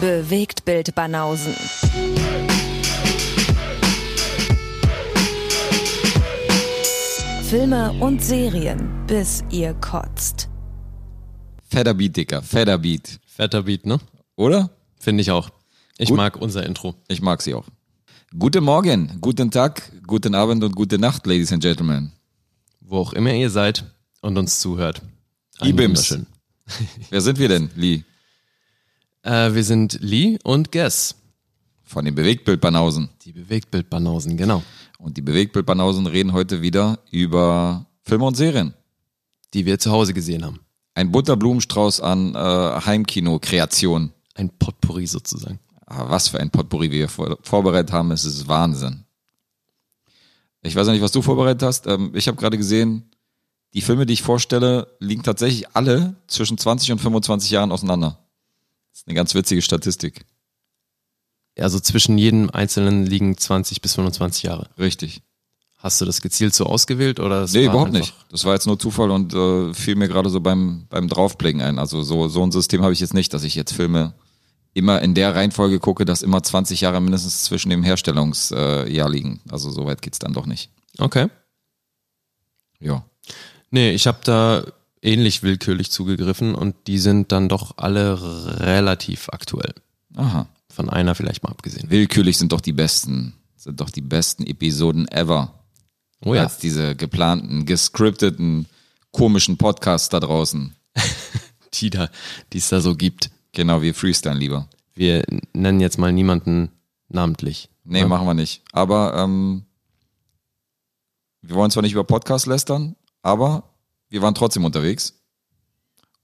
Bewegt Bild Banausen. Filme und Serien, bis ihr kotzt. Fetter Beat, Dicker. Fetter Beat. Fetter Beat, ne? Oder? Finde ich auch. Ich Gut. mag unser Intro. Ich mag sie auch. Guten Morgen, guten Tag, guten Abend und gute Nacht, Ladies and Gentlemen. Wo auch immer ihr seid und uns zuhört. Ibims. Wer sind wir denn, Lee? Äh, wir sind Lee und Guess. Von den Bewegtbildbanausen. Die Bewegtbildbanausen, genau. Und die Bewegtbildbanausen reden heute wieder über Filme und Serien. Die wir zu Hause gesehen haben. Ein bunter Blumenstrauß an äh, Heimkino-Kreationen. Ein Potpourri sozusagen. Aber was für ein Potpourri wir vor, vorbereitet haben, es ist Wahnsinn. Ich weiß ja nicht, was du vorbereitet hast. Ähm, ich habe gerade gesehen, die Filme, die ich vorstelle, liegen tatsächlich alle zwischen 20 und 25 Jahren auseinander. Ist eine ganz witzige Statistik. Also zwischen jedem Einzelnen liegen 20 bis 25 Jahre. Richtig. Hast du das gezielt so ausgewählt oder? es Nee, überhaupt nicht. Das war jetzt nur Zufall und äh, fiel mir gerade so beim, beim Draufblicken ein. Also so, so ein System habe ich jetzt nicht, dass ich jetzt Filme immer in der Reihenfolge gucke, dass immer 20 Jahre mindestens zwischen dem Herstellungsjahr äh, liegen. Also so weit geht's dann doch nicht. Okay. Ja. Nee, ich habe da ähnlich willkürlich zugegriffen und die sind dann doch alle relativ aktuell. Aha. Von einer vielleicht mal abgesehen. Willkürlich sind doch die besten, sind doch die besten Episoden ever. Oh ja. Als diese geplanten, gescripteten, komischen Podcasts da draußen. die da, die es da so gibt. Genau, wir freestylen lieber. Wir nennen jetzt mal niemanden namentlich. Nee, Ja. machen wir nicht. Aber ähm, wir wollen zwar nicht über Podcast lästern, aber wir waren trotzdem unterwegs.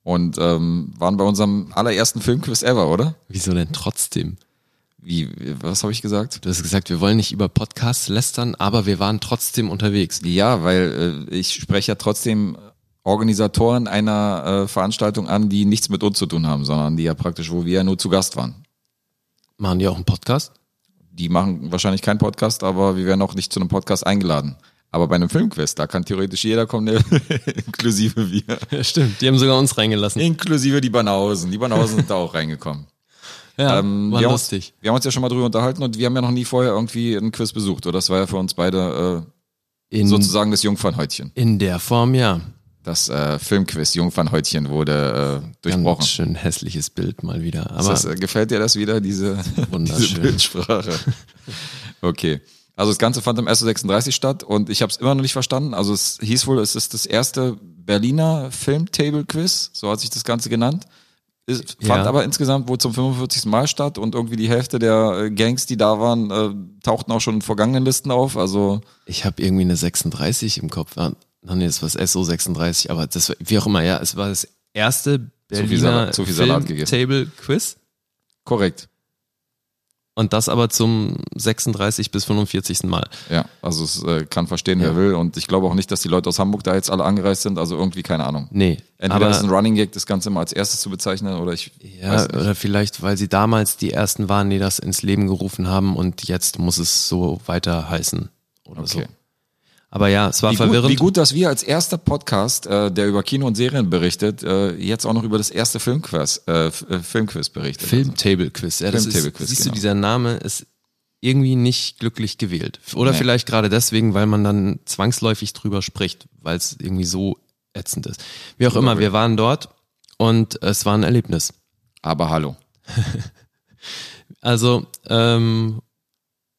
Und ähm, waren bei unserem allerersten Filmquiz ever, oder? Wieso denn trotzdem? Wie, was habe ich gesagt? Du hast gesagt, wir wollen nicht über Podcasts lästern, aber wir waren trotzdem unterwegs. Ja, weil äh, ich spreche ja trotzdem Organisatoren einer äh, Veranstaltung an, die nichts mit uns zu tun haben, sondern die ja praktisch, wo wir ja nur zu Gast waren. Machen die auch einen Podcast? Die machen wahrscheinlich keinen Podcast, aber wir werden auch nicht zu einem Podcast eingeladen. Aber bei einem Filmquiz, da kann theoretisch jeder kommen, der, inklusive wir. Ja, stimmt. Die haben sogar uns reingelassen. Inklusive die Banausen. Die Banausen sind da auch reingekommen. Ja, Ähm, war wir, haben lustig. Uns, wir haben uns ja schon mal drüber unterhalten und wir haben ja noch nie vorher irgendwie einen Quiz besucht. Oder das war ja für uns beide äh, In, sozusagen das Jungfernhäutchen. in der Form, ja. Das äh, Filmquiz Jungfernhäutchen wurde äh, durchbrochen. Ganz schön hässliches Bild mal wieder. Aber das, äh, gefällt dir das wieder, diese, diese. Bildsprache? Okay. Also das Ganze fand im SO36 statt und ich habe es immer noch nicht verstanden. Also es hieß wohl, es ist das erste Berliner Filmtable-Quiz, so hat sich das Ganze genannt. Es fand Ja. aber insgesamt wohl zum 45. Mal statt und irgendwie die Hälfte der äh, Gangs, die da waren, äh, tauchten auch schon in vergangenen Listen auf. Also ich habe irgendwie eine 36 im Kopf. Ah, nee, das war das SO 36, aber das war, wie auch immer, ja, es war das erste Berliner Salat- zu viel Salat gegessen. Table Quiz. korrekt. Und das aber zum 36 bis 45. Mal. Ja, also es äh, kann verstehen, Ja. wer will. Und ich glaube auch nicht, dass die Leute aus Hamburg da jetzt alle angereist sind. Also irgendwie keine Ahnung. Nee. Entweder ist ein Running Gag, das Ganze mal als erstes zu bezeichnen, oder ich ja, oder vielleicht, weil sie damals die ersten waren, die das ins Leben gerufen haben und jetzt muss es so weiter heißen. Oder so. Aber ja, es war Wie gut, verwirrend. wie gut, dass wir als erster Podcast, äh, der über Kino und Serien berichtet, äh, jetzt auch noch über das erste Filmquiz, äh, äh, Filmquiz berichtet. Filmtable Quiz. Ja, ist, Quiz, siehst genau. du, dieser Name ist irgendwie nicht glücklich gewählt. Oder Nee. vielleicht gerade deswegen, weil man dann zwangsläufig drüber spricht, weil es irgendwie so ätzend ist. Wie auch immer, wir waren dort und es war ein Erlebnis. Aber hallo. Also, ähm,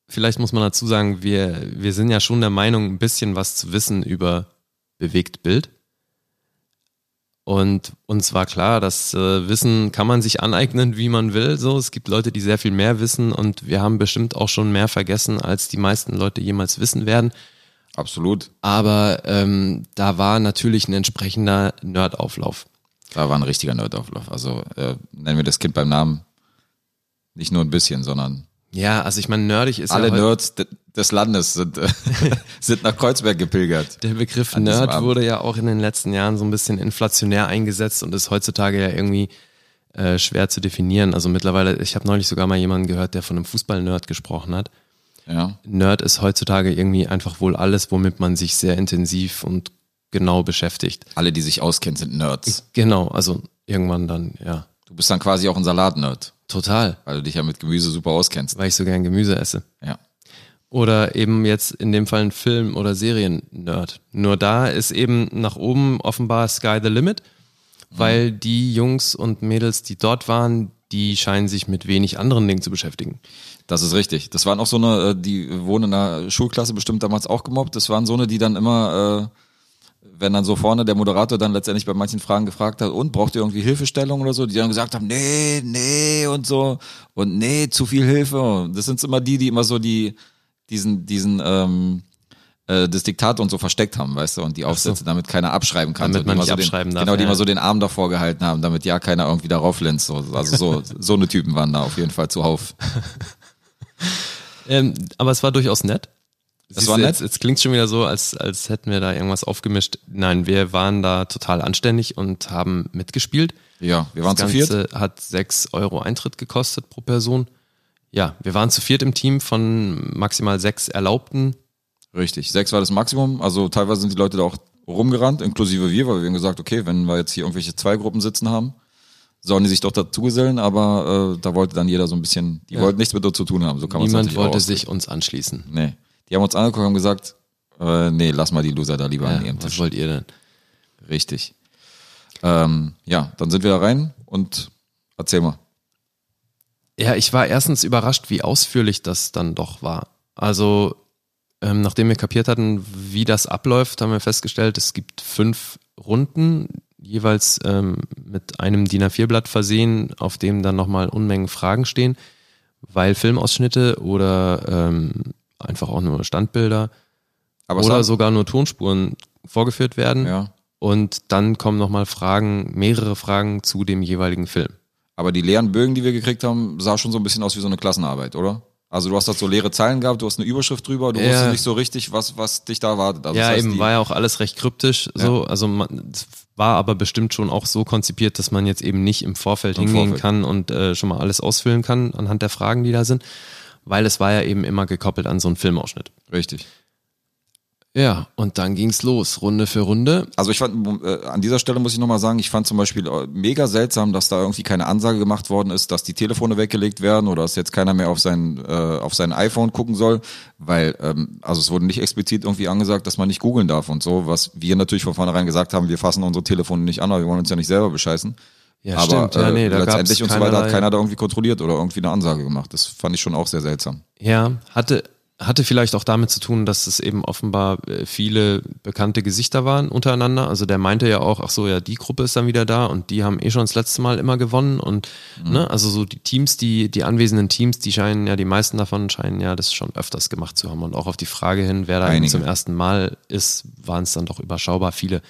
vielleicht muss man dazu sagen, wir, wir sind ja schon der Meinung, ein bisschen was zu wissen über Bewegtbild. Und uns war klar, das äh, Wissen kann man sich aneignen, wie man will. So, es gibt Leute, die sehr viel mehr wissen und wir haben bestimmt auch schon mehr vergessen, als die meisten Leute jemals wissen werden. Absolut. Aber ähm, da war natürlich ein entsprechender Nerdauflauf. Da war ein richtiger Nerdauflauf. Also äh, nennen wir das Kind beim Namen. Nicht nur ein bisschen, sondern Ja, also ich meine, nerdig ist alle ja Nerds de des Landes sind, äh, sind nach Kreuzberg gepilgert. Der Begriff Nerd wurde ja auch in den letzten Jahren so ein bisschen inflationär eingesetzt und ist heutzutage ja irgendwie äh, schwer zu definieren. Also mittlerweile, ich habe neulich sogar mal jemanden gehört, der von einem Fußball-Nerd gesprochen hat. Ja. Nerd ist heutzutage irgendwie einfach wohl alles, womit man sich sehr intensiv und genau beschäftigt. Alle, die sich auskennen, sind Nerds. Genau, also irgendwann dann, ja. Du bist dann quasi auch ein Salat-Nerd. Total, weil du dich ja mit Gemüse super auskennst. weil ich so gern Gemüse esse. Ja. Oder eben jetzt in dem Fall ein Film- oder Serien-Nerd. Nur da ist eben nach oben offenbar Sky the Limit, weil die Jungs und Mädels, die dort waren, die scheinen sich mit wenig anderen Dingen zu beschäftigen. Das ist richtig. Das waren auch so eine, äh, die wurden in der Schulklasse bestimmt damals auch gemobbt. Das waren so eine, die dann immer, äh, wenn dann so vorne der Moderator dann letztendlich bei manchen Fragen gefragt hat, und braucht ihr irgendwie Hilfestellung oder so, die dann gesagt haben, nee, nee und so und nee, zu viel Hilfe. Das sind immer die, die immer so die diesen diesen ähm, äh, das Diktat und so versteckt haben, weißt du, und die Aufsätze, damit keiner abschreiben kann. Damit so, die man nicht so den, abschreiben darf, Genau, die ja. immer so den Arm davor gehalten haben, damit ja keiner irgendwie darauf lenzt. So, also so, so eine Typen waren da auf jeden Fall zuhauf. Ähm, aber es war durchaus nett. Das Siehst war nett? Jetzt, jetzt klingt schon wieder so, als, als hätten wir da irgendwas aufgemischt. Nein, wir waren da total anständig und haben mitgespielt. Ja, wir waren das zu viert. Ganze hat sechs Euro Eintritt gekostet pro Person. Ja, wir waren zu viert im Team von maximal sechs Erlaubten. Richtig. Sechs war das Maximum. Also teilweise sind die Leute da auch rumgerannt, inklusive wir, weil wir haben gesagt, okay, wenn wir jetzt hier irgendwelche zwei Gruppen sitzen haben, sollen die sich doch dazu gesellen, aber äh, da wollte dann jeder so ein bisschen, die Ja. wollten nichts mit uns zu tun haben. So kann man Niemand wollte sich uns anschließen. Nee. Die haben uns angeguckt und haben gesagt, äh, nee, lass mal die Loser da lieber an Ja, ihrem was Tisch. wollt ihr denn? Richtig. Ähm, ja, dann sind wir da rein und erzähl mal. Ja, ich war erstens überrascht, wie ausführlich das dann doch war. Also, ähm, nachdem wir kapiert hatten, wie das abläuft, haben wir festgestellt, es gibt fünf Runden, jeweils ähm, mit einem DIN A4-Blatt versehen, auf dem dann nochmal Unmengen Fragen stehen, weil Filmausschnitte oder ähm, einfach auch nur Standbilder oder sogar nur Tonspuren vorgeführt werden. ja. Und dann kommen nochmal Fragen, mehrere Fragen zu dem jeweiligen Film. Aber die leeren Bögen, die wir gekriegt haben, sah schon so ein bisschen aus wie so eine Klassenarbeit, oder? Also du hast da so leere Zeilen gehabt, du hast eine Überschrift drüber, du Ja. wusstest nicht so richtig, was, was dich da erwartet. Also ja, das heißt, eben war ja auch alles recht kryptisch. So, also man, es war aber bestimmt schon auch so konzipiert, dass man jetzt eben nicht im Vorfeld Im hingehen Vorfeld. kann und äh, schon mal alles ausfüllen kann anhand der Fragen, die da sind, weil es war ja eben immer gekoppelt an so einen Filmausschnitt. Richtig. Ja, und dann ging's los, Runde für Runde. Also ich fand, äh, an dieser Stelle muss ich nochmal sagen, ich fand zum Beispiel äh, mega seltsam, dass da irgendwie keine Ansage gemacht worden ist, dass die Telefone weggelegt werden oder dass jetzt keiner mehr auf sein, äh, auf sein iPhone gucken soll, weil, ähm, also es wurde nicht explizit irgendwie angesagt, dass man nicht googeln darf und so, was wir natürlich von vornherein gesagt haben, wir fassen unsere Telefone nicht an, weil wir wollen uns ja nicht selber bescheißen. Ja, Aber stimmt. Ja, äh, nee, da letztendlich und so weiter hat keiner da irgendwie kontrolliert oder irgendwie eine Ansage gemacht. Das fand ich schon auch sehr seltsam. Ja, hatte, hatte vielleicht auch damit zu tun, dass es eben offenbar äh, viele bekannte Gesichter waren untereinander. Also der meinte ja auch, ach so, ja, die Gruppe ist dann wieder da und die haben eh schon das letzte Mal immer gewonnen und Mhm. ne, also so die Teams, die, die anwesenden Teams, die scheinen ja, die meisten davon scheinen ja das schon öfters gemacht zu haben und auch auf die Frage hin, wer da zum ersten Mal ist, waren es dann doch überschaubar viele.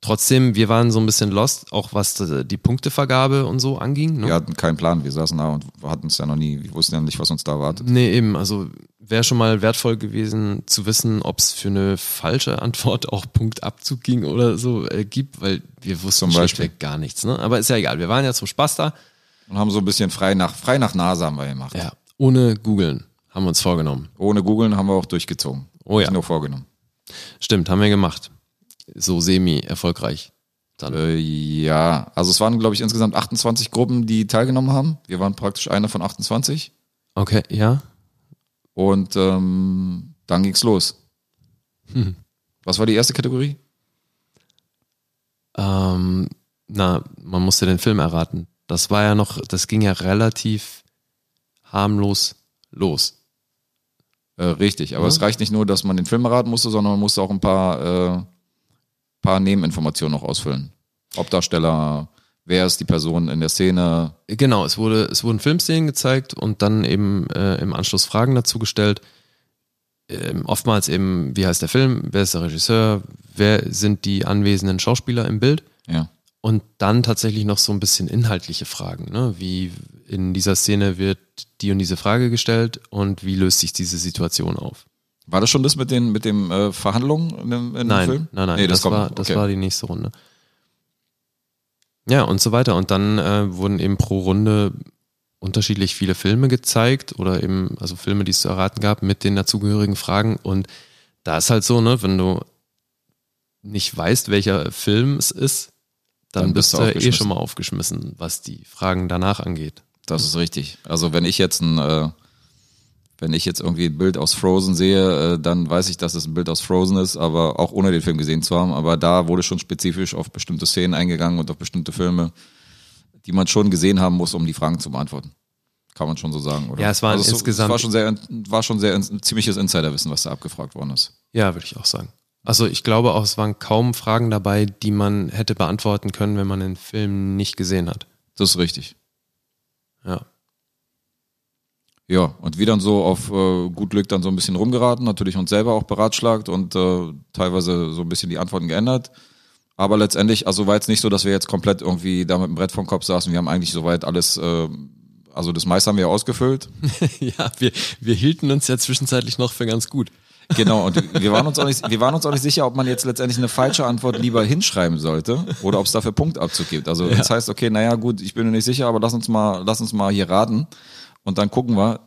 Trotzdem, wir waren so ein bisschen lost, auch was die Punktevergabe und so anging. Ne? Wir hatten keinen Plan, wir saßen da und hatten es ja noch nie, wir wussten ja nicht, was uns da erwartet. Nee, eben. Also wäre schon mal wertvoll gewesen zu wissen, ob es für eine falsche Antwort auch Punktabzug ging oder so äh, gibt, weil wir wussten Zum Beispiel. schlichtweg gar nichts. Ne? Aber ist ja egal. Wir waren ja zum Spaß da. Und haben so ein bisschen frei nach, frei nach Nase haben wir gemacht. Ja. Ohne googeln haben wir uns vorgenommen. Ohne googeln haben wir auch durchgezogen. Oh ja. Nicht nur vorgenommen. Stimmt, haben wir gemacht. So semi-erfolgreich. Dann. Äh, ja, also es waren, glaube ich, insgesamt 28 Gruppen, die teilgenommen haben. Wir waren praktisch eine von 28. Okay, ja. Und ähm, dann ging's los. Hm. Was war die erste Kategorie? Ähm, na, man musste den Film erraten. Das war ja noch, das ging ja relativ harmlos los. Äh, richtig, aber Ja. es reicht nicht nur, dass man den Film erraten musste, sondern man musste auch ein paar, äh, paar Nebeninformationen noch ausfüllen. Hauptdarsteller, wer ist die Person in der Szene, Genau, es wurde, es wurden Filmszenen gezeigt und dann eben äh, im Anschluss Fragen dazu gestellt. Ähm, oftmals eben, wie heißt der Film, wer ist der Regisseur, wer sind die anwesenden Schauspieler im Bild ja. und dann tatsächlich noch so ein bisschen inhaltliche Fragen, ne? wie in dieser Szene wird die und diese Frage gestellt und wie löst sich diese Situation auf. War das schon das mit den mit dem äh, Verhandlungen in dem, in Nein, dem Film? nein, nein, Nee, das, das, war, das okay. war die nächste Runde. Ja, und so weiter. Und dann äh, wurden eben pro Runde unterschiedlich viele Filme gezeigt oder eben, also Filme, die es zu erraten gab, mit den dazugehörigen Fragen. Und da ist halt so, ne, wenn du nicht weißt, welcher Film es ist, dann, Dann bist bist du eh schon mal aufgeschmissen, was die Fragen danach angeht. Das ist richtig. Also wenn ich jetzt ein, äh, wenn ich jetzt irgendwie ein Bild aus Frozen sehe, äh, dann weiß ich, dass es ein Bild aus Frozen ist, aber auch ohne den Film gesehen zu haben. Aber da wurde schon spezifisch auf bestimmte Szenen eingegangen und auf bestimmte Filme, die man schon gesehen haben muss, um die Fragen zu beantworten. Kann man schon so sagen, oder? Ja, es war also insgesamt- Es war schon sehr, war schon sehr ein ziemliches Insiderwissen, was da abgefragt worden ist. Ja, würde ich auch sagen. Also ich glaube auch, es waren kaum Fragen dabei, die man hätte beantworten können, wenn man den Film nicht gesehen hat. Das ist richtig. Ja. Ja, und wir dann so auf äh, gut Glück dann so ein bisschen rumgeraten, natürlich uns selber auch beratschlagt und äh, teilweise so ein bisschen die Antworten geändert. Aber letztendlich, also war jetzt nicht so, dass wir jetzt komplett irgendwie da mit dem Brett vom Kopf saßen. Wir haben eigentlich soweit alles, äh, also das meiste haben wir ausgefüllt. ja, wir, wir hielten uns ja zwischenzeitlich noch für ganz gut. Genau, und wir waren uns auch nicht, wir waren uns auch nicht sicher, ob man jetzt letztendlich eine falsche Antwort lieber hinschreiben sollte oder ob es dafür Punktabzug gibt. Also das heißt, okay, naja, gut, ich bin mir nicht sicher, aber lass uns mal, lass uns mal hier raten und dann gucken wir.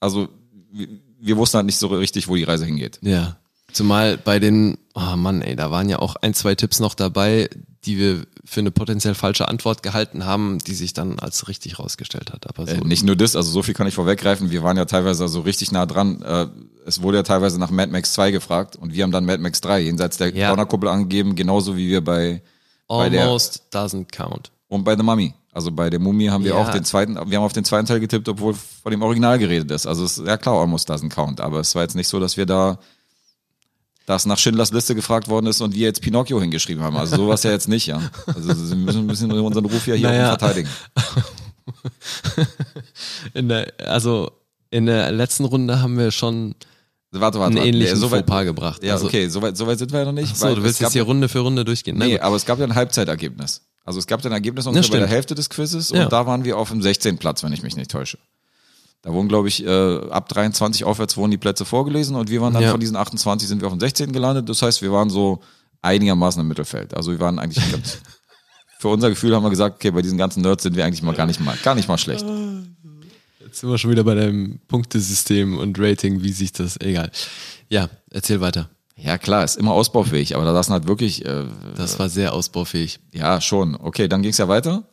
Also wir, wir wussten halt nicht so richtig, wo die Reise hingeht. Ja. Zumal bei den, oh Mann, ey, da waren ja auch ein, zwei Tipps noch dabei, die wir für eine potenziell falsche Antwort gehalten haben, die sich dann als richtig rausgestellt hat. Aber so, Äh, nicht nur das, also so viel kann ich vorweggreifen. Wir waren ja teilweise so richtig nah dran. Äh, es wurde ja teilweise nach Mad Max 2 gefragt und wir haben dann Mad Max 3 jenseits der Ja. Cornerkuppel angegeben, genauso wie wir bei, bei der almost doesn't count. und bei The Mummy. Also bei der Mumie haben wir Ja. auch den zweiten, wir haben auf den zweiten Teil getippt, obwohl von dem Original geredet ist. Also es ist ja klar, almost doesn't count. Aber es war jetzt nicht so, dass wir da, dass nach Schindlers Liste gefragt worden ist und wir jetzt Pinocchio hingeschrieben haben. Also sowas ja jetzt nicht, ja. Also wir müssen ein bisschen unseren Ruf ja hier Naja. verteidigen. In der, also in der letzten Runde haben wir schon Warte, warte, einen warte. ähnlichen Nee, so weit- Fauxpas gebracht. Ja, also, okay, soweit so weit sind wir ja noch nicht. So, weil du willst jetzt hier Runde für Runde durchgehen. Na Nee, aber es gab ja ein Halbzeitergebnis. Also es gab ja ein Ergebnis ungefähr bei der Hälfte des Quizzes Ja. und da waren wir auf dem 16. Platz, wenn ich mich nicht täusche. Da wurden, glaube ich, äh, ab 23 aufwärts wurden die Plätze vorgelesen und wir waren dann Ja. von diesen 28 sind wir auf dem 16. gelandet. Das heißt, wir waren so einigermaßen im Mittelfeld. Also wir waren eigentlich ganz, für unser Gefühl haben wir gesagt, okay, bei diesen ganzen Nerds sind wir eigentlich mal gar nicht mal, gar nicht mal schlecht. Jetzt sind wir schon wieder bei deinem Punktesystem und Rating, wie sich das, egal. Ja, erzähl weiter. Ja, klar, ist immer ausbaufähig, aber da saßen halt wirklich, äh, Das war sehr ausbaufähig. ja, schon. Okay, dann ging's ja weiter.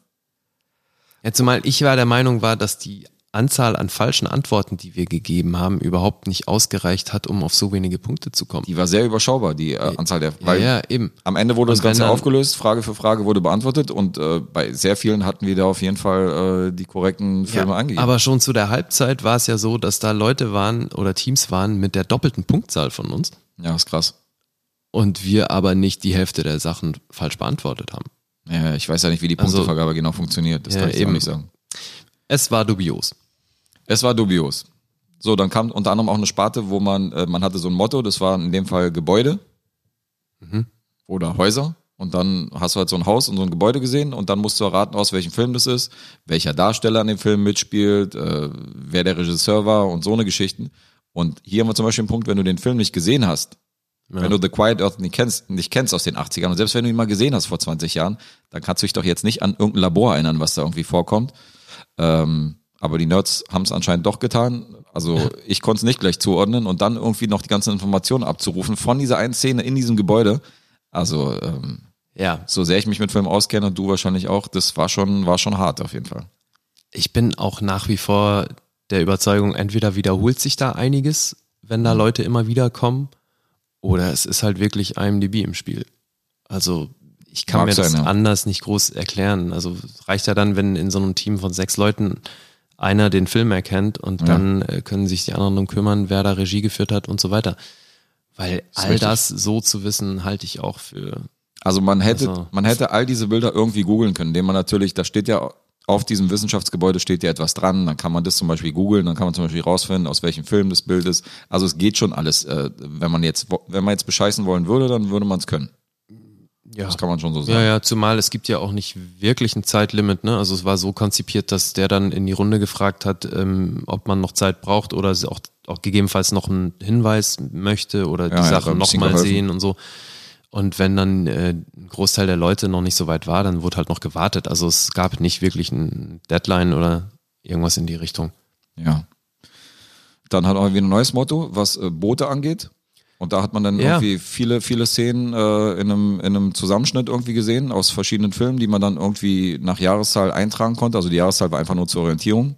Ja, zumal ich war der Meinung war, dass die Anzahl an falschen Antworten, die wir gegeben haben, überhaupt nicht ausgereicht hat, um auf so wenige Punkte zu kommen. Die war sehr überschaubar, die äh, Anzahl der, Ja, weil ja, eben. Am Ende wurde Und das Ganze dann- aufgelöst, Frage für Frage wurde beantwortet und äh, bei sehr vielen hatten wir da auf jeden Fall äh, die korrekten Filme Ja, angegeben. aber schon zu der Halbzeit war es ja so, dass da Leute waren oder Teams waren mit der doppelten Punktzahl von uns ja, ist krass. und wir aber nicht die Hälfte der Sachen falsch beantwortet haben. Ja, ich weiß ja nicht, wie die Also- Punktevergabe genau funktioniert. Das Ja, kann ich eben. nicht sagen. Es war dubios. Es war dubios. So, dann kam unter anderem auch eine Sparte, wo man, äh, man hatte so ein Motto, das war in dem Fall Gebäude Mhm. oder Häuser. Und dann hast du halt so ein Haus und so ein Gebäude gesehen und dann musst du erraten, aus welchem Film das ist, welcher Darsteller an dem Film mitspielt, äh, wer der Regisseur war und so eine Geschichten. Und hier haben wir zum Beispiel einen Punkt, wenn du den Film nicht gesehen hast, Ja. wenn du The Quiet Earth nicht kennst, nicht kennst aus den 80ern und selbst wenn du ihn mal gesehen hast vor 20 Jahren, dann kannst du dich doch jetzt nicht an irgendein Labor erinnern, was da irgendwie vorkommt. Ähm, aber die Nerds haben es anscheinend doch getan. Also ich konnte es nicht gleich zuordnen und dann irgendwie noch die ganzen Informationen abzurufen von dieser einen Szene in diesem Gebäude. Also ähm, Ja, so sehr ich mich mit Filmen auskenne und du wahrscheinlich auch, das war schon, war schon hart auf jeden Fall. ich bin auch nach wie vor der Überzeugung, entweder wiederholt sich da einiges, wenn Mhm. da Leute immer wieder kommen, oder es ist halt wirklich IMDb im Spiel. Also ich kann Mag mir das sein, ja. anders nicht groß erklären. Also reicht ja dann, wenn in so einem Team von sechs Leuten einer den Film erkennt und Ja. dann äh, können sich die anderen darum kümmern, wer da Regie geführt hat und so weiter. Weil all richtig. das so zu wissen, halte ich auch für Also man hätte, Also- man hätte all diese Bilder irgendwie googeln können, indem man natürlich, da steht ja auf diesem Wissenschaftsgebäude steht ja etwas dran, dann kann man das zum Beispiel googeln, dann kann man zum Beispiel rausfinden, aus welchem Film das Bild ist. Also es geht schon alles. Äh, wenn man jetzt, wenn man jetzt bescheißen wollen würde, dann würde man es können. Ja. Das kann man schon so sagen. Ja, ja, zumal es gibt ja auch nicht wirklich ein Zeitlimit, ne? Also es war so konzipiert, dass der dann in die Runde gefragt hat, ähm, ob man noch Zeit braucht oder auch, auch gegebenenfalls noch einen Hinweis möchte oder Ja, die Sache nochmal sehen und so. Und wenn dann äh, ein Großteil der Leute noch nicht so weit war, dann wurde halt noch gewartet. Also es gab nicht wirklich ein Deadline oder irgendwas in die Richtung. Ja. Dann hat auch wieder ein neues Motto, was äh, Boote angeht. Und da hat man dann Ja. irgendwie viele, viele Szenen äh, in, einem, in einem Zusammenschnitt irgendwie gesehen aus verschiedenen Filmen, die man dann irgendwie nach Jahreszahl eintragen konnte. Also die Jahreszahl war einfach nur zur Orientierung.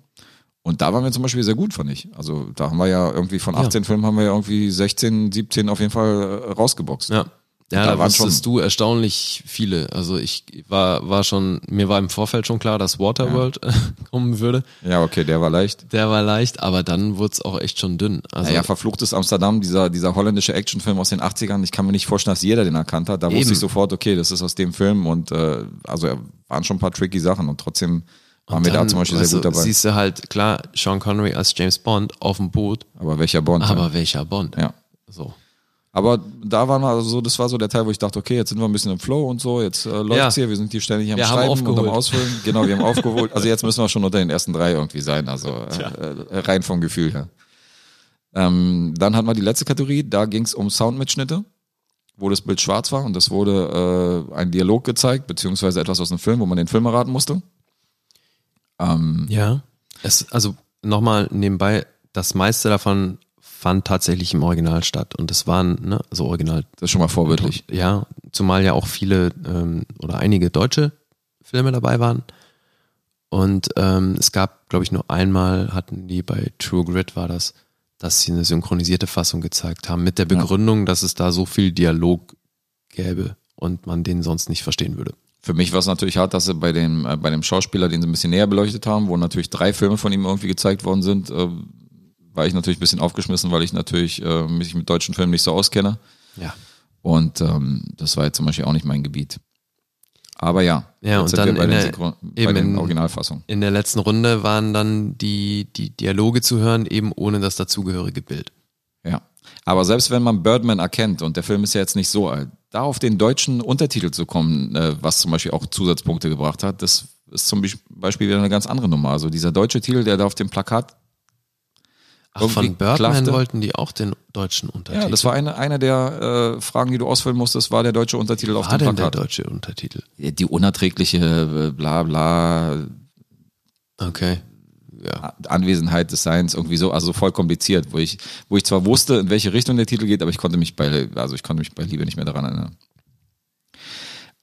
Und da waren wir zum Beispiel sehr gut, fand ich. Also da haben wir ja irgendwie von 18 Filmen haben wir ja irgendwie 16, 17 auf jeden Fall äh, rausgeboxt. Ja. Ja, Da da, wusstest du erstaunlich viele. Also ich war, war schon, mir war im Vorfeld schon klar, dass Waterworld äh, kommen würde. Ja, okay, der war leicht. Der war leicht, aber dann wurde es auch echt schon dünn. Also Naja, verfluchtes Amsterdam, dieser, dieser holländische Actionfilm aus den 80ern, ich kann mir nicht vorstellen, dass jeder den erkannt hat. Da wusste Eben. ich sofort, okay, das ist aus dem Film und äh, also ja, waren schon ein paar tricky Sachen und trotzdem waren wir da zum Beispiel weißt sehr gut dabei. Siehst du halt, klar, Sean Connery als James Bond auf dem Boot, Aber welcher Bond? aber welcher Bond? ja. So. Aber da waren wir also so, das war so der Teil, wo ich dachte, okay, jetzt sind wir ein bisschen im Flow und so, jetzt äh, läuft's Ja. hier, wir sind hier ständig am Wir haben Schreiben und am. Ausfüllen. Genau, wir haben aufgeholt. Also jetzt müssen wir schon unter den ersten drei irgendwie sein, also äh, äh, rein vom Gefühl her. Ähm, dann hatten wir die letzte Kategorie, da ging's um Soundmitschnitte, wo das Bild schwarz war und es wurde äh, ein Dialog gezeigt, beziehungsweise etwas aus dem Film, wo man den Film erraten musste. Ähm, Ja. Es, also nochmal nebenbei, das meiste davon fand tatsächlich im Original statt und es waren, ne, also Original das ist schon mal vorbildlich. Ja, zumal ja auch viele ähm, oder einige deutsche Filme dabei waren. Und ähm, es gab, glaube ich, nur einmal hatten die bei True Grit war das, dass sie eine synchronisierte Fassung gezeigt haben, mit der Begründung, dass es da so viel Dialog gäbe und man den sonst nicht verstehen würde. Für mich war es natürlich hart, dass sie bei dem, äh, bei dem Schauspieler, den sie ein bisschen näher beleuchtet haben, wo natürlich drei Filme von ihm irgendwie gezeigt worden sind, äh, war ich natürlich ein bisschen aufgeschmissen, weil ich natürlich äh, mich mit deutschen Filmen nicht so auskenne. Ja. Und ähm, das war jetzt zum Beispiel auch nicht mein Gebiet. Aber ja, Ja, und dann bei in den, der- bei eben in- Originalfassungen. In der letzten Runde waren dann die, die Dialoge zu hören, eben ohne das dazugehörige Bild. Ja. Aber selbst wenn man Birdman erkennt, und der Film ist ja jetzt nicht so alt, da auf den deutschen Untertitel zu kommen, äh, was zum Beispiel auch Zusatzpunkte gebracht hat, das ist zum Beispiel wieder eine ganz andere Nummer. Also dieser deutsche Titel, der da auf dem Plakat Ach, von Birdman klaffte. wollten die auch den deutschen Untertitel. Ja, das war eine, eine der äh, Fragen, die du ausfüllen musstest, war der deutsche Untertitel auf war dem denn der Plakat. deutsche Untertitel? Die unerträgliche äh, bla bla Okay. Ja. Anwesenheit des Seins irgendwie so, also voll kompliziert, wo ich, wo ich zwar wusste, in welche Richtung der Titel geht, aber ich konnte mich bei, also ich konnte mich bei Liebe nicht mehr daran erinnern.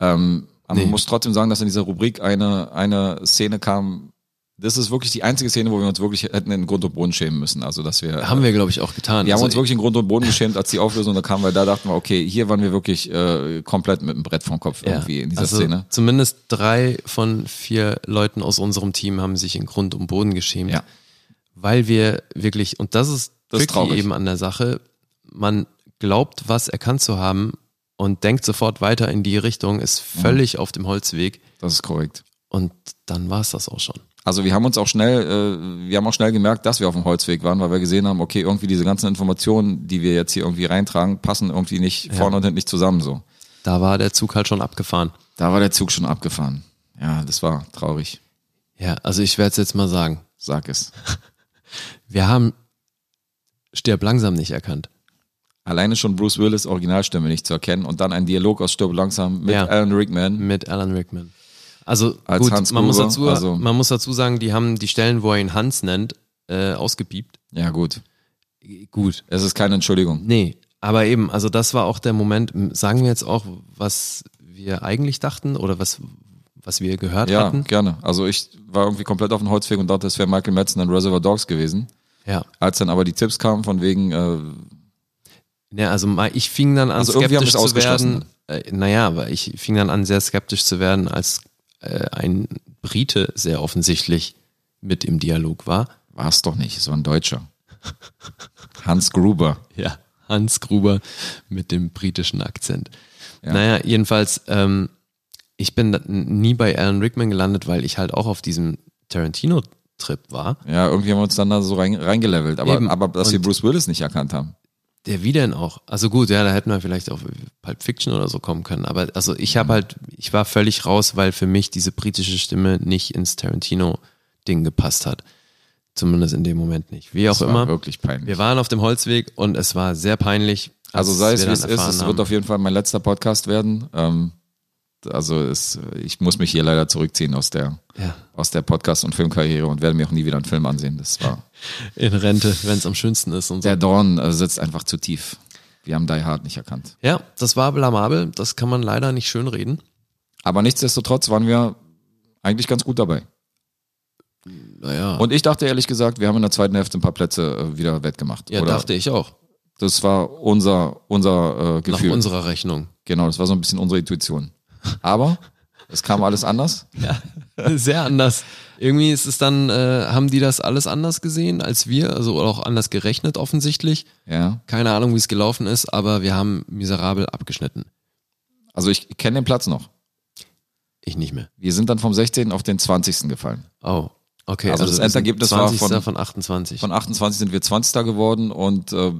Ähm, aber Nee. man muss trotzdem sagen, dass in dieser Rubrik eine, eine Szene kam, das ist wirklich die einzige Szene, wo wir uns wirklich hätten in Grund und Boden schämen müssen. Also, dass wir, Haben wir, glaube ich, auch getan. Wir haben Also uns wirklich in Grund und Boden geschämt, als die Auflösung da kam, weil da dachten wir, okay, hier waren wir wirklich äh, komplett mit dem Brett vom Kopf ja. irgendwie in dieser also Szene. Zumindest drei von vier Leuten aus unserem Team haben sich in Grund und Boden geschämt. Ja. Weil wir wirklich, und das ist Das ist traurig. eben an der Sache, man glaubt, was erkannt zu haben und denkt sofort weiter in die Richtung, ist Mhm. völlig auf dem Holzweg Das ist korrekt. und dann war es das auch schon. Also wir haben uns auch schnell, äh, wir haben auch schnell gemerkt, dass wir auf dem Holzweg waren, weil wir gesehen haben, okay, irgendwie diese ganzen Informationen, die wir jetzt hier irgendwie reintragen, passen irgendwie nicht vorne und hinten nicht zusammen so. Da war der Zug halt schon abgefahren. Da war der Zug schon abgefahren. Ja, das war traurig. Ja, also ich werde es jetzt mal sagen. Sag es. Wir haben Stirb langsam nicht erkannt. Alleine schon Bruce Willis Originalstimme nicht zu erkennen und dann ein Dialog aus Stirb langsam mit Ja. Alan Rickman. Mit Alan Rickman. Also Als gut, Hans man, muss dazu, also- man muss dazu sagen, die haben die Stellen, wo er ihn Hans nennt, äh, ausgepiept. Ja, gut. Gut. Es ist keine Entschuldigung. Nee, aber eben, also das war auch der Moment, sagen wir jetzt auch, was wir eigentlich dachten oder was, was wir gehört Ja, hatten. gerne. Also ich war irgendwie komplett auf dem Holzweg und dachte, es wäre Michael Madsen in Reservoir Dogs gewesen. Ja. Als dann aber die Tipps kamen von wegen, äh, Ja, also ich fing dann an, Also skeptisch zu werden. Äh, naja, aber ich fing dann an, sehr skeptisch zu werden, als äh, ein Brite sehr offensichtlich mit im Dialog war. war es doch nicht, es war ein Deutscher. Hans Gruber. Ja, Hans Gruber mit dem britischen Akzent. Ja. Naja, jedenfalls, ähm, ich bin nie bei Alan Rickman gelandet, weil ich halt auch auf diesem Tarantino-Trip war. Ja, irgendwie haben wir uns dann da so rein, reingelevelt. Aber, Eben. aber dass wir Und- Bruce Willis nicht erkannt haben. Der wie denn auch? Also gut, ja, da hätten wir vielleicht auf Pulp Fiction oder so kommen können. Aber also ich Mhm. habe halt, ich war völlig raus, weil für mich diese britische Stimme nicht ins Tarantino-Ding gepasst hat. Zumindest in dem Moment nicht. Wie auch Das war immer. wirklich peinlich. Wir waren auf dem Holzweg und es war sehr peinlich. also als sei es wie es ist, es wird auf jeden Fall mein letzter Podcast werden. Ähm, also es, ich muss mich hier leider zurückziehen aus der, Ja. aus der Podcast- und Filmkarriere und werde mir auch nie wieder einen Film ansehen. Das war, in Rente, wenn es am schönsten ist und so. der Dorn äh, sitzt einfach zu tief. Wir haben Die Hard nicht erkannt. Ja, das war blamabel. Das kann man leider nicht schön reden. Aber nichtsdestotrotz waren wir eigentlich ganz gut dabei. Naja. Und ich dachte ehrlich gesagt, wir haben in der zweiten Hälfte ein paar Plätze äh, wieder wettgemacht. ja, Oder dachte ich auch. Das war unser, unser äh, Nach Gefühl. unserer Rechnung. genau, das war so ein bisschen unsere Intuition. Aber es kam alles anders. Ja, sehr anders. Irgendwie ist es dann, äh, haben die das alles anders gesehen als wir, also auch anders gerechnet offensichtlich. Ja. Keine Ahnung, wie es gelaufen ist, aber wir haben miserabel abgeschnitten. Also ich kenne den Platz noch. Ich nicht mehr. Wir sind dann vom 16. auf den 20. gefallen. Oh, okay. Also das wir sind Endergebnis war 20. von- von 28. Von 28 sind wir 20. geworden und äh,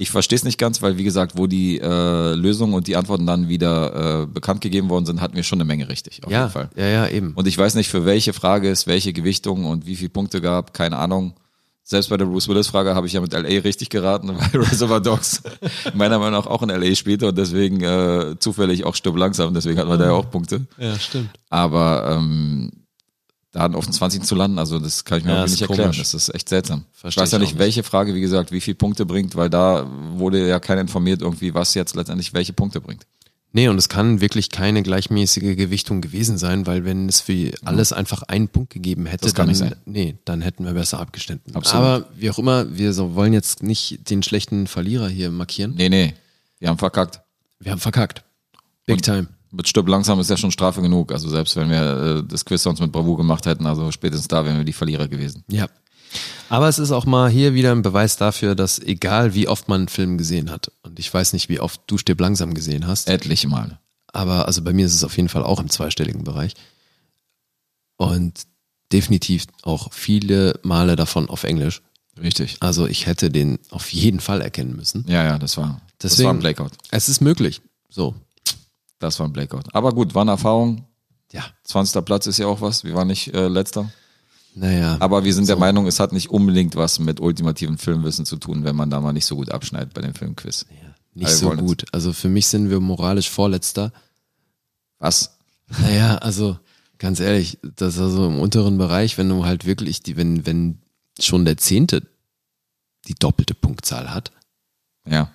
ich verstehe es nicht ganz, weil wie gesagt, wo die äh, Lösungen und die Antworten dann wieder äh, bekannt gegeben worden sind, hatten wir schon eine Menge richtig, auf ja, jeden Fall. ja, ja, eben. Und ich weiß nicht, für welche Frage es welche Gewichtung und wie viele Punkte gab, keine Ahnung. Selbst bei der Bruce Willis-Frage habe ich ja mit LA richtig geraten, weil Reservoir Dogs meiner Meinung nach auch in LA spielte und deswegen äh, zufällig auch stirb langsam, deswegen hatten wir da ja auch Punkte. ja, stimmt. Aber ähm, dann auf den 20. zu landen, also das kann ich mir Ja, nicht erklären. komisch. Das ist echt seltsam. Versteh ich weiß ja ich nicht, welche Frage, wie gesagt, wie viele Punkte bringt, weil da wurde ja keiner informiert irgendwie, was jetzt letztendlich welche Punkte bringt. Nee, und es kann wirklich keine gleichmäßige Gewichtung gewesen sein, weil wenn es für alles einfach einen Punkt gegeben hätte, dann, nee, dann hätten wir besser abgeschnitten. Absolut. Aber wie auch immer, wir so wollen jetzt nicht den schlechten Verlierer hier markieren. Nee, nee, wir haben verkackt. Wir haben verkackt. Big Und- time. Mit Stirb langsam ist ja schon Strafe genug. Also selbst wenn wir äh, das Quiz sonst mit Bravour gemacht hätten, also spätestens da wären wir die Verlierer gewesen. Ja. Aber es ist auch mal hier wieder ein Beweis dafür, dass egal wie oft man einen Film gesehen hat, und ich weiß nicht, wie oft du Stirb langsam gesehen hast, Etliche Male. aber also bei mir ist es auf jeden Fall auch im zweistelligen Bereich. Und definitiv auch viele Male davon auf Englisch. Richtig. Also ich hätte den auf jeden Fall erkennen müssen. Ja, ja, das war, das Deswegen- war ein Blackout. Es ist möglich. So. Das war ein Blackout. Aber gut, war eine Erfahrung. Ja. 20. Platz ist ja auch was. Wir waren nicht äh, letzter. Naja. Aber wir sind der Meinung, es hat nicht unbedingt was mit ultimativen Filmwissen zu tun, wenn man da mal nicht so gut abschneidet bei dem Filmquiz. nicht wir so gut. Also für mich sind wir moralisch vorletzter. Was? Naja, also ganz ehrlich, das ist also im unteren Bereich, wenn du halt wirklich die, wenn, wenn schon der Zehnte die doppelte Punktzahl hat, Ja.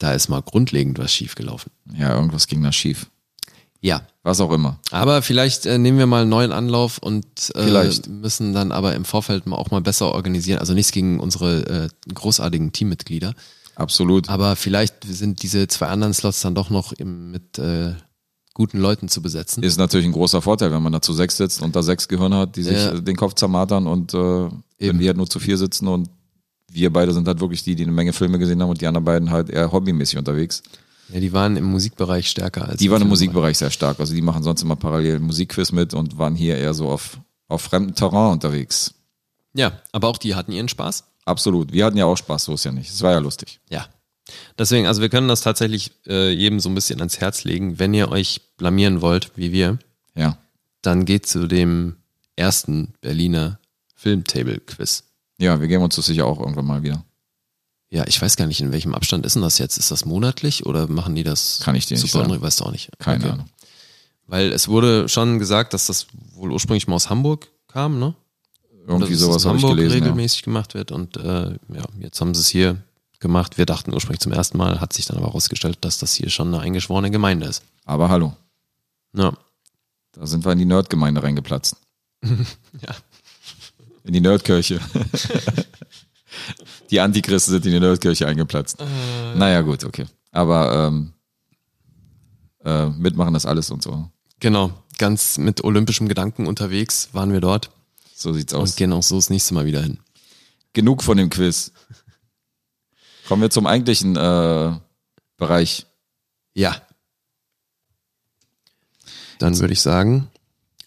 Da ist mal grundlegend was schiefgelaufen. Ja, irgendwas ging da schief. Ja. Was auch immer. Aber vielleicht äh, nehmen wir mal einen neuen Anlauf und äh, Vielleicht. müssen dann aber im Vorfeld auch mal besser organisieren. Also nichts gegen unsere äh, großartigen Teammitglieder. Absolut. Aber vielleicht sind diese zwei anderen Slots dann doch noch im, mit äh, guten Leuten zu besetzen. Ist natürlich ein großer Vorteil, wenn man da zu sechs sitzt und da sechs Gehirne hat, die sich Ja. äh, den Kopf zermartern und äh, wenn Eben. wir halt nur zu vier sitzen und wir beide sind halt wirklich die, die eine Menge Filme gesehen haben und die anderen beiden halt eher hobbymäßig unterwegs. Ja, die waren im Musikbereich stärker als Die waren im. Musikbereich sehr stark. Also die machen sonst immer parallel Musikquiz mit und waren hier eher so auf, auf fremdem Terrain unterwegs. Ja, aber auch die hatten ihren Spaß. Absolut. Wir hatten ja auch Spaß, so ist ja nicht. Es war ja lustig. Ja. Deswegen, also wir können das tatsächlich äh, jedem so ein bisschen ans Herz legen. Wenn ihr euch blamieren wollt, wie wir, Ja. dann geht zu dem ersten Berliner Filmtable-Quiz. Ja, wir geben uns das sicher auch irgendwann mal wieder. Ja, ich weiß gar nicht, in welchem Abstand ist denn das jetzt? Ist das monatlich oder machen die das Kann ich dir nicht sagen. Weißt du auch nicht. Keine Okay. Ahnung. Weil es wurde schon gesagt, dass das wohl ursprünglich mal aus Hamburg kam, ne? Irgendwie dass sowas habe ich gelesen. Ja. regelmäßig gemacht wird und äh, ja, jetzt haben sie es hier gemacht. Wir dachten ursprünglich zum ersten Mal, hat sich dann aber herausgestellt, dass das hier schon eine eingeschworene Gemeinde ist. Aber hallo, Ja. da sind wir in die Nerdgemeinde reingeplatzt. Ja. In die Nerdkirche. die Antichristen sind in die Nerdkirche eingeplatzt. Äh. Naja, gut, okay. Aber ähm, äh, mitmachen das alles und so. Genau, ganz mit olympischem Gedanken unterwegs waren wir dort So sieht's und aus. gehen auch so das nächste Mal wieder hin. Genug von dem Quiz. Kommen wir zum eigentlichen äh, Bereich. Ja. Dann würde ich sagen,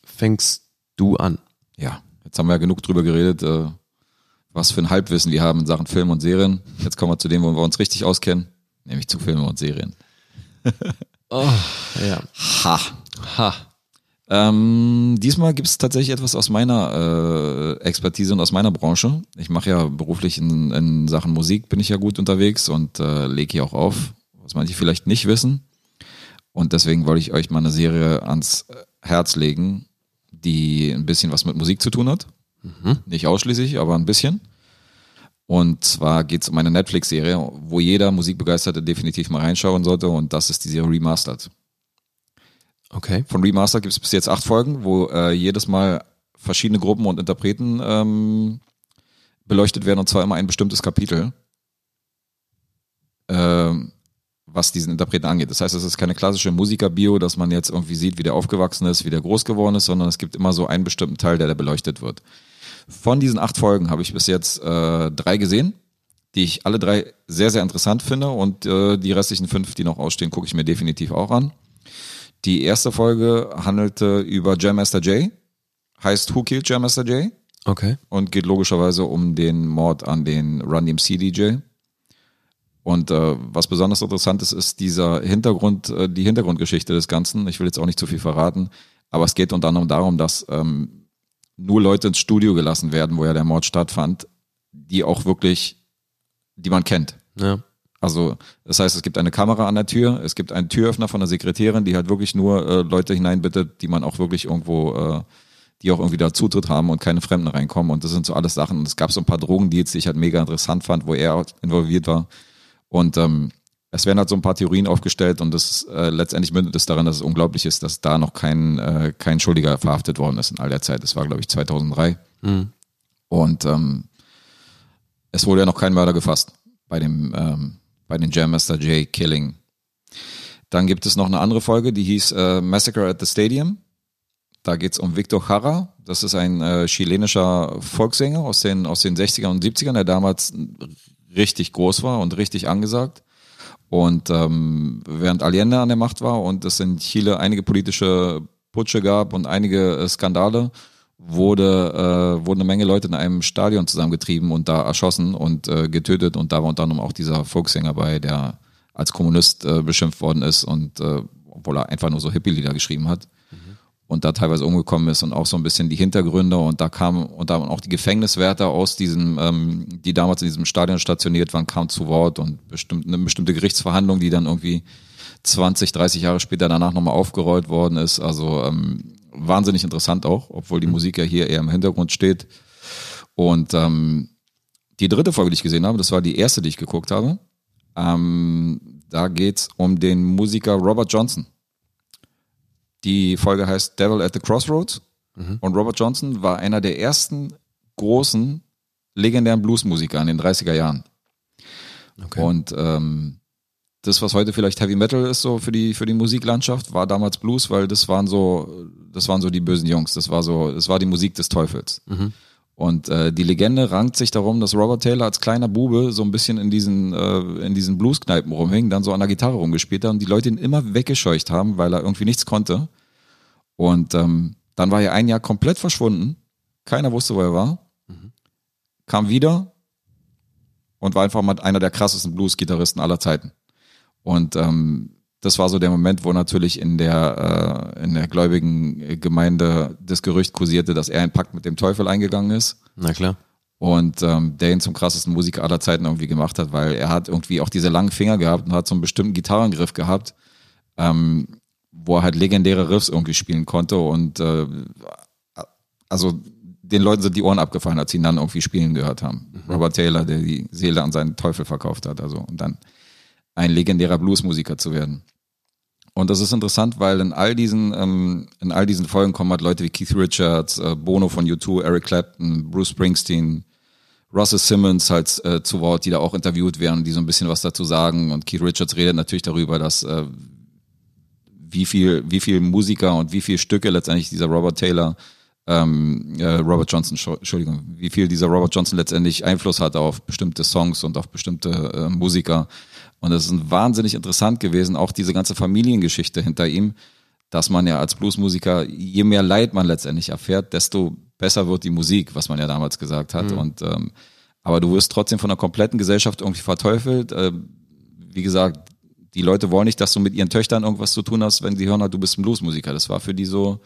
fängst du an. Ja, jetzt haben wir ja genug drüber geredet, äh, was für ein Halbwissen wir haben in Sachen Film und Serien. Jetzt kommen wir zu dem, wo wir uns richtig auskennen, nämlich zu Filmen und Serien. Oh, ja. Ha. Ha. Ähm, diesmal gibt es tatsächlich etwas aus meiner äh, Expertise und aus meiner Branche. Ich mache ja beruflich in, in Sachen Musik, bin ich ja gut unterwegs und äh, lege hier auch auf, was manche vielleicht nicht wissen. Und deswegen wollte ich euch mal eine Serie ans Herz legen, die ein bisschen was mit Musik zu tun hat. Nicht ausschließlich, aber ein bisschen. Und zwar geht es um eine Netflix-Serie, wo jeder Musikbegeisterte definitiv mal reinschauen sollte und das ist die Serie Remastered. Okay. Von Remastered gibt es bis jetzt acht Folgen, wo äh, jedes Mal verschiedene Gruppen und Interpreten ähm, beleuchtet werden und zwar immer ein bestimmtes Kapitel, ähm, was diesen Interpreten angeht. Das heißt, es ist keine klassische Musikerbio, dass man jetzt irgendwie sieht, wie der aufgewachsen ist, wie der groß geworden ist, sondern es gibt immer so einen bestimmten Teil, der da beleuchtet wird. Von diesen acht Folgen habe ich bis jetzt äh, drei gesehen, die ich alle drei sehr, sehr interessant finde und äh, die restlichen fünf, die noch ausstehen, gucke ich mir definitiv auch an. Die erste Folge handelte über Jam Master Jay, heißt Who Killed Jam Master Jay Okay. und geht logischerweise um den Mord an den Run DMC DJ. Und äh, was besonders interessant ist, ist dieser Hintergrund, äh, die Hintergrundgeschichte des Ganzen. Ich will jetzt auch nicht zu viel verraten, aber es geht unter anderem darum, dass ähm, nur Leute ins Studio gelassen werden, wo ja der Mord stattfand, die auch wirklich, die man kennt. Ja. Also das heißt, es gibt eine Kamera an der Tür, es gibt einen Türöffner von der Sekretärin, die halt wirklich nur äh, Leute hineinbittet, die man auch wirklich irgendwo, äh, die auch irgendwie da Zutritt haben und keine Fremden reinkommen. Und das sind so alles Sachen. Und es gab so ein paar Drogendeals, die ich halt mega interessant fand, wo er involviert war. Und ähm, es werden halt so ein paar Theorien aufgestellt und das äh, letztendlich mündet es darin, dass es unglaublich ist, dass da noch kein, äh, kein Schuldiger verhaftet worden ist in all der Zeit. Das war, glaube ich, 2003. Mhm. Und ähm, es wurde ja noch kein Mörder gefasst bei dem ähm, bei den Jam Master J Killing. Dann gibt es noch eine andere Folge, die hieß äh, Massacre at the Stadium. Da geht's um Victor Jara. Das ist ein äh, chilenischer Volkssänger aus den, aus den 60ern und 70ern, der damals richtig groß war und richtig angesagt. Und ähm, während Allende an der Macht war und es in Chile einige politische Putsche gab und einige äh, Skandale, wurde, äh, wurden eine Menge Leute in einem Stadion zusammengetrieben und da erschossen und äh, getötet. Und da war unter anderem auch dieser Volkssänger bei, der als Kommunist äh, beschimpft worden ist und äh, obwohl er einfach nur so Hippie-Lieder geschrieben hat und da teilweise umgekommen ist und auch so ein bisschen die Hintergründe und da kamen und da auch die Gefängniswärter aus diesem, ähm, die damals in diesem Stadion stationiert waren, kamen zu Wort und bestimmt, eine bestimmte Gerichtsverhandlung, die dann irgendwie 20, 30 Jahre später danach nochmal aufgerollt worden ist. Also ähm, wahnsinnig interessant auch, obwohl die Musik ja hier eher im Hintergrund steht. Und ähm, die dritte Folge, die ich gesehen habe, das war die erste, die ich geguckt habe. Ähm, da geht's um den Musiker Robert Johnson. Die Folge heißt Devil at the Crossroads. Und Robert Johnson war einer der ersten großen, legendären Bluesmusiker in den 30er Jahren. Okay. Und ähm, das, was heute vielleicht Heavy Metal ist, so für die, für die Musiklandschaft, war damals Blues, weil das waren so, das waren so die bösen Jungs. Das war so, das war die Musik des Teufels. Und äh, die Legende rankt sich darum, dass Robert Taylor als kleiner Bube so ein bisschen in diesen, äh, in diesen Blueskneipen rumhing, dann so an der Gitarre rumgespielt hat und die Leute ihn immer weggescheucht haben, weil er irgendwie nichts konnte. Und ähm, dann war er ein Jahr komplett verschwunden. Keiner wusste, wo er war. Kam wieder und war einfach mal einer der krassesten Blues-Gitarristen aller Zeiten. Und ähm, das war so der Moment, wo natürlich in der, äh, in der gläubigen Gemeinde das Gerücht kursierte, dass er einen Pakt mit dem Teufel eingegangen ist Na klar. und ähm, der ihn zum krassesten Musiker aller Zeiten irgendwie gemacht hat, weil er hat irgendwie auch diese langen Finger gehabt und hat so einen bestimmten Gitarrengriff gehabt, ähm, wo er halt legendäre Riffs irgendwie spielen konnte und äh, also den Leuten sind die Ohren abgefallen, als sie ihn dann irgendwie spielen gehört haben. Robert Taylor, der die Seele an seinen Teufel verkauft hat, also und dann ein legendärer Bluesmusiker zu werden. Und das ist interessant, weil in all diesen, ähm, in all diesen Folgen kommen halt Leute wie Keith Richards, äh, Bono von U2, Eric Clapton, Bruce Springsteen, Russell Simmons halt äh, zu Wort, die da auch interviewt werden, die so ein bisschen was dazu sagen. Und Keith Richards redet natürlich darüber, dass äh, wie viel, wie viel Musiker und wie viel Stücke letztendlich dieser Robert Taylor, ähm, äh, Robert Johnson, Entschuldigung, wie viel dieser Robert Johnson letztendlich Einfluss hatte auf bestimmte Songs und auf bestimmte äh, Musiker. Und es ist wahnsinnig interessant gewesen, auch diese ganze Familiengeschichte hinter ihm, dass man ja als Bluesmusiker, je mehr Leid man letztendlich erfährt, desto besser wird die Musik, was man ja damals gesagt hat. Und ähm, aber du wirst trotzdem von der kompletten Gesellschaft irgendwie verteufelt. Äh, wie gesagt, die Leute wollen nicht, dass du mit ihren Töchtern irgendwas zu tun hast, wenn sie hören, halt, du bist ein Bluesmusiker. Das war für die so,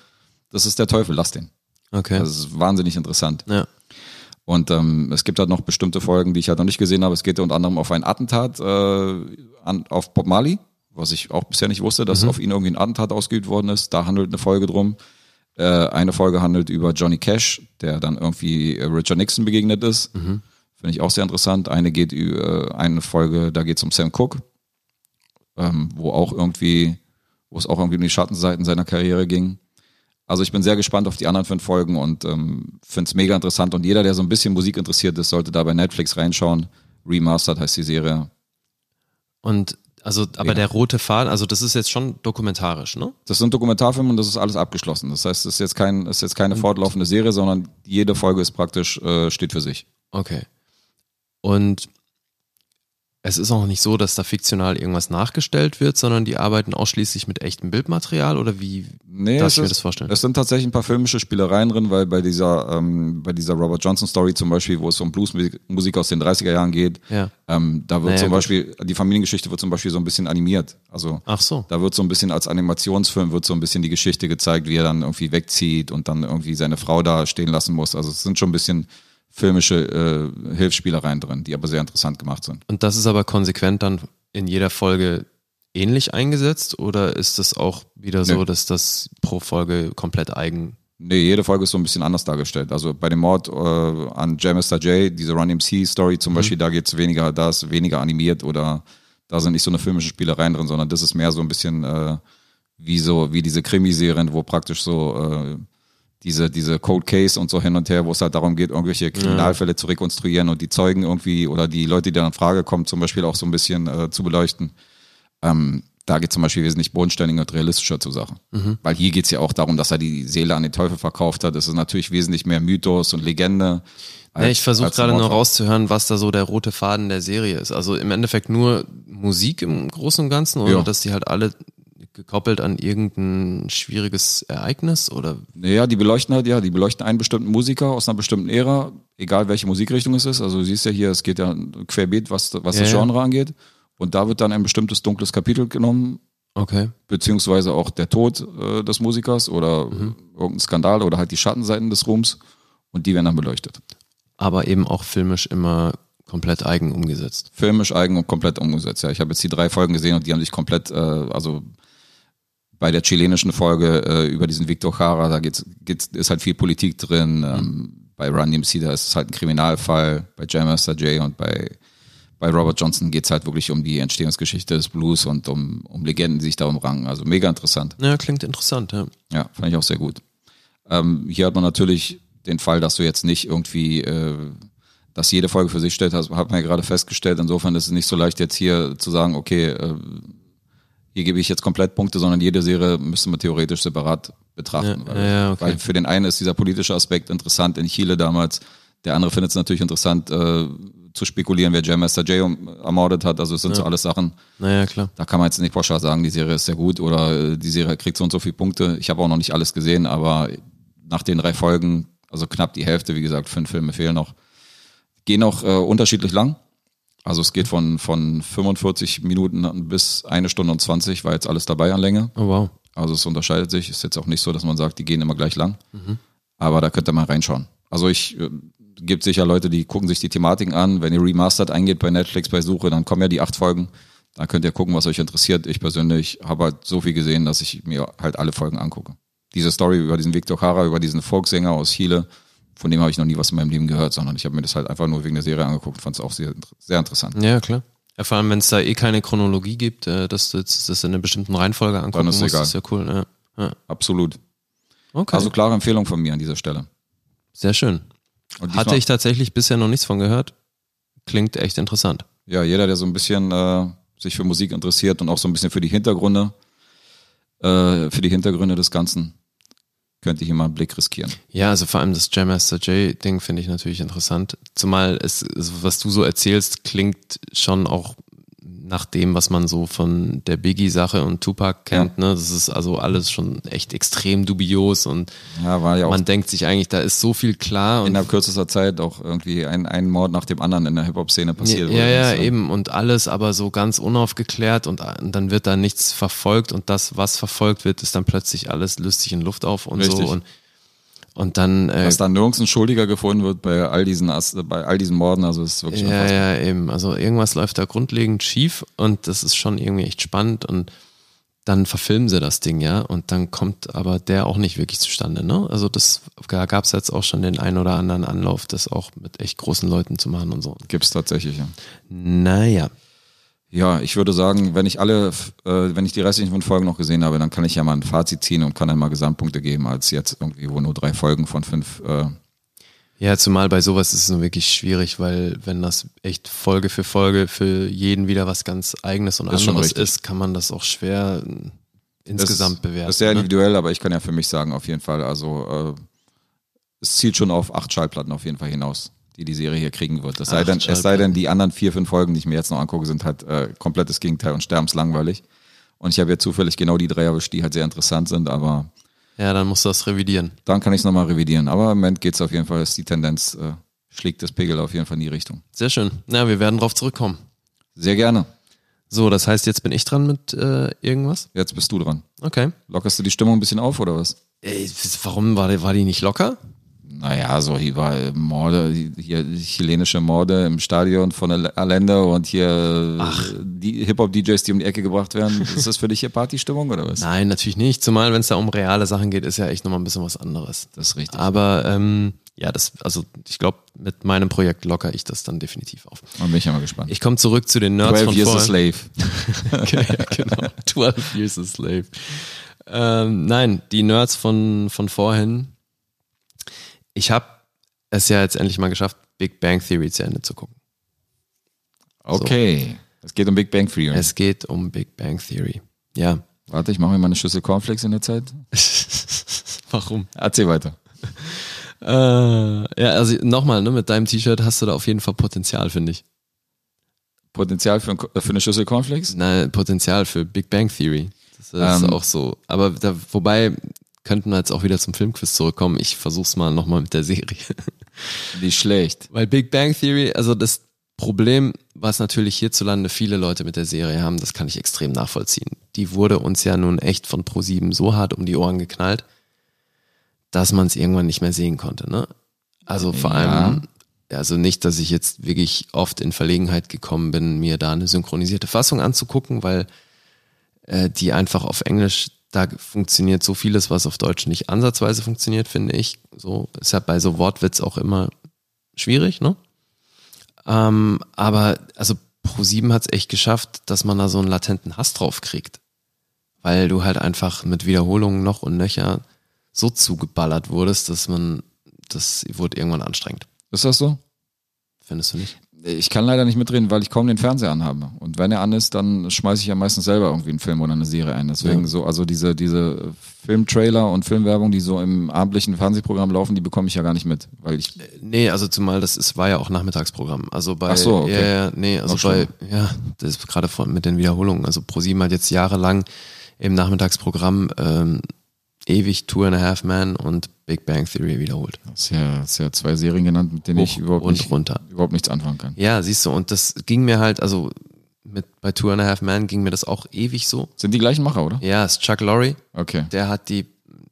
das ist der Teufel, lass den. Okay. Das ist wahnsinnig interessant. ja. Und ähm, es gibt halt noch bestimmte Folgen, die ich halt noch nicht gesehen habe. Es geht unter anderem auf ein Attentat äh, an, auf Bob Marley, was ich auch bisher nicht wusste, dass auf ihn irgendwie ein Attentat ausgeübt worden ist. Da handelt eine Folge drum. Äh, eine Folge handelt über Johnny Cash, der dann irgendwie äh, Richard Nixon begegnet ist. Finde ich auch sehr interessant. Eine geht über eine Folge, da geht es um Sam Cooke, ähm, wo auch irgendwie, wo es auch irgendwie um die Schattenseiten seiner Karriere ging. Also ich bin sehr gespannt auf die anderen fünf Folgen und ähm, finde es mega interessant. Und jeder, der so ein bisschen Musik interessiert ist, sollte da bei Netflix reinschauen. Remastered heißt die Serie. Und also, aber Ja. der rote Faden, also das ist jetzt schon dokumentarisch, ne? Das sind Dokumentarfilme und das ist alles abgeschlossen. Das heißt, es ist jetzt, kein, es ist jetzt keine fortlaufende Serie, sondern jede Folge ist praktisch, äh, steht für sich. Okay. Und es ist auch nicht so, dass da fiktional irgendwas nachgestellt wird, sondern die arbeiten ausschließlich mit echtem Bildmaterial oder wie Nee, darf es ich mir ist- das vorstellen? Es sind tatsächlich ein paar filmische Spielereien drin, weil bei dieser, ähm, bei dieser Robert Johnson Story zum Beispiel, wo es um Bluesmusik aus den 30er Jahren geht, Ja. ähm, da wird Naja, zum gut. Beispiel, die Familiengeschichte wird zum Beispiel so ein bisschen animiert. Also Ach so. da wird so ein bisschen als Animationsfilm wird so ein bisschen die Geschichte gezeigt, wie er dann irgendwie wegzieht und dann irgendwie seine Frau da stehen lassen muss. Also es sind schon ein bisschen filmische äh, Hilfsspielereien drin, die aber sehr interessant gemacht sind. Und das ist aber konsequent dann in jeder Folge ähnlich eingesetzt oder ist das auch wieder so, dass das pro Folge komplett eigen Nee, jede Folge ist so ein bisschen anders dargestellt. Also bei dem Mord äh, an J. Mr. J, diese Run MC Story zum Beispiel, da geht's weniger, da ist weniger animiert oder da sind nicht so eine filmische Spielereien drin, sondern das ist mehr so ein bisschen äh, wie so, wie diese Krimiserien, wo praktisch so äh, diese, diese Code Case und so hin und her, wo es halt darum geht, irgendwelche Kriminalfälle zu rekonstruieren und die Zeugen irgendwie oder die Leute, die dann in Frage kommen, zum Beispiel auch so ein bisschen äh, zu beleuchten. Ähm, da geht zum Beispiel wesentlich bodenständiger und realistischer zur Sache. Weil hier geht's ja auch darum, dass er die Seele an den Teufel verkauft hat. Es ist natürlich wesentlich mehr Mythos und Legende. Ja, ich versuche als gerade nur rauszuhören, was da so der rote Faden der Serie ist. Also im Endeffekt nur Musik im Großen und Ganzen oder Ja. dass die halt alle gekoppelt an irgendein schwieriges Ereignis oder Ja, die beleuchten halt, ja, die beleuchten einen bestimmten Musiker aus einer bestimmten Ära, egal welche Musikrichtung es ist. Also du siehst ja hier, es geht ja querbeet, was, was Ja, das ja. Genre angeht. Und da wird dann ein bestimmtes dunkles Kapitel genommen, okay. beziehungsweise auch der Tod äh, des Musikers oder Mhm. irgendein Skandal oder halt die Schattenseiten des Ruhms. Und die werden dann beleuchtet. Aber eben auch filmisch immer komplett eigen umgesetzt. filmisch eigen und komplett umgesetzt. Ja, ich habe jetzt die drei Folgen gesehen und die haben sich komplett, äh, also bei der chilenischen Folge äh, über diesen Victor Jara, da geht's, geht's, ist halt viel Politik drin. Ähm, bei Run DMC, da ist es halt ein Kriminalfall. Bei Jam Master Jay und bei bei Robert Johnson geht's halt wirklich um die Entstehungsgeschichte des Blues und um, um Legenden, die sich da umrangen. Also mega interessant. Ja, klingt interessant, ja. Ja, fand ich auch sehr gut. Ähm, hier hat man natürlich den Fall, dass du jetzt nicht irgendwie, äh, dass jede Folge für sich stellt, das hat man ja gerade festgestellt. Insofern ist es nicht so leicht jetzt hier zu sagen, okay, äh, hier gebe ich jetzt komplett Punkte, sondern jede Serie müsste man theoretisch separat betrachten. Ja, weil, ja, okay. weil für den einen ist dieser politische Aspekt interessant in Chile damals, der andere findet es natürlich interessant äh, zu spekulieren, wer Jam Master Jay ermordet hat. Also es sind so alles Sachen, Naja, klar. da kann man jetzt nicht pauschal sagen, die Serie ist sehr gut oder äh, die Serie kriegt so und so viele Punkte. Ich habe auch noch nicht alles gesehen, aber nach den drei Folgen, also knapp die Hälfte, wie gesagt, fünf Filme fehlen noch, gehen auch äh, unterschiedlich lang. Also es geht von, von 45 Minuten bis eine Stunde und 20, war jetzt alles dabei an Länge. Oh wow. Also es unterscheidet sich. Ist jetzt auch nicht so, dass man sagt, die gehen immer gleich lang. Aber da könnt ihr mal reinschauen. Also ich äh, gibt sicher Leute, die gucken sich die Thematiken an. Wenn ihr Remastered eingeht bei Netflix bei Suche, dann kommen ja die acht Folgen. Da könnt ihr gucken, was euch interessiert. Ich persönlich habe halt so viel gesehen, dass ich mir halt alle Folgen angucke. Diese Story über diesen Victor Jara, über diesen Folksänger aus Chile, von dem habe ich noch nie was in meinem Leben gehört, sondern ich habe mir das halt einfach nur wegen der Serie angeguckt. Fand es auch sehr, sehr interessant. Ja, klar. Ja, vor allem, wenn es da eh keine Chronologie gibt, äh, dass du jetzt das in einer bestimmten Reihenfolge angucken Dann ist es musst, egal. ist ja cool. Ja. Ja. Absolut. Okay, Also klare Empfehlung von mir an dieser Stelle. sehr schön. Hatte ich tatsächlich bisher noch nichts von gehört. Klingt echt interessant. ja, jeder, der so ein bisschen äh, sich für Musik interessiert und auch so ein bisschen für die Hintergründe, äh, für die Hintergründe des Ganzen, könnte hier mal einen Blick riskieren. Ja, also vor allem das Jam Master J-Ding finde ich natürlich interessant. Zumal es, es, was du so erzählst, klingt schon auch nach dem, was man so von der Biggie-Sache und Tupac kennt. Ne? Das ist also alles schon echt extrem dubios und Ja, ja man denkt sich eigentlich, da ist so viel klar und innerhalb kürzester Zeit auch irgendwie ein, ein Mord nach dem anderen in der Hip-Hop-Szene passiert. Ja, ja, So. eben. Und alles aber so ganz unaufgeklärt und, und dann wird da nichts verfolgt und das, was verfolgt wird, ist dann plötzlich alles lustig in Luft auf und Richtig. so. Und, und dann, äh, Dass da nirgends ein Schuldiger gefunden wird bei all diesen, bei all diesen Morden, also es ist wirklich ja, unfassbar. ja, eben. Also irgendwas läuft da grundlegend schief und das ist schon irgendwie echt spannend und dann verfilmen sie das Ding, ja, und dann kommt aber der auch nicht wirklich zustande, ne? Also das da gab es jetzt auch schon den einen oder anderen Anlauf, das auch mit echt großen Leuten zu machen und so. Gibt's tatsächlich, ja. Naja. Ja, ich würde sagen, wenn ich alle, äh, wenn ich die restlichen fünf Folgen noch gesehen habe, dann kann ich ja mal ein Fazit ziehen und kann dann mal Gesamtpunkte geben, als jetzt irgendwie, wo nur drei Folgen von fünf. Äh, Ja, zumal bei sowas ist es nur wirklich schwierig, weil wenn das echt Folge für Folge für jeden wieder was ganz eigenes und Ist anderes ist, kann man das auch schwer äh, insgesamt bewerten. Das ist sehr ne? individuell, aber ich kann ja für mich sagen, auf jeden Fall, also äh, es zielt schon auf acht Schallplatten auf jeden Fall hinaus, die die Serie hier kriegen wird. Es sei, denn, es sei denn, die anderen vier, fünf Folgen, die ich mir jetzt noch angucke, sind halt äh, komplettes Gegenteil und sterbenslangweilig. Und ich habe jetzt zufällig genau die drei erwischt, die halt sehr interessant sind, aber Ja, dann musst du das revidieren. dann kann ich es nochmal revidieren. Aber im Moment geht's auf jeden Fall, ist die Tendenz, äh, schlägt das Pegel auf jeden Fall in die Richtung. Sehr schön. Ja, wir werden drauf zurückkommen. Sehr gerne. So, das heißt, jetzt bin ich dran mit äh, irgendwas? Jetzt bist du dran. Okay. Lockerst du die Stimmung ein bisschen auf oder was? Ey, warum war die, war die nicht locker? Naja, so hier war Morde, hier chilenische Morde im Stadion von Allende und hier die Hip-Hop-DJs, die um die Ecke gebracht werden. Ist das für dich hier Partystimmung oder was? Nein, natürlich nicht. Zumal, wenn es da um reale Sachen geht, ist ja echt nochmal ein bisschen was anderes. Das ist richtig. Aber ähm, ja, das, also ich glaube, mit meinem Projekt locker ich das dann definitiv auf. Dann bin ich ja mal gespannt. Ich komme zurück zu den Nerds 12 von Years a vorhin. Slave. ja, genau. 12 Years a Slave. Ähm, nein, die Nerds von, von vorhin. Ich habe es ja jetzt endlich mal geschafft, Big Bang Theory zu Ende zu gucken. Okay. Es geht um Big Bang Theory. Es geht um Big Bang Theory. Ja. Warte, ich mache mir mal eine Schüssel Cornflakes in der Zeit. Warum? Erzähl weiter. Äh, ja, also nochmal, ne, mit deinem T-Shirt hast du da auf jeden Fall Potenzial, finde ich. Potenzial für, ein, für eine Schüssel Cornflakes? Nein, Potenzial für Big Bang Theory. Das ist Ähm. auch so. Aber da, wobei könnten wir jetzt auch wieder zum Filmquiz zurückkommen. Ich versuch's mal nochmal mit der Serie. Nicht schlecht. Weil Big Bang Theory, also das Problem, was natürlich hierzulande viele Leute mit der Serie haben, das kann ich extrem nachvollziehen. Die wurde uns ja nun echt von Pro7 so hart um die Ohren geknallt, dass man es irgendwann nicht mehr sehen konnte. Ne? Also vor Ja. allem, also nicht, dass ich jetzt wirklich oft in Verlegenheit gekommen bin, mir da eine synchronisierte Fassung anzugucken, weil äh, die einfach auf Englisch, da funktioniert so vieles, was auf Deutsch nicht ansatzweise funktioniert, finde ich. So ist ja bei so Wortwitz auch immer schwierig, ne? Ähm, aber also Pro7 hat es echt geschafft, dass man da so einen latenten Hass drauf kriegt. Weil du halt einfach mit Wiederholungen noch und nöcher so zugeballert wurdest, dass man, das wurde irgendwann anstrengend. Ist das so? Findest du nicht? Ich kann leider nicht mitreden, weil ich kaum den Fernseher anhabe. Und wenn er an ist, dann schmeiße ich ja meistens selber irgendwie einen Film oder eine Serie ein. Deswegen Ja. so, also diese, diese Filmtrailer und Filmwerbung, die so im abendlichen Fernsehprogramm laufen, die bekomme ich ja gar nicht mit. Weil ich, Nee, also zumal das ist, war ja auch Nachmittagsprogramm. Also bei, Ach so, okay. ja, ja, nee, also Noch bei, ja, das ist gerade von, mit den Wiederholungen. Also ProSieben hat jetzt jahrelang im Nachmittagsprogramm ähm, ewig Two and a Half Men und Big Bang Theory wiederholt. das ist ja, das ist ja zwei Serien genannt, mit denen Hoch ich überhaupt, nicht, runter. überhaupt nichts anfangen kann. Ja, siehst du, und das ging mir halt, also mit bei Two and a Half Men ging mir das auch ewig so. Sind die gleichen Macher, oder? Ja, ist Chuck Lorre, Okay. der hat die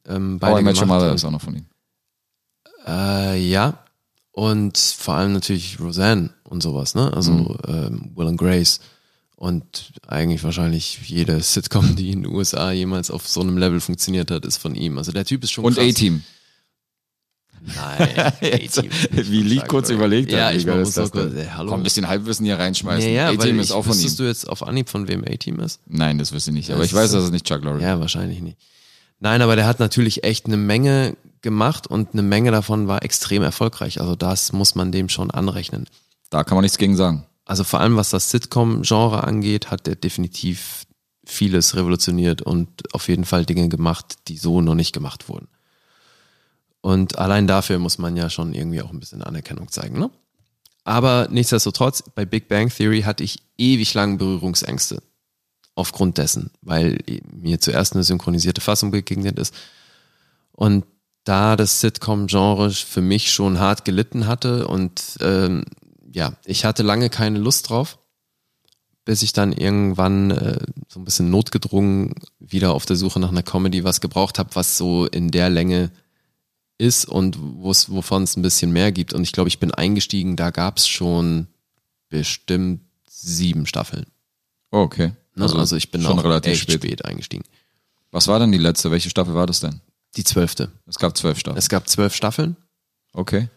ähm, beide Your gemacht. Mother und- ist auch noch von ihm. Äh, ja. Und vor allem natürlich Roseanne und sowas, ne? Also Mhm. ähm, Will and Grace. Und eigentlich wahrscheinlich jede Sitcom, die in den USA jemals auf so einem Level funktioniert hat, ist von ihm. Also der Typ ist schon Und. A-Team. Nein, Jetzt, A-Team ist Wie Lee kurz Lorre. überlegt Ja, hat, wie ich muss ist das kurz, ey, hallo. Komm, ein bisschen Halbwissen hier reinschmeißen. Ja, ja, A-Team ist auch von ihm. wüsstest du jetzt auf Anhieb, von wem A-Team ist? Nein, das wüsste ich nicht. Aber Das ich weiß, ist- dass es nicht Chuck Lorre Ja, wahrscheinlich nicht. Nein, aber der hat natürlich echt eine Menge gemacht und eine Menge davon war extrem erfolgreich. Also das muss man dem schon anrechnen. Da kann man nichts gegen sagen. Also vor allem was das Sitcom-Genre angeht, hat er definitiv vieles revolutioniert und auf jeden Fall Dinge gemacht, die so noch nicht gemacht wurden. Und allein dafür muss man ja schon irgendwie auch ein bisschen Anerkennung zeigen, ne? Aber nichtsdestotrotz, bei Big Bang Theory hatte ich ewig lang Berührungsängste. Aufgrund dessen, weil mir zuerst eine synchronisierte Fassung begegnet ist. Und da das Sitcom-Genre für mich schon hart gelitten hatte und ähm, ja, ich hatte lange keine Lust drauf, bis ich dann irgendwann äh, so ein bisschen notgedrungen wieder auf der Suche nach einer Comedy was gebraucht habe, was so in der Länge ist und wovon es ein bisschen mehr gibt. Und ich glaube, ich bin eingestiegen, da gab es schon bestimmt sieben Staffeln. Oh, okay. Ne? Also, Also ich bin schon auch relativ spät. spät. eingestiegen. Was war denn die letzte? Welche Staffel war das denn? Die zwölfte. Es gab zwölf Staffeln. Es gab zwölf Staffeln Okay.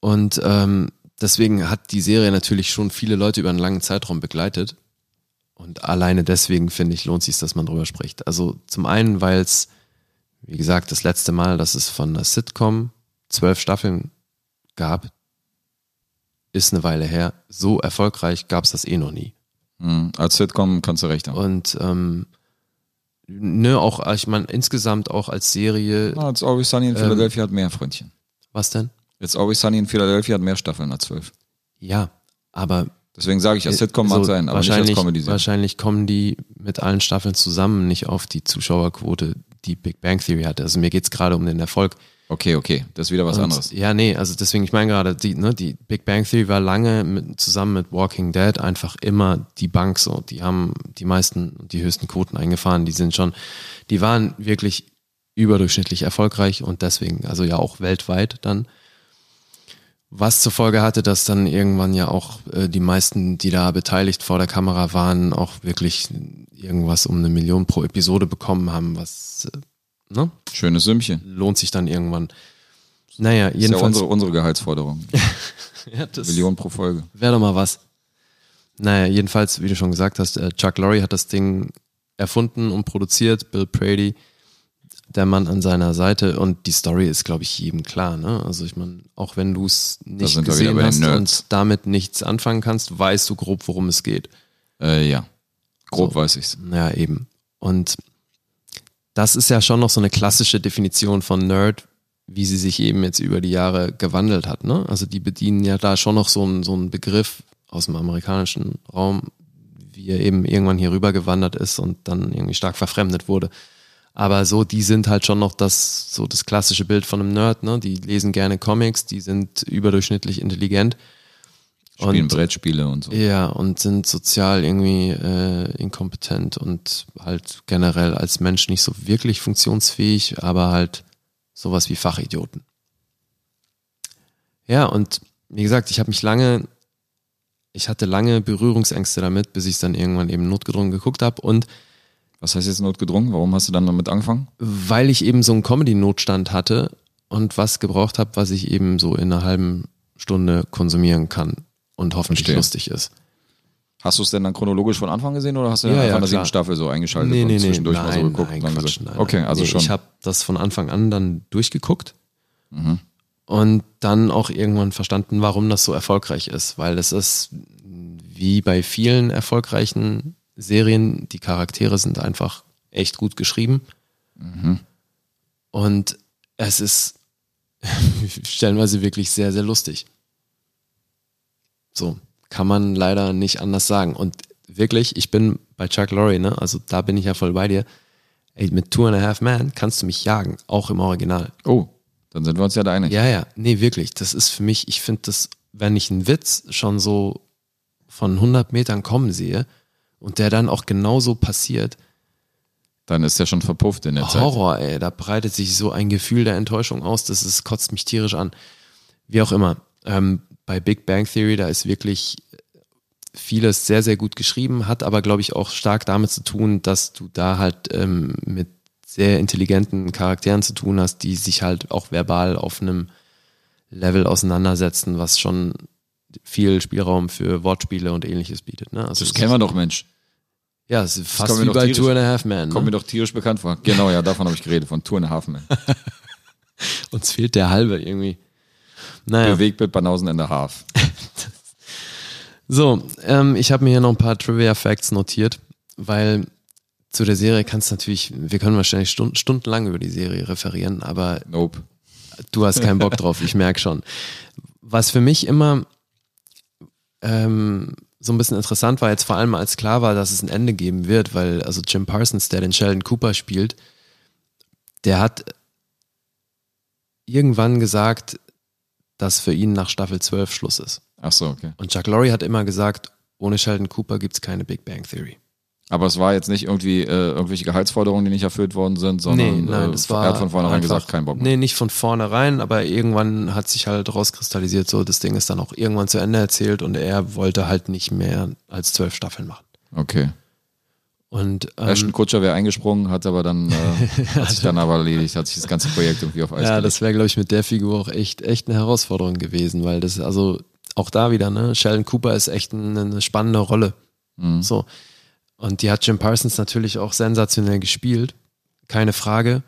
und ähm, deswegen hat die Serie natürlich schon viele Leute über einen langen Zeitraum begleitet. Und alleine deswegen, finde ich, lohnt sich, dass man drüber spricht. Also zum einen, weil es, wie gesagt, das letzte Mal, dass es von einer Sitcom zwölf Staffeln gab, ist eine Weile her. So erfolgreich gab es das eh noch nie. Hm. Als Sitcom kannst du recht haben. Und ähm, ne, auch, ich meine, insgesamt auch als Serie, It's Always Sunny in Ähm, Philadelphia hat mehr, Freundchen. was denn? It's Always Sunny in Philadelphia hat mehr Staffeln als zwölf. Ja, aber Deswegen sage ich, als Sitcom mag so sein, aber nicht als wahrscheinlich, comedy -Serie. wahrscheinlich kommen die mit allen Staffeln zusammen nicht auf die Zuschauerquote, die Big Bang Theory hatte. Also mir geht's gerade um den Erfolg. Okay, okay, das ist wieder was Und, anderes. Ja, nee, also deswegen, ich meine gerade, die, ne, die Big Bang Theory war lange mit, zusammen mit Walking Dead einfach immer die Bank so. Die haben die meisten und die höchsten Quoten eingefahren. Die sind schon, die waren wirklich überdurchschnittlich erfolgreich und deswegen, also ja auch weltweit dann. Was zur Folge hatte, dass dann irgendwann ja auch äh, die meisten, die da beteiligt vor der Kamera waren, auch wirklich irgendwas um eine Million pro Episode bekommen haben, was äh, ne? Schönes Sümmchen. lohnt sich dann irgendwann. Naja, Das ist ja jedenfalls. unsere, unsere Gehaltsforderung. ja, das Millionen pro Folge. wäre doch mal was. Naja, jedenfalls, wie du schon gesagt hast, äh, Chuck Lorre hat das Ding erfunden und produziert, Bill Brady, der Mann an seiner Seite und die Story ist, glaube ich, jedem klar. Ne? Also ich meine, auch wenn du es nicht gesehen hast und damit nichts anfangen kannst, weißt du grob, worum es geht. Äh, ja. Grob So. weiß ich's. Ja, eben. Und das ist ja schon noch so eine klassische Definition von Nerd, wie sie sich eben jetzt über die Jahre gewandelt hat. Ne? Also die bedienen ja da schon noch so einen, so einen Begriff aus dem amerikanischen Raum, wie er eben irgendwann hier rüber gewandert ist und dann irgendwie stark verfremdet wurde. Aber so, die sind halt schon noch das, so das klassische Bild von einem Nerd, ne? Die lesen gerne Comics, die sind überdurchschnittlich intelligent. Spielen Und- Brettspiele und so. Ja, und sind sozial irgendwie äh, inkompetent und halt generell als Mensch nicht so wirklich funktionsfähig, aber halt sowas wie Fachidioten. Ja, und wie gesagt, ich habe mich lange, ich hatte lange Berührungsängste damit, bis ich es dann irgendwann eben notgedrungen geguckt habe und Was heißt jetzt notgedrungen? Warum hast du dann damit angefangen? weil ich eben so einen Comedy-Notstand hatte und was gebraucht habe, was ich eben so in einer halben Stunde konsumieren kann und hoffentlich Verstehe. lustig ist. Hast du es denn dann chronologisch von Anfang gesehen oder hast du Ja, ja, eine klar. siebten Staffel so eingeschaltet Nee, nee, und nee, zwischendurch nein, mal so geguckt nein, Quatsch, nein, okay, also nee, schon. Ich habe das von Anfang an dann durchgeguckt Mhm. und dann auch irgendwann verstanden, warum das so erfolgreich ist, weil es ist wie bei vielen erfolgreichen Serien, die Charaktere sind einfach echt gut geschrieben Mhm. und es ist stellenweise wirklich sehr, sehr lustig. So, kann man leider nicht anders sagen. Und wirklich, ich bin bei Chuck Lorre, ne? Also da bin ich ja voll bei dir. Ey, mit Two and a Half Man kannst du mich jagen, auch im Original. Oh, dann sind wir uns ja da einig. Ja, ja, nee, wirklich. Das ist für mich, ich finde das, wenn ich einen Witz schon so von 100 Metern kommen sehe und der dann auch genauso passiert, Dann ist der schon verpufft in der Zeit. Horror, ey, da breitet sich so ein Gefühl der Enttäuschung aus, das ist, kotzt mich tierisch an. Wie auch immer. Ähm, bei Big Bang Theory, da ist wirklich vieles sehr, sehr gut geschrieben, hat aber, glaube ich, auch stark damit zu tun, dass du da halt ähm, mit sehr intelligenten Charakteren zu tun hast, die sich halt auch verbal auf einem Level auseinandersetzen, was schon viel Spielraum für Wortspiele und ähnliches bietet. Ne? Also Das kennen wir doch, Mensch. Ja, es ist fast wie bei tierisch- Two and a Half Men. Kommt mir Ne? doch tierisch bekannt vor. Genau, ja, davon habe ich geredet, von Two and a Half Men. Uns fehlt der halbe irgendwie. Naja. Bewegt mit Banausen in der Half. So, ähm, ich habe mir hier noch ein paar Trivia Facts notiert, weil zu der Serie kannst du natürlich, wir können wahrscheinlich stund, stundenlang über die Serie referieren, aber Nope. du hast keinen Bock drauf, ich merke schon. Was für mich immer ähm, so ein bisschen interessant war, jetzt vor allem als klar war, dass es ein Ende geben wird, weil also Jim Parsons, der den Sheldon Cooper spielt, der hat irgendwann gesagt, dass für ihn nach Staffel 12 Schluss ist. Ach so, okay. Und Chuck Lorre hat immer gesagt, ohne Sheldon Cooper gibt's keine Big Bang Theory. Aber es war jetzt nicht irgendwie äh, irgendwelche Gehaltsforderungen, die nicht erfüllt worden sind, sondern nee, nein, äh, das war er hat von vornherein einfach- gesagt, kein Bock mehr. Nee, nicht von vornherein, aber irgendwann hat sich halt rauskristallisiert, so das Ding ist dann auch irgendwann zu Ende erzählt und er wollte halt nicht mehr als zwölf Staffeln machen. Okay. Und ähm, Ashton Kutscher wäre eingesprungen, hat aber dann, äh, hat sich dann aber erledigt, hat sich das ganze Projekt irgendwie auf Eis ja, gelegt. das wäre, glaube ich, mit der Figur auch echt, echt eine Herausforderung gewesen, weil das, also auch da wieder, ne, Sheldon Cooper ist echt eine, eine spannende Rolle. Mhm. So. Und die hat Jim Parsons natürlich auch sensationell gespielt. Keine Frage.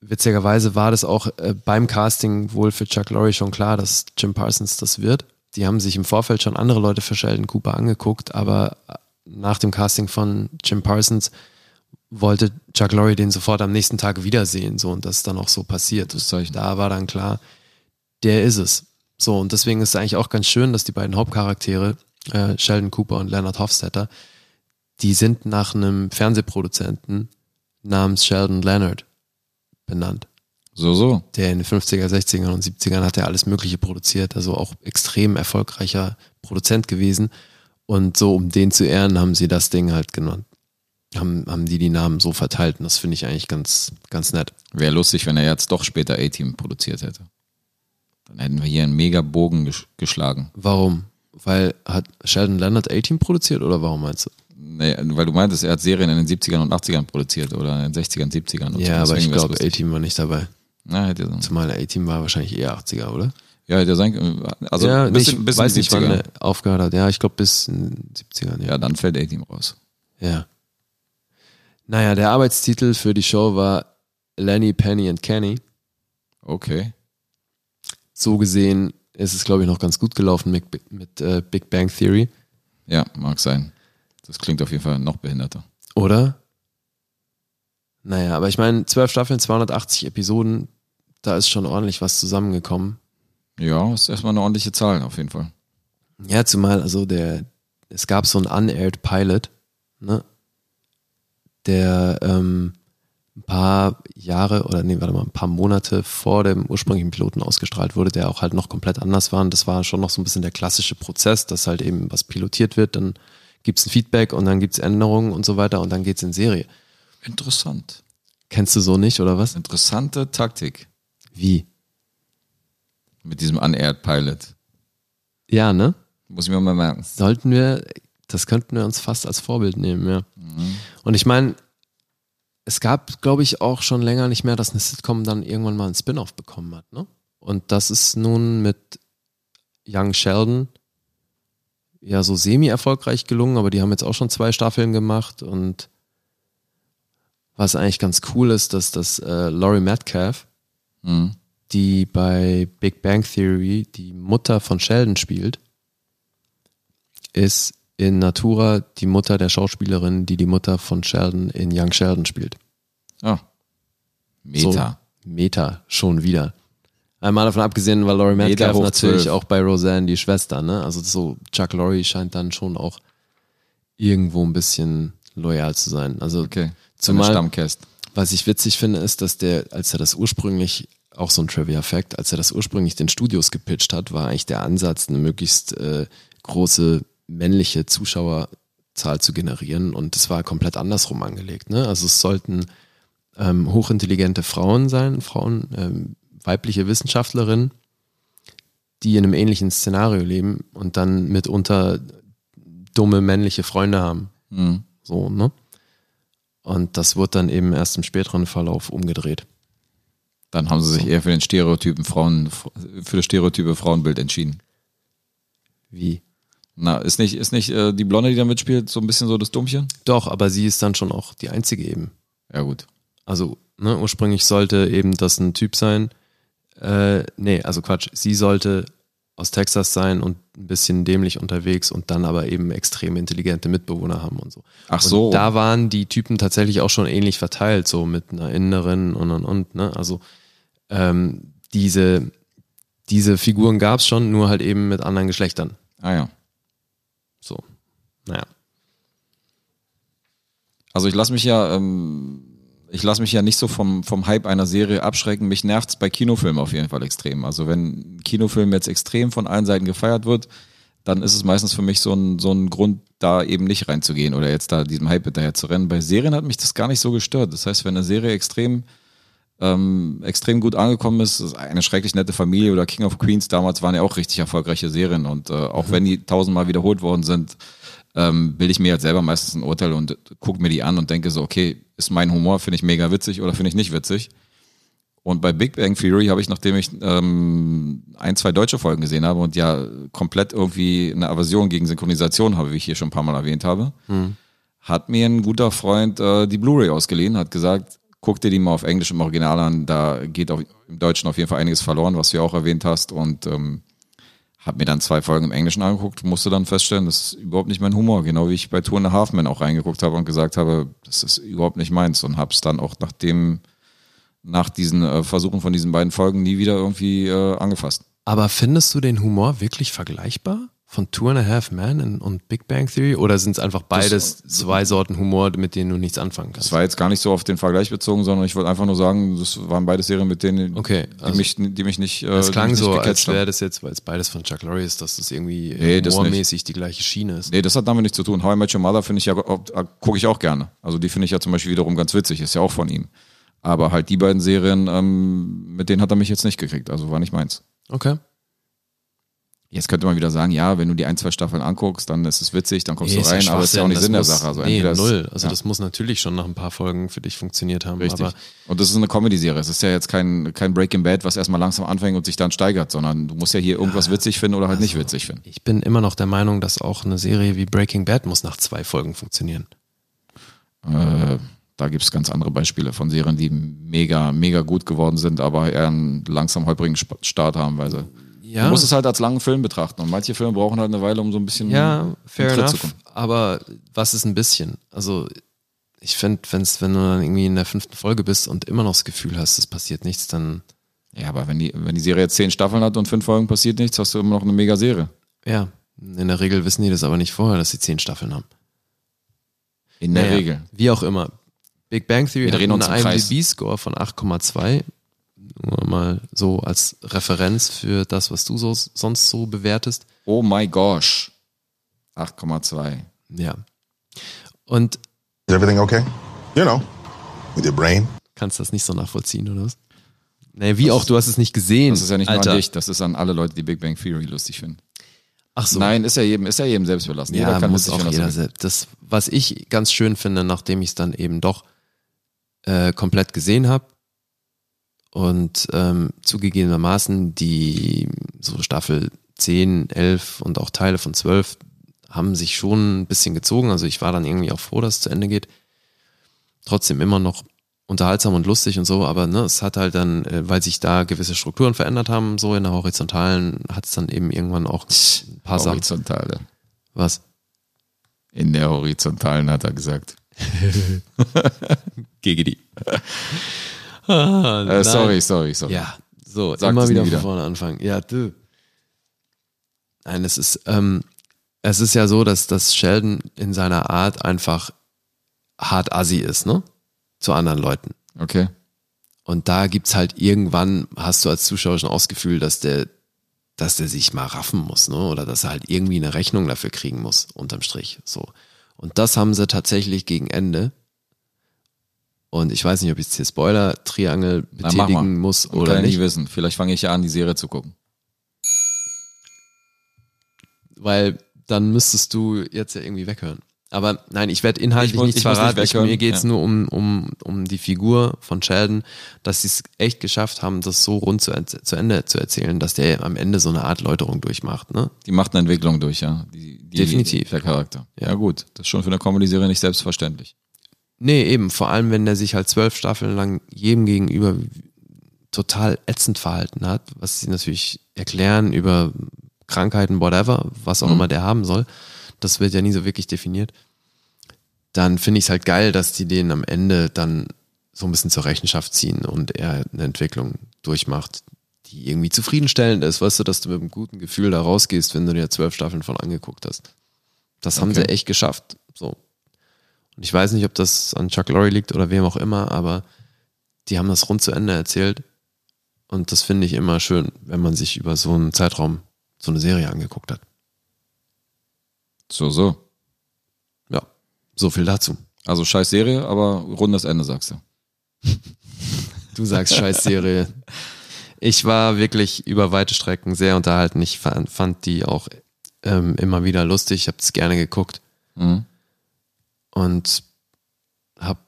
Witzigerweise war das auch äh, beim Casting wohl für Chuck Lorre schon klar, dass Jim Parsons das wird. Die haben sich im Vorfeld schon andere Leute für Sheldon Cooper angeguckt, aber äh, nach dem Casting von Jim Parsons wollte Chuck Lorre den sofort am nächsten Tag wiedersehen, so und das ist dann auch so passiert. Das Zeichen. Da war dann klar, der ist es. So und deswegen ist es eigentlich auch ganz schön, dass die beiden Hauptcharaktere äh, Sheldon Cooper und Leonard Hofstetter, die sind nach einem Fernsehproduzenten namens Sheldon Leonard benannt. So, so. Der in den 50er, 60er und 70ern hat er alles Mögliche produziert, also auch extrem erfolgreicher Produzent gewesen. Und so, um den zu ehren, haben sie das Ding halt genannt. Haben, haben die die Namen so verteilt und das finde ich eigentlich ganz, ganz nett. Wäre lustig, wenn er jetzt doch später A-Team produziert hätte. Dann hätten wir hier einen mega Bogen ges geschlagen. Warum? Weil hat Sheldon Leonard A-Team produziert oder warum meinst du? Nee, weil du meintest, er hat Serien in den 70ern und 80ern produziert oder in den 60ern, 70ern. Und so. Ja, aber ich glaube. A-Team war nicht dabei. Na, hätte sein. Zumal A-Team war wahrscheinlich eher 80er, oder? Ja, hätte sein. Also ja, ein nee, ich bisschen weiß nicht, 70er. wann er aufgehört hat. Ja, ich glaube bis in den 70ern. Ja. Ja, dann fällt A-Team raus. ja. Naja, der Arbeitstitel für die Show war Lenny, Penny and Kenny. Okay. So gesehen ist es, glaube ich, noch ganz gut gelaufen mit, mit äh, Big Bang Theory. Ja, mag sein. Das klingt auf jeden Fall noch behinderter. Oder? Naja, aber ich meine, zwölf Staffeln, 280 Episoden, da ist schon ordentlich was zusammengekommen. Ja, ist erstmal eine ordentliche Zahl, auf jeden Fall. Ja, zumal, also der, es gab so einen unaired Pilot, ne? Der ähm, ein paar Jahre oder nee, warte mal, ein paar Monate vor dem ursprünglichen Piloten ausgestrahlt wurde, der auch halt noch komplett anders war. Und das war schon noch so ein bisschen der klassische Prozess, dass halt eben was pilotiert wird, dann gibt's ein Feedback und dann gibt's Änderungen und so weiter und dann geht's in Serie. Interessant. Kennst du so nicht, oder was? Interessante Taktik Wie? mit diesem Unaired Pilot. Ja, ne? Muss ich mir mal merken. sollten wir, das könnten wir uns fast als Vorbild nehmen, ja. Und ich meine, es gab, glaube ich, auch schon länger nicht mehr, dass eine Sitcom dann irgendwann mal einen Spin-off bekommen hat, ne? Und das ist nun mit Young Sheldon ja so semi-erfolgreich gelungen, aber die haben jetzt auch schon zwei Staffeln gemacht und was eigentlich ganz cool ist, dass das äh, Laurie Metcalf, Mhm. die bei Big Bang Theory die Mutter von Sheldon spielt, ist in Natura die Mutter der Schauspielerin, die die Mutter von Sheldon in Young Sheldon spielt. Ah. Meta. So, Meta, schon wieder. Einmal davon abgesehen, weil Laurie Metcalf natürlich 12. auch bei Roseanne die Schwester, ne? Also so Chuck Lorre scheint dann schon auch irgendwo ein bisschen loyal zu sein. Also Okay. Zumal- Zumal Stammcast. Was ich witzig finde, ist, dass der, als er das ursprünglich, auch so ein Trivia-Fact, als er das ursprünglich den Studios gepitcht hat, war eigentlich der Ansatz, eine möglichst äh, große männliche Zuschauerzahl zu generieren und es war komplett andersrum angelegt. Ne? Also es sollten ähm, hochintelligente Frauen sein, Frauen, ähm, weibliche Wissenschaftlerinnen, die in einem ähnlichen Szenario leben und dann mitunter dumme männliche Freunde haben. Mhm. So, ne? Und das wird dann eben erst im späteren Verlauf umgedreht. Dann haben sie sich eher für den Stereotypen Frauen, für das stereotype Frauenbild entschieden. Wie? Na, ist nicht, ist nicht äh, die Blonde, die da mitspielt, so ein bisschen so das Dummchen? Doch, aber sie ist dann schon auch die einzige eben. Ja, gut. Also, ne, ursprünglich sollte eben das ein Typ sein. Äh, nee, also Quatsch. Sie sollte aus Texas sein und ein bisschen dämlich unterwegs und dann aber eben extrem intelligente Mitbewohner haben und so. Ach Und so. da waren die Typen tatsächlich auch schon ähnlich verteilt, so mit einer Inneren und und und, ne? Also ähm, diese, diese Figuren gab es schon, nur halt eben mit anderen Geschlechtern. Ah ja. So. Naja. Also ich lasse mich ja, ähm, ich lasse mich ja nicht so vom, vom Hype einer Serie abschrecken. Mich nervt's bei Kinofilmen auf jeden Fall extrem. Also wenn Kinofilm jetzt extrem von allen Seiten gefeiert wird, dann ist es meistens für mich so ein, so ein Grund, da eben nicht reinzugehen oder jetzt da diesem Hype hinterher zu rennen. Bei Serien hat mich das gar nicht so gestört. Das heißt, wenn eine Serie extrem ähm, extrem gut angekommen ist, ist eine schrecklich nette Familie oder King of Queens damals waren ja auch richtig erfolgreiche Serien und äh, auch wenn die tausendmal wiederholt worden sind, ähm, bilde ich mir halt selber meistens ein Urteil und gucke mir die an und denke so, okay, ist mein Humor, finde ich mega witzig oder finde ich nicht witzig? Und bei Big Bang Theory habe ich, nachdem ich ähm, ein, zwei deutsche Folgen gesehen habe und ja komplett irgendwie eine Aversion gegen Synchronisation habe, wie ich hier schon ein paar Mal erwähnt habe, hat mir ein guter Freund äh, die Blu-ray ausgeliehen, hat gesagt, guck dir die mal auf Englisch im Original an, da geht auch im Deutschen auf jeden Fall einiges verloren, was du ja auch erwähnt hast und ähm, hab mir dann zwei Folgen im Englischen angeguckt, musste dann feststellen, das ist überhaupt nicht mein Humor, genau wie ich bei Two and a Half Men auch reingeguckt habe und gesagt habe, das ist überhaupt nicht meins und hab's dann auch nachdem nach diesen äh, Versuchen von diesen beiden Folgen nie wieder irgendwie äh, angefasst. Aber findest du den Humor wirklich vergleichbar? Von Two and a Half Men und- Big Bang Theory? Oder sind es einfach beides zwei Sorten Humor, mit denen du nichts anfangen kannst? Das war jetzt gar nicht so auf den Vergleich bezogen, sondern ich wollte einfach nur sagen, das waren beide Serien, mit denen Okay, die, also- mich, die mich nicht. Äh, Es die klang mich nicht so, als gecatcht haben. wäre das jetzt, weil es beides von Chuck Lorre ist, dass das irgendwie Nee, das humormäßig die gleiche Schiene ist. Nee, das hat damit nichts zu tun. How I Met Your Mother finde ich ja, gucke ich auch gerne. Also die finde ich ja zum Beispiel wiederum ganz witzig, ist ja auch von ihm. Aber halt die beiden Serien, ähm, mit denen hat er mich jetzt nicht gekriegt, also war nicht meins. Okay. Jetzt könnte man wieder sagen, ja, wenn du die ein, zwei Staffeln anguckst, dann ist es witzig, dann kommst Nee, du rein, aber ist ja auch nicht Sinn der muss- Sache. Also nee, null. Also ja, das muss natürlich schon nach ein paar Folgen für dich funktioniert haben. richtig. Und das ist eine Comedy-Serie. Es ist ja jetzt kein, kein Breaking Bad, was erstmal langsam anfängt und sich dann steigert, sondern du musst ja hier irgendwas witzig finden oder halt nicht witzig finden. ich bin immer noch der Meinung, dass auch eine Serie wie Breaking Bad muss nach zwei Folgen funktionieren. Äh, da gibt's ganz andere Beispiele von Serien, die mega, mega gut geworden sind, aber eher einen langsam holprigen Start haben, weil sie. Ja. Du musst es halt als langen Film betrachten. Und manche Filme brauchen halt eine Weile, um so ein bisschen Ja, fair Tritt zu enough. kommen. Aber was ist ein bisschen? Also ich finde, wenn's, wenn du dann irgendwie in der fünften Folge bist und immer noch das Gefühl hast, es passiert nichts, dann Ja, aber wenn die, wenn die Serie jetzt zehn Staffeln hat und fünf Folgen passiert nichts, hast du immer noch eine mega Serie. ja. In der Regel wissen die das aber nicht vorher, dass sie zehn Staffeln haben. In der Naja, Regel. Wie auch immer. Big Bang Theory Wir hat einen. IMDb-Score von 8,2. Nur mal so als Referenz für das, was du so, sonst so bewertest. Oh my gosh. 8,2. Ja. Und Is everything okay? You know, with your brain. kannst das nicht so nachvollziehen, oder was? Nee, wie auch, du hast es nicht gesehen. Das ist ja nicht Alter. nur an dich, das ist an alle Leute, die Big Bang Theory lustig finden. Ach so. Nein, ist ja jedem, ist ja jedem selbst überlassen. Ja, jeder kann muss auch er jeder selbst. Das, was ich ganz schön finde, nachdem ich es dann eben doch äh, komplett gesehen habe und ähm, zugegebenermaßen die so Staffel 10, 11 und auch Teile von 12 haben sich schon ein bisschen gezogen. Also ich war dann irgendwie auch froh, dass es zu Ende geht. Trotzdem immer noch unterhaltsam und lustig und so, aber ne, es hat halt dann, äh, weil sich da gewisse Strukturen verändert haben, so in der horizontalen, hat es dann eben irgendwann auch ein paar Sachen. Horizontale. Was? In der Horizontalen hat er gesagt. Gegen die. Äh, sorry, sorry, sorry. Ja, so, Sag immer wieder, wieder. von vorne anfangen. Ja, du. Nein, es ist, ähm, es ist ja so, dass, dass Sheldon in seiner Art einfach hart assi ist, ne? Zu anderen Leuten. Okay. Und da gibt's halt irgendwann, hast du als Zuschauer schon das Gefühl, dass der, dass der sich mal raffen muss, ne? Oder dass er halt irgendwie eine Rechnung dafür kriegen muss, unterm Strich. So. Und das haben sie tatsächlich gegen Ende. Und ich weiß nicht, ob ich jetzt hier Spoiler-Triangel betätigen muss Und oder kann nicht. nie wissen. Vielleicht fange ich ja an, die Serie zu gucken. weil dann müsstest du jetzt ja irgendwie weghören. Aber nein, ich werde inhaltlich Ich muss- nichts ich nicht verraten. Ich, weghören, mir geht's ja. nur um, um, um die Figur von Sheldon, dass sie es echt geschafft haben, das so rund zu, zu Ende zu erzählen, dass der am Ende so eine Art Läuterung durchmacht. Ne? Die macht eine Entwicklung durch, ja. Die, die, Definitiv. Der Charakter. Ja. Ja. gut. Das ist schon für eine Comedy-Serie nicht selbstverständlich. Nee, eben, vor allem wenn der sich halt zwölf Staffeln lang jedem gegenüber total ätzend verhalten hat, was sie natürlich erklären über Krankheiten, whatever, was auch Mhm. immer der haben soll. Das wird ja nie so wirklich definiert. Dann finde ich es halt geil, dass die den am Ende dann so ein bisschen zur Rechenschaft ziehen und er eine Entwicklung durchmacht, die irgendwie zufriedenstellend ist, weißt du, dass du mit einem guten Gefühl da rausgehst, wenn du dir zwölf Staffeln von angeguckt hast. Das haben Okay. sie echt geschafft. So. Und ich weiß nicht, ob das an Chuck Lorre liegt oder wem auch immer, aber die haben das rund zu Ende erzählt. Und das finde ich immer schön, wenn man sich über so einen Zeitraum so eine Serie angeguckt hat. So, so. Ja, so viel dazu. Also scheiß Serie, aber rundes Ende, sagst du. Du sagst scheiß Serie. Ich war wirklich über weite Strecken sehr unterhalten. Ich fand, die auch ähm, immer wieder lustig. Ich habe es gerne geguckt. Mhm. Und habe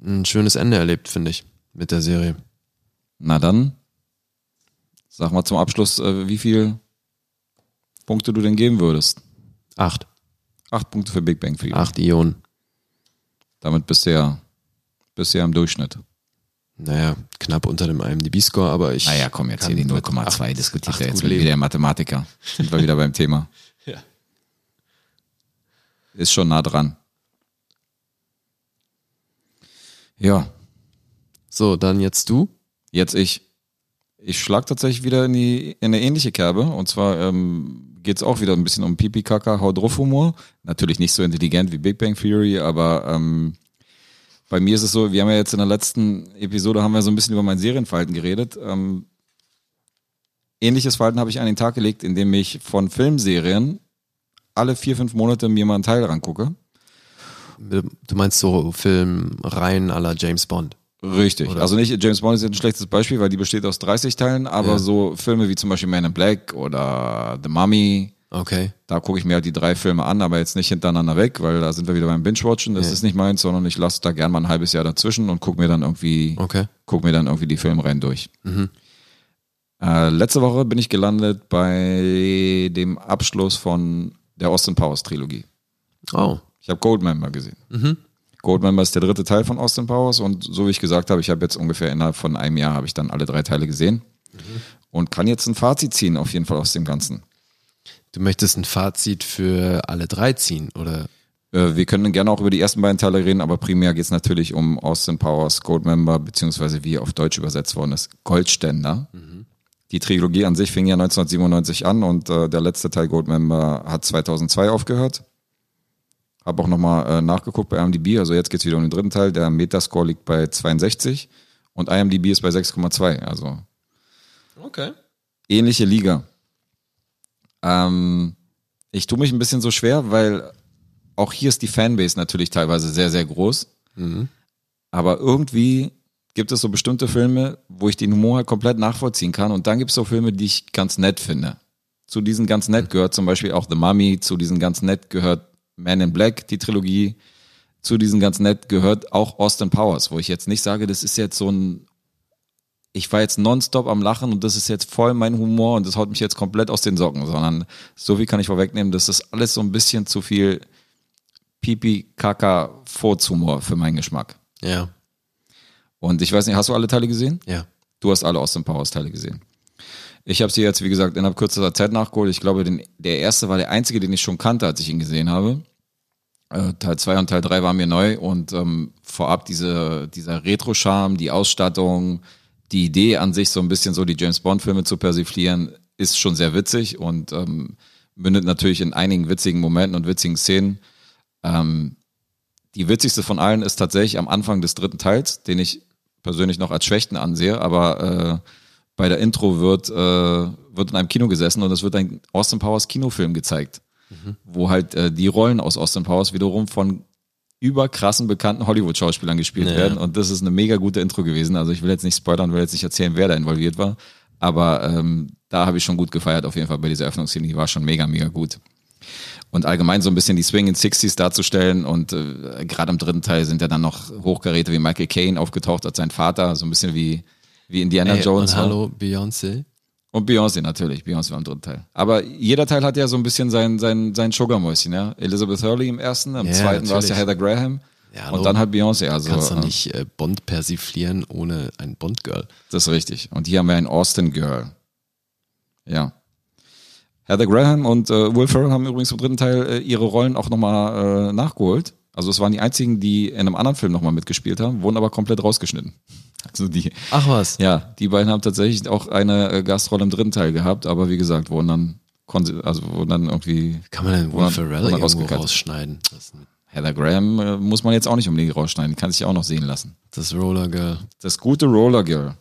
ein schönes Ende erlebt, finde ich, mit der Serie. Na dann, sag mal zum Abschluss, äh, wie viel Punkte du denn geben würdest. Acht. Acht Punkte für Big Bang Theory. Acht Ionen. Damit bist du ja, bist du ja im Durchschnitt. Naja, knapp unter dem IMDb-Score, aber ich. Naja, komm, jetzt hier die mit 0,2 acht- diskutiert er jetzt mit wieder der Mathematiker. Sind wir wieder beim Thema. Ja. Ist schon nah dran. Ja, So, dann jetzt du. jetzt ich. Ich schlag tatsächlich wieder in, die, in eine ähnliche Kerbe. Und zwar ähm, geht es auch wieder ein bisschen um Pipi, Kaka, drauf Humor. Natürlich nicht so intelligent wie Big Bang Theory, aber ähm, bei mir ist es so, wir haben ja jetzt in der letzten Episode haben wir so ein bisschen über mein Serienverhalten geredet. Ähm, ähnliches Verhalten habe ich an den Tag gelegt, indem ich von Filmserien alle vier, fünf Monate mir mal einen Teil rangucke. Du meinst so Filmreihen la James Bond. Richtig. Oder? Also nicht, James Bond ist jetzt ein schlechtes Beispiel, weil die besteht aus 30 Teilen, aber Ja. so Filme wie zum Beispiel Man in Black oder The Mummy, Okay. da gucke ich mir halt die drei Filme an, aber jetzt nicht hintereinander weg, weil da sind wir wieder beim Binge-Watchen, das Ja. ist nicht meins, sondern ich lasse da gern mal ein halbes Jahr dazwischen und gucke mir dann irgendwie, Okay. guck mir dann irgendwie die Filmreihen durch. Mhm. Äh, letzte Woche bin ich gelandet bei dem Abschluss von der Austin Powers Trilogie. Oh. Ich habe Goldmember gesehen. Goldmember ist der dritte Teil von Austin Powers und so wie ich gesagt habe, ich habe jetzt ungefähr innerhalb von einem Jahr habe ich dann alle drei Teile gesehen und kann jetzt ein Fazit ziehen auf jeden Fall aus dem Ganzen. Du möchtest ein Fazit für alle drei ziehen, oder? Äh, wir können gerne auch über die ersten beiden Teile reden, aber primär geht es natürlich um Austin Powers Goldmember, beziehungsweise wie auf Deutsch übersetzt worden ist, Goldständer. Die Trilogie an sich fing ja 1997 an und äh, der letzte Teil Goldmember hat 2002 aufgehört. Habe auch nochmal äh, nachgeguckt bei IMDb, also jetzt geht's wieder um den dritten Teil. Der Metascore liegt bei 62 und IMDb ist bei 6,2, also Okay. ähnliche Liga. Ähm, ich tue mich ein bisschen so schwer, weil auch hier ist die Fanbase natürlich teilweise sehr, sehr groß. Aber irgendwie gibt es so bestimmte Filme, wo ich den Humor halt komplett nachvollziehen kann. Und dann gibt es so Filme, die ich ganz nett finde. Zu diesen ganz nett gehört zum Beispiel auch The Mummy, zu diesen ganz nett gehört Man in Black, die Trilogie. Zu diesen ganz nett gehört auch Austin Powers, wo ich jetzt nicht sage, das ist jetzt so ein ich war jetzt nonstop am Lachen und das ist jetzt voll mein Humor und das haut mich jetzt komplett aus den Socken, sondern so viel kann ich vorwegnehmen, das ist alles so ein bisschen zu viel Pipi, Kaka, Furzhumor für meinen Geschmack. Ja. Und ich weiß nicht, hast du alle Teile gesehen? Ja. Du hast alle Austin Powers Teile gesehen. Ich habe sie jetzt, wie gesagt, innerhalb kürzester Zeit nachgeholt. Ich glaube, den, der erste war der einzige, den ich schon kannte, als ich ihn gesehen habe. Äh, Teil 2 und Teil 3 waren mir neu und ähm, vorab diese, dieser Retro-Charme, die Ausstattung, die Idee an sich, so ein bisschen so die James Bond-Filme zu persiflieren, ist schon sehr witzig und ähm, mündet natürlich in einigen witzigen Momenten und witzigen Szenen. Ähm, die witzigste von allen ist tatsächlich am Anfang des dritten Teils, den ich persönlich noch als Schwächten ansehe, aber äh, bei der Intro wird, äh, wird in einem Kino gesessen und es wird ein Austin Powers Kinofilm gezeigt, wo halt äh, die Rollen aus Austin Powers wiederum von überkrassen bekannten Hollywood-Schauspielern gespielt Ja. werden und das ist eine mega gute Intro gewesen. Also ich will jetzt nicht spoilern, will jetzt nicht erzählen, wer da involviert war, aber ähm, da habe ich schon gut gefeiert auf jeden Fall bei dieser Öffnungsszene, die war schon mega, mega gut. Und allgemein so ein bisschen die Swinging Sixties darzustellen und äh, gerade im dritten Teil sind ja dann noch Hochgeräte wie Michael Caine aufgetaucht als sein Vater, so ein bisschen wie, wie Indiana Ey, Jones. und hallo, Beyoncé. Und Beyoncé natürlich, Beyoncé war im dritten Teil. Aber jeder Teil hat ja so ein bisschen sein, sein, sein Sugarmäuschen, ja. Elizabeth Hurley im ersten, im Ja, zweiten war es ja. Heather Graham. Ja, und dann halt Beyoncé, also Kannst du äh, nicht äh, Bond persiflieren ohne ein Bond-Girl. das ist richtig. Und hier haben wir ein Austin Girl. Ja. Heather Graham und äh, Will Ferrell haben übrigens im dritten Teil äh, ihre Rollen auch nochmal äh, nachgeholt. Also es waren die einzigen, die in einem anderen Film nochmal mitgespielt haben, wurden aber komplett rausgeschnitten. Also die, Ach was. ja, die beiden haben tatsächlich auch eine äh, Gastrolle im dritten Teil gehabt, aber wie gesagt, wurden dann, also wurden dann irgendwie Kann man denn Will Ferrell irgendwo rausschneiden? Heather Graham äh, muss man jetzt auch nicht unbedingt rausschneiden, die kann sich auch noch sehen lassen. das Roller Girl. Das gute Roller Girl.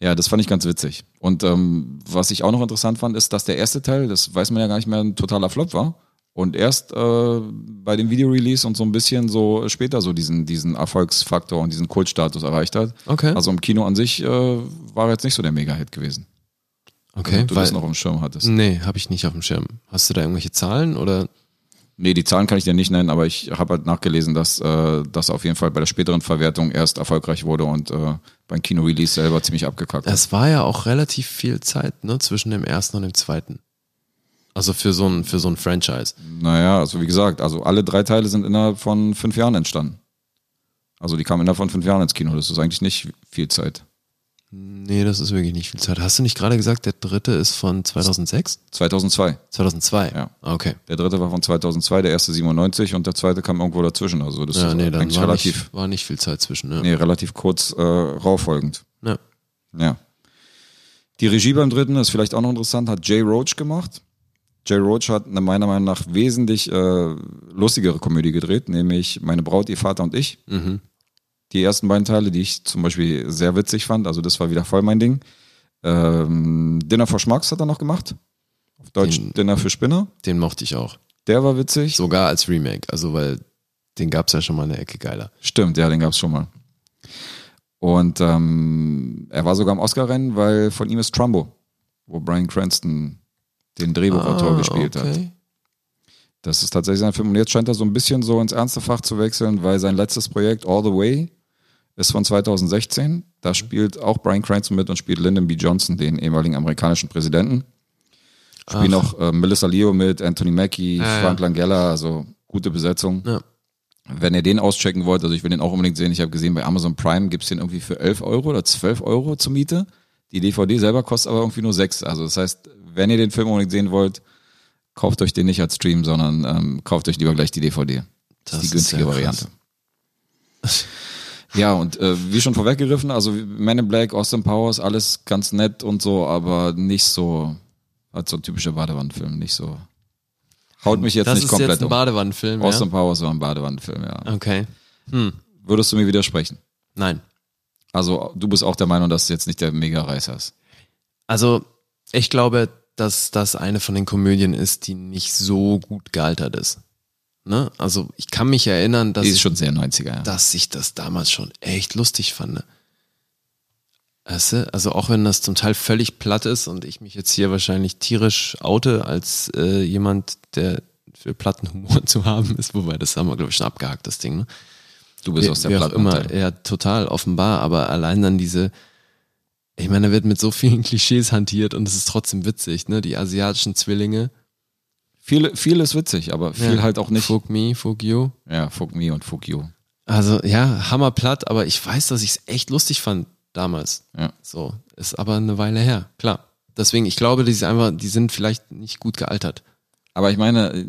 Ja, das fand ich ganz witzig. Und ähm, was ich auch noch interessant fand, ist, dass der erste Teil, das weiß man ja gar nicht mehr, ein totaler Flop war. Und erst äh, bei dem Videorelease und so ein bisschen so später so diesen, diesen Erfolgsfaktor und diesen Kultstatus erreicht hat. Okay. Also im Kino an sich äh, war er jetzt nicht so der Mega-Hit gewesen. Okay, du weil, das noch im Schirm hattest. Nee, habe ich nicht auf dem Schirm. Hast du da irgendwelche Zahlen oder? Nee, die Zahlen kann ich dir nicht nennen, aber ich habe halt nachgelesen, dass äh, das auf jeden Fall bei der späteren Verwertung erst erfolgreich wurde und äh, beim Kino-Release selber ziemlich abgekackt hat. Es war ja auch relativ viel Zeit, ne, zwischen dem ersten und dem zweiten. Also für so ein, für so ein Franchise. Naja, also wie gesagt, also alle drei Teile sind innerhalb von fünf Jahren entstanden. Also die kamen innerhalb von fünf Jahren ins Kino. Das ist eigentlich nicht viel Zeit. Nee, das ist wirklich nicht viel Zeit. Hast du nicht gerade gesagt, der dritte ist von 2006? 2002. 2002? Ja. Okay. Der dritte war von 2002, der erste 97 und der zweite kam irgendwo dazwischen. Also das Ja, ist nee, eigentlich war relativ, nicht, war nicht viel Zeit zwischen. Ne? nee, relativ kurz äh, rauffolgend. Ja. Ja. Die Regie beim dritten ist vielleicht auch noch interessant, hat Jay Roach gemacht. Jay Roach hat eine meiner Meinung nach wesentlich äh, lustigere Komödie gedreht, nämlich Meine Braut, ihr Vater und ich. Mhm. Die ersten beiden Teile, die ich zum Beispiel sehr witzig fand, also das war wieder voll mein Ding. Ähm, Dinner for Schmucks hat er noch gemacht. Auf Deutsch Den- Dinner für Spinner. Den mochte ich auch. Der war witzig. Sogar als Remake. Also, weil den gab's ja schon mal eine Ecke geiler. Stimmt, ja, den gab's schon mal. Und ähm, er war sogar im Oscar-Rennen, weil von ihm ist Trumbo, wo Brian Cranston den Drehbuchautor Ah, gespielt hat. okay. Das ist tatsächlich sein Film. Und jetzt scheint er so ein bisschen so ins ernste Fach zu wechseln, weil sein letztes Projekt, All the Way, ist von 2016. Da spielt auch Brian Cranston mit und spielt Lyndon B. Johnson, den ehemaligen amerikanischen Präsidenten. Spielen Ach. auch äh, Melissa Leo mit, Anthony Mackie, Ja, Frank ja. Langella, also gute Besetzung. Ja. Wenn ihr den auschecken wollt, also ich will den auch unbedingt sehen, ich habe gesehen, bei Amazon Prime gibt's den irgendwie für 11 Euro oder 12 Euro zur Miete. Die DVD selber kostet aber irgendwie nur 6. Also das heißt, wenn ihr den Film unbedingt sehen wollt, kauft euch den nicht als Stream, sondern ähm, kauft euch lieber gleich die DVD. Das, Das ist die ist günstige ja Variante. Ja, und äh, wie schon vorweggegriffen, also Man in Black, Austin Powers, alles ganz nett und so, aber nicht so, als so ein typischer Badewannenfilm, nicht so. Haut mich jetzt das nicht ist komplett jetzt ein um. Badewannenfilm, Austin ja? Powers war ein Badewannenfilm, ja. Okay. Hm. Würdest du mir widersprechen? Nein. Also du bist auch der Meinung, dass du jetzt nicht der Mega-Reißer ist. Also, ich glaube, dass das eine von den Komödien ist, die nicht so gut gealtert ist. Ne? Also, ich kann mich erinnern, dass ist ich, schon sehr 90er, ja. dass ich das damals schon echt lustig fand. Weißt du? Also auch wenn das zum Teil völlig platt ist und ich mich jetzt hier wahrscheinlich tierisch oute als äh, jemand, der für platten Humor zu haben ist, wobei das haben wir, glaube ich, schon abgehakt, das Ding. Ne? Du bist wie, aus der immer, Plattenabteilung. ja, total offenbar, aber allein dann diese, ich meine, da wird mit so vielen Klischees hantiert und es ist trotzdem witzig, ne? Die asiatischen Zwillinge. Viel, viel ist witzig, aber viel Ja. halt auch nicht. Fuck me, fuck you. Ja, fuck me und fuck you. Also ja, hammerplatt, aber ich weiß, dass ich es echt lustig fand damals. Ja. So, ist aber eine Weile her, klar. Deswegen, ich glaube, die sind einfach, die sind vielleicht nicht gut gealtert. Aber ich meine,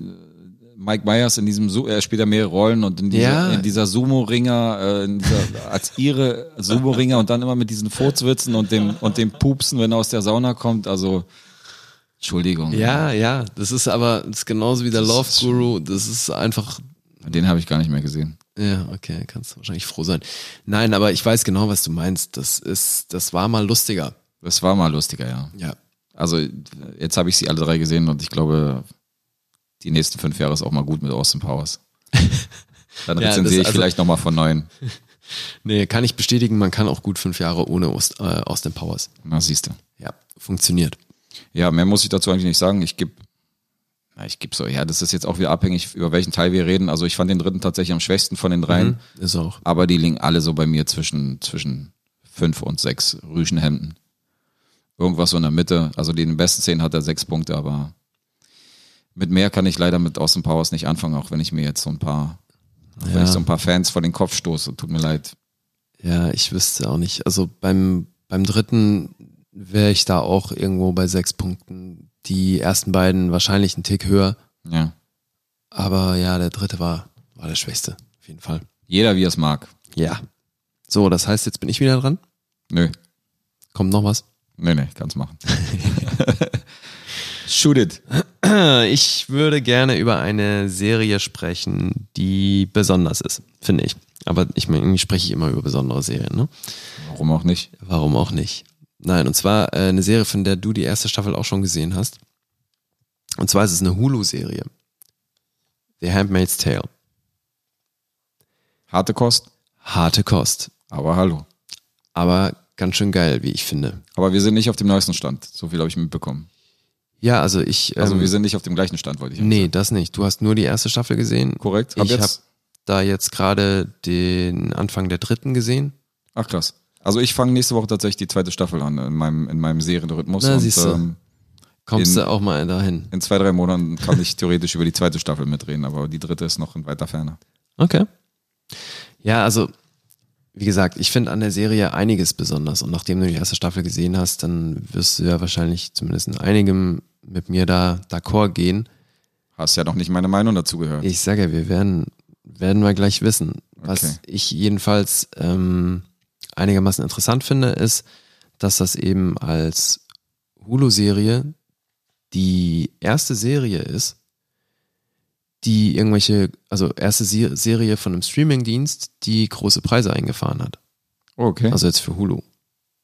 Mike Myers in diesem, er spielt ja mehrere Rollen und in dieser, Ja. in dieser Sumo-Ringer, äh, in dieser, als ihre Sumo-Ringer und dann immer mit diesen Furzwitzen und dem, und dem Pupsen, wenn er aus der Sauna kommt, also, Entschuldigung. Ja, ja, das ist aber, das ist genauso wie der Love Guru, das ist einfach, Den habe ich gar nicht mehr gesehen. ja, okay, kannst du wahrscheinlich froh sein. Nein, aber ich weiß genau, was du meinst. Das ist, das war mal lustiger. Das war mal lustiger, ja. Ja. Also, jetzt habe ich sie alle drei gesehen und ich glaube, die nächsten fünf Jahre ist auch mal gut mit Austin Powers. Dann Ja, rezensiere ich also- vielleicht nochmal von neuem. Nee, kann ich bestätigen, man kann auch gut fünf Jahre ohne Ost, äh, Austin Powers. Na, siehst du. Ja, funktioniert. Ja, mehr muss ich dazu eigentlich nicht sagen. Ich gebe, ich gebe so, ja, das ist jetzt auch wieder abhängig, über welchen Teil wir reden. Also ich fand den dritten tatsächlich am schwächsten von den dreien, Mhm, ist auch. aber die liegen alle so bei mir zwischen, zwischen fünf und sechs Rüschenhemden. Irgendwas so in der Mitte. Also die in den besten zehn hat er sechs Punkte, aber mit mehr kann ich leider mit Austin Powers nicht anfangen, auch wenn ich mir jetzt so ein paar, auch wenn Ja. ich so ein paar Fans vor den Kopf stoße. Tut mir leid. Ja, ich wüsste auch nicht. Also beim, beim dritten wäre ich da auch irgendwo bei sechs Punkten. Die ersten beiden wahrscheinlich einen Tick höher. Ja. Aber ja, der dritte war, war der schwächste. Auf jeden Fall. Jeder wie er es mag. Ja. So, das heißt, jetzt bin ich wieder dran. Nö. Kommt noch was? Nee, nee, kann's machen. Shoot it. Ich würde gerne über eine Serie sprechen, die besonders ist, finde ich. Aber ich meine, irgendwie spreche ich immer über besondere Serien, ne? Warum auch nicht? Warum auch nicht? Nein, und zwar äh, eine Serie, von der du die erste Staffel auch schon gesehen hast. Und zwar ist es eine Hulu-Serie. The Handmaid's Tale. Harte Kost, Harte Kost. aber hallo. Aber ganz schön geil, wie ich finde. Aber wir sind nicht auf dem neuesten Stand. So viel habe ich mitbekommen. Ja, also ich. Also ähm, wir sind nicht auf dem gleichen Stand, wollte ich Nee, das nicht. Du hast nur die erste Staffel gesehen. Korrekt. Hab ich habe da jetzt gerade den Anfang der dritten gesehen. Ach krass. Also ich fange nächste Woche tatsächlich die zweite Staffel an in meinem, in meinem Serienrhythmus. Na, und, siehst du. Ähm, Kommst In- du auch mal dahin. in zwei, drei Monaten kann ich theoretisch über die zweite Staffel mitreden, aber die dritte ist noch in weiter Ferne. Okay. Ja, also, wie gesagt, ich finde an der Serie einiges besonders. Und nachdem du die erste Staffel gesehen hast, dann wirst du ja wahrscheinlich zumindest in einigem mit mir da d'accord gehen. Hast ja noch nicht meine Meinung dazu gehört. Ich sage ja, wir werden, werden wir gleich wissen. Was Okay. ich jedenfalls ähm, einigermaßen interessant finde, ist, dass das eben als Hulu-Serie die erste Serie ist, die irgendwelche, also erste Se Serie von einem Streaming-Dienst, die große Preise eingefahren hat. okay. Also jetzt für Hulu.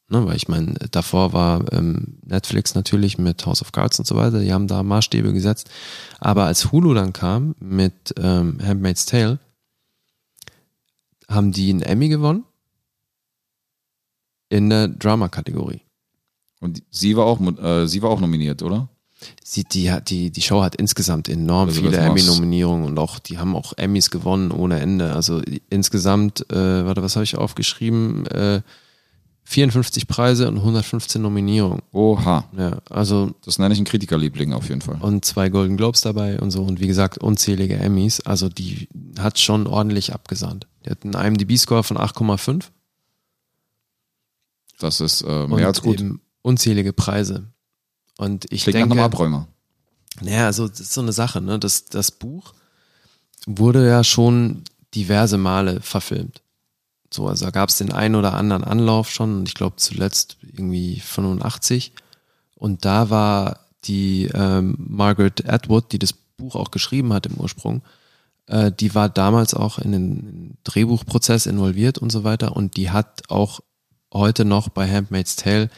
Ne, weil ich meine, davor war ähm, Netflix natürlich mit House of Cards und so weiter, die haben da Maßstäbe gesetzt. Aber als Hulu dann kam mit ähm, Handmaid's Tale, haben die einen Emmy gewonnen in der Drama-Kategorie. Und sie war auch, äh, sie war auch nominiert, oder? Sie, die, die, die Show hat insgesamt enorm Elizabeth viele. Emmy-Nominierungen und auch, die haben auch Emmys gewonnen ohne Ende. Also insgesamt, äh, warte, was habe ich aufgeschrieben? Äh, 54 Preise und 115 Nominierungen. Oha. Ja, also Das nenne ich einen Kritikerliebling auf jeden Fall. und zwei Golden Globes dabei und so und wie gesagt unzählige Emmys. Also die hat schon ordentlich abgesahnt. Die hat einen IMDb-Score von 8,5 Das ist äh, und mehr als gut. eben unzählige Preise. Und ich Klingt nach denke, einem Abräumer. Naja, also das ist so eine Sache, ne? Das, das Buch wurde ja schon diverse Male verfilmt. So, also da gab es den einen oder anderen Anlauf schon und ich glaube zuletzt irgendwie 85. Und da war die ähm, Margaret Atwood, die das Buch auch geschrieben hat im Ursprung, äh, die war damals auch in den Drehbuchprozess involviert und so weiter und die hat auch heute noch bei Handmaid's Tale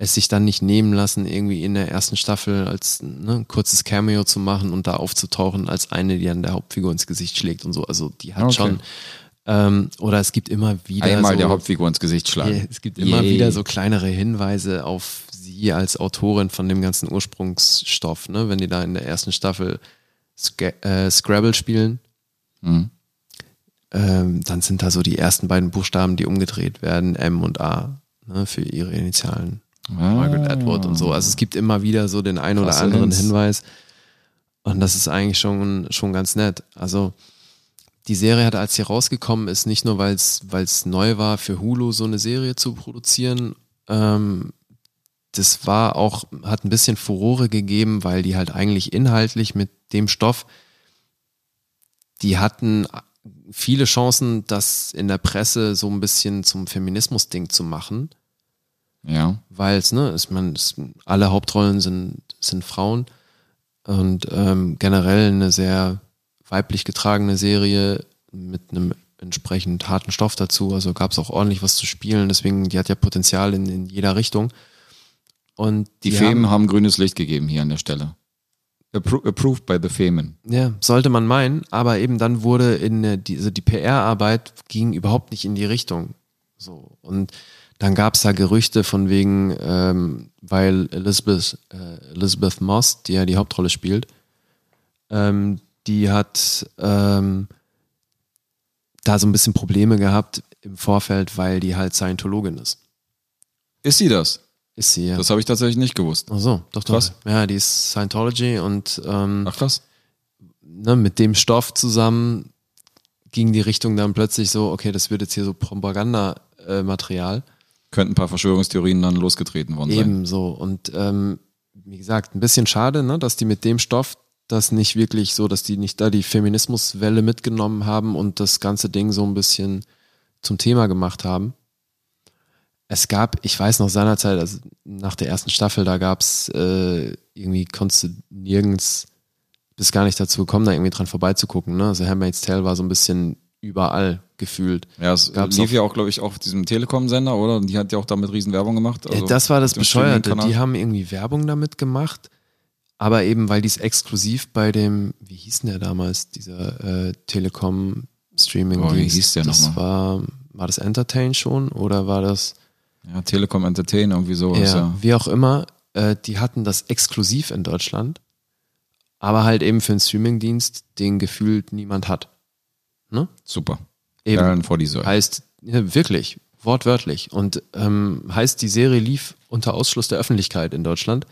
es sich dann nicht nehmen lassen, irgendwie in der ersten Staffel als ne, ein kurzes Cameo zu machen und da aufzutauchen als eine, die an der Hauptfigur ins Gesicht schlägt und so. Also die hat Okay. schon ähm, oder es gibt immer wieder Einmal so, der Hauptfigur ins Gesicht schlagen. es gibt immer Yay. wieder so kleinere Hinweise auf sie als Autorin von dem ganzen Ursprungsstoff, ne? Wenn die da in der ersten Staffel Sca äh, Scrabble spielen, Mhm. ähm, dann sind da so die ersten beiden Buchstaben, die umgedreht werden, M und A, ne, für ihre Initialen. Margaret Atwood und so. Also es gibt immer wieder so den ein oder Krasse anderen. Hinweis. Und das ist eigentlich schon, schon ganz nett. Also die Serie hat, als sie rausgekommen ist, nicht nur, weil es neu war, für Hulu so eine Serie zu produzieren, ähm, das war auch, hat ein bisschen Furore gegeben, weil die halt eigentlich inhaltlich mit dem Stoff, die hatten viele Chancen, das in der Presse so ein bisschen zum Feminismus-Ding zu machen Ja. weil es, ne, ist man, es, alle Hauptrollen sind, sind Frauen und ähm, generell eine sehr weiblich getragene Serie mit einem entsprechend harten Stoff dazu. Also gab es auch ordentlich was zu spielen, deswegen, die hat ja Potenzial in, in jeder Richtung. Und Die, die Femen haben, haben, grünes Licht gegeben hier an der Stelle. Appro approved by the Femen. ja, sollte man meinen, aber eben dann wurde in der- die, also die PR-Arbeit ging überhaupt nicht in die Richtung. So. Und dann gab es da Gerüchte von wegen, ähm, weil Elizabeth, äh, Elizabeth Moss, die ja die Hauptrolle spielt, ähm, die hat ähm, da so ein bisschen Probleme gehabt im Vorfeld, weil die halt Scientologin ist. Ist sie das? Ist sie ja. Das habe ich tatsächlich nicht gewusst. Ach so, doch, doch. Krass. Ja, die ist Scientology und ähm, Ach krass. ne, mit dem Stoff zusammen ging die Richtung dann plötzlich so, okay, das wird jetzt hier so Propaganda-Material. Könnten ein paar Verschwörungstheorien dann losgetreten worden sein. Eben so. Und ähm, wie gesagt, ein bisschen schade, ne, dass die mit dem Stoff das nicht wirklich so, dass die nicht da die Feminismuswelle mitgenommen haben und das ganze Ding so ein bisschen zum Thema gemacht haben. Es gab, ich weiß noch seinerzeit, also nach der ersten Staffel, da gab's äh, irgendwie, konntest du nirgends, bist gar nicht dazu gekommen, da irgendwie dran vorbeizugucken. Ne? Also Handmaid's Tale war so ein bisschen überall gefühlt. Ja, es Gab's lief ja auch, glaube ich, auf diesem Telekom-Sender, oder? Und die hat ja auch damit riesen Werbung gemacht. Ja, Also das war das Bescheuerte. Die haben irgendwie Werbung damit gemacht, aber eben, weil die es exklusiv bei dem, wie hieß denn der damals, dieser äh, Telekom-Streaming Oh, wie hieß der Das nochmal? war, war das Entertain schon oder war das, Ja, Telekom Entertain, irgendwie sowas, ja, ja. wie auch immer, äh, die hatten das exklusiv in Deutschland, aber halt eben für einen Streamingdienst, den gefühlt niemand hat. Ne? Super. Eben. Perlen vor die Säule. Heißt, ja, wirklich, wortwörtlich. Und ähm, heißt, die Serie lief unter Ausschluss der Öffentlichkeit in Deutschland.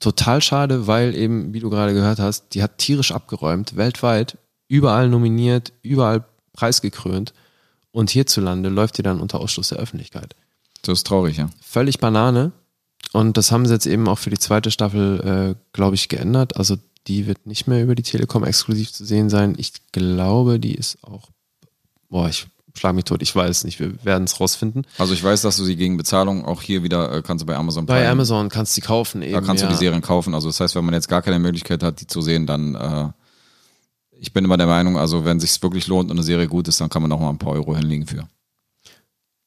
Total schade, weil eben, wie du gerade gehört hast, die hat tierisch abgeräumt, weltweit, überall nominiert, überall preisgekrönt. Und hierzulande läuft die dann unter Ausschluss der Öffentlichkeit. Das ist traurig, ja. Völlig Banane. Und das haben sie jetzt eben auch für die zweite Staffel, äh, glaube ich, geändert. Also die wird nicht mehr über die Telekom exklusiv zu sehen sein. Ich glaube, die ist auch, boah, ich schlag mich tot, ich weiß nicht, wir werden es rausfinden. Also ich weiß, dass du sie gegen Bezahlung auch hier wieder äh, kannst du bei Amazon Bei Prime- Amazon kannst du die kaufen eben. Da kannst ja. du die Serien kaufen. Also das heißt, wenn man jetzt gar keine Möglichkeit hat, die zu sehen, dann äh, ich bin immer der Meinung, also wenn sich's wirklich lohnt und eine Serie gut ist, dann kann man noch mal ein paar Euro hinlegen für.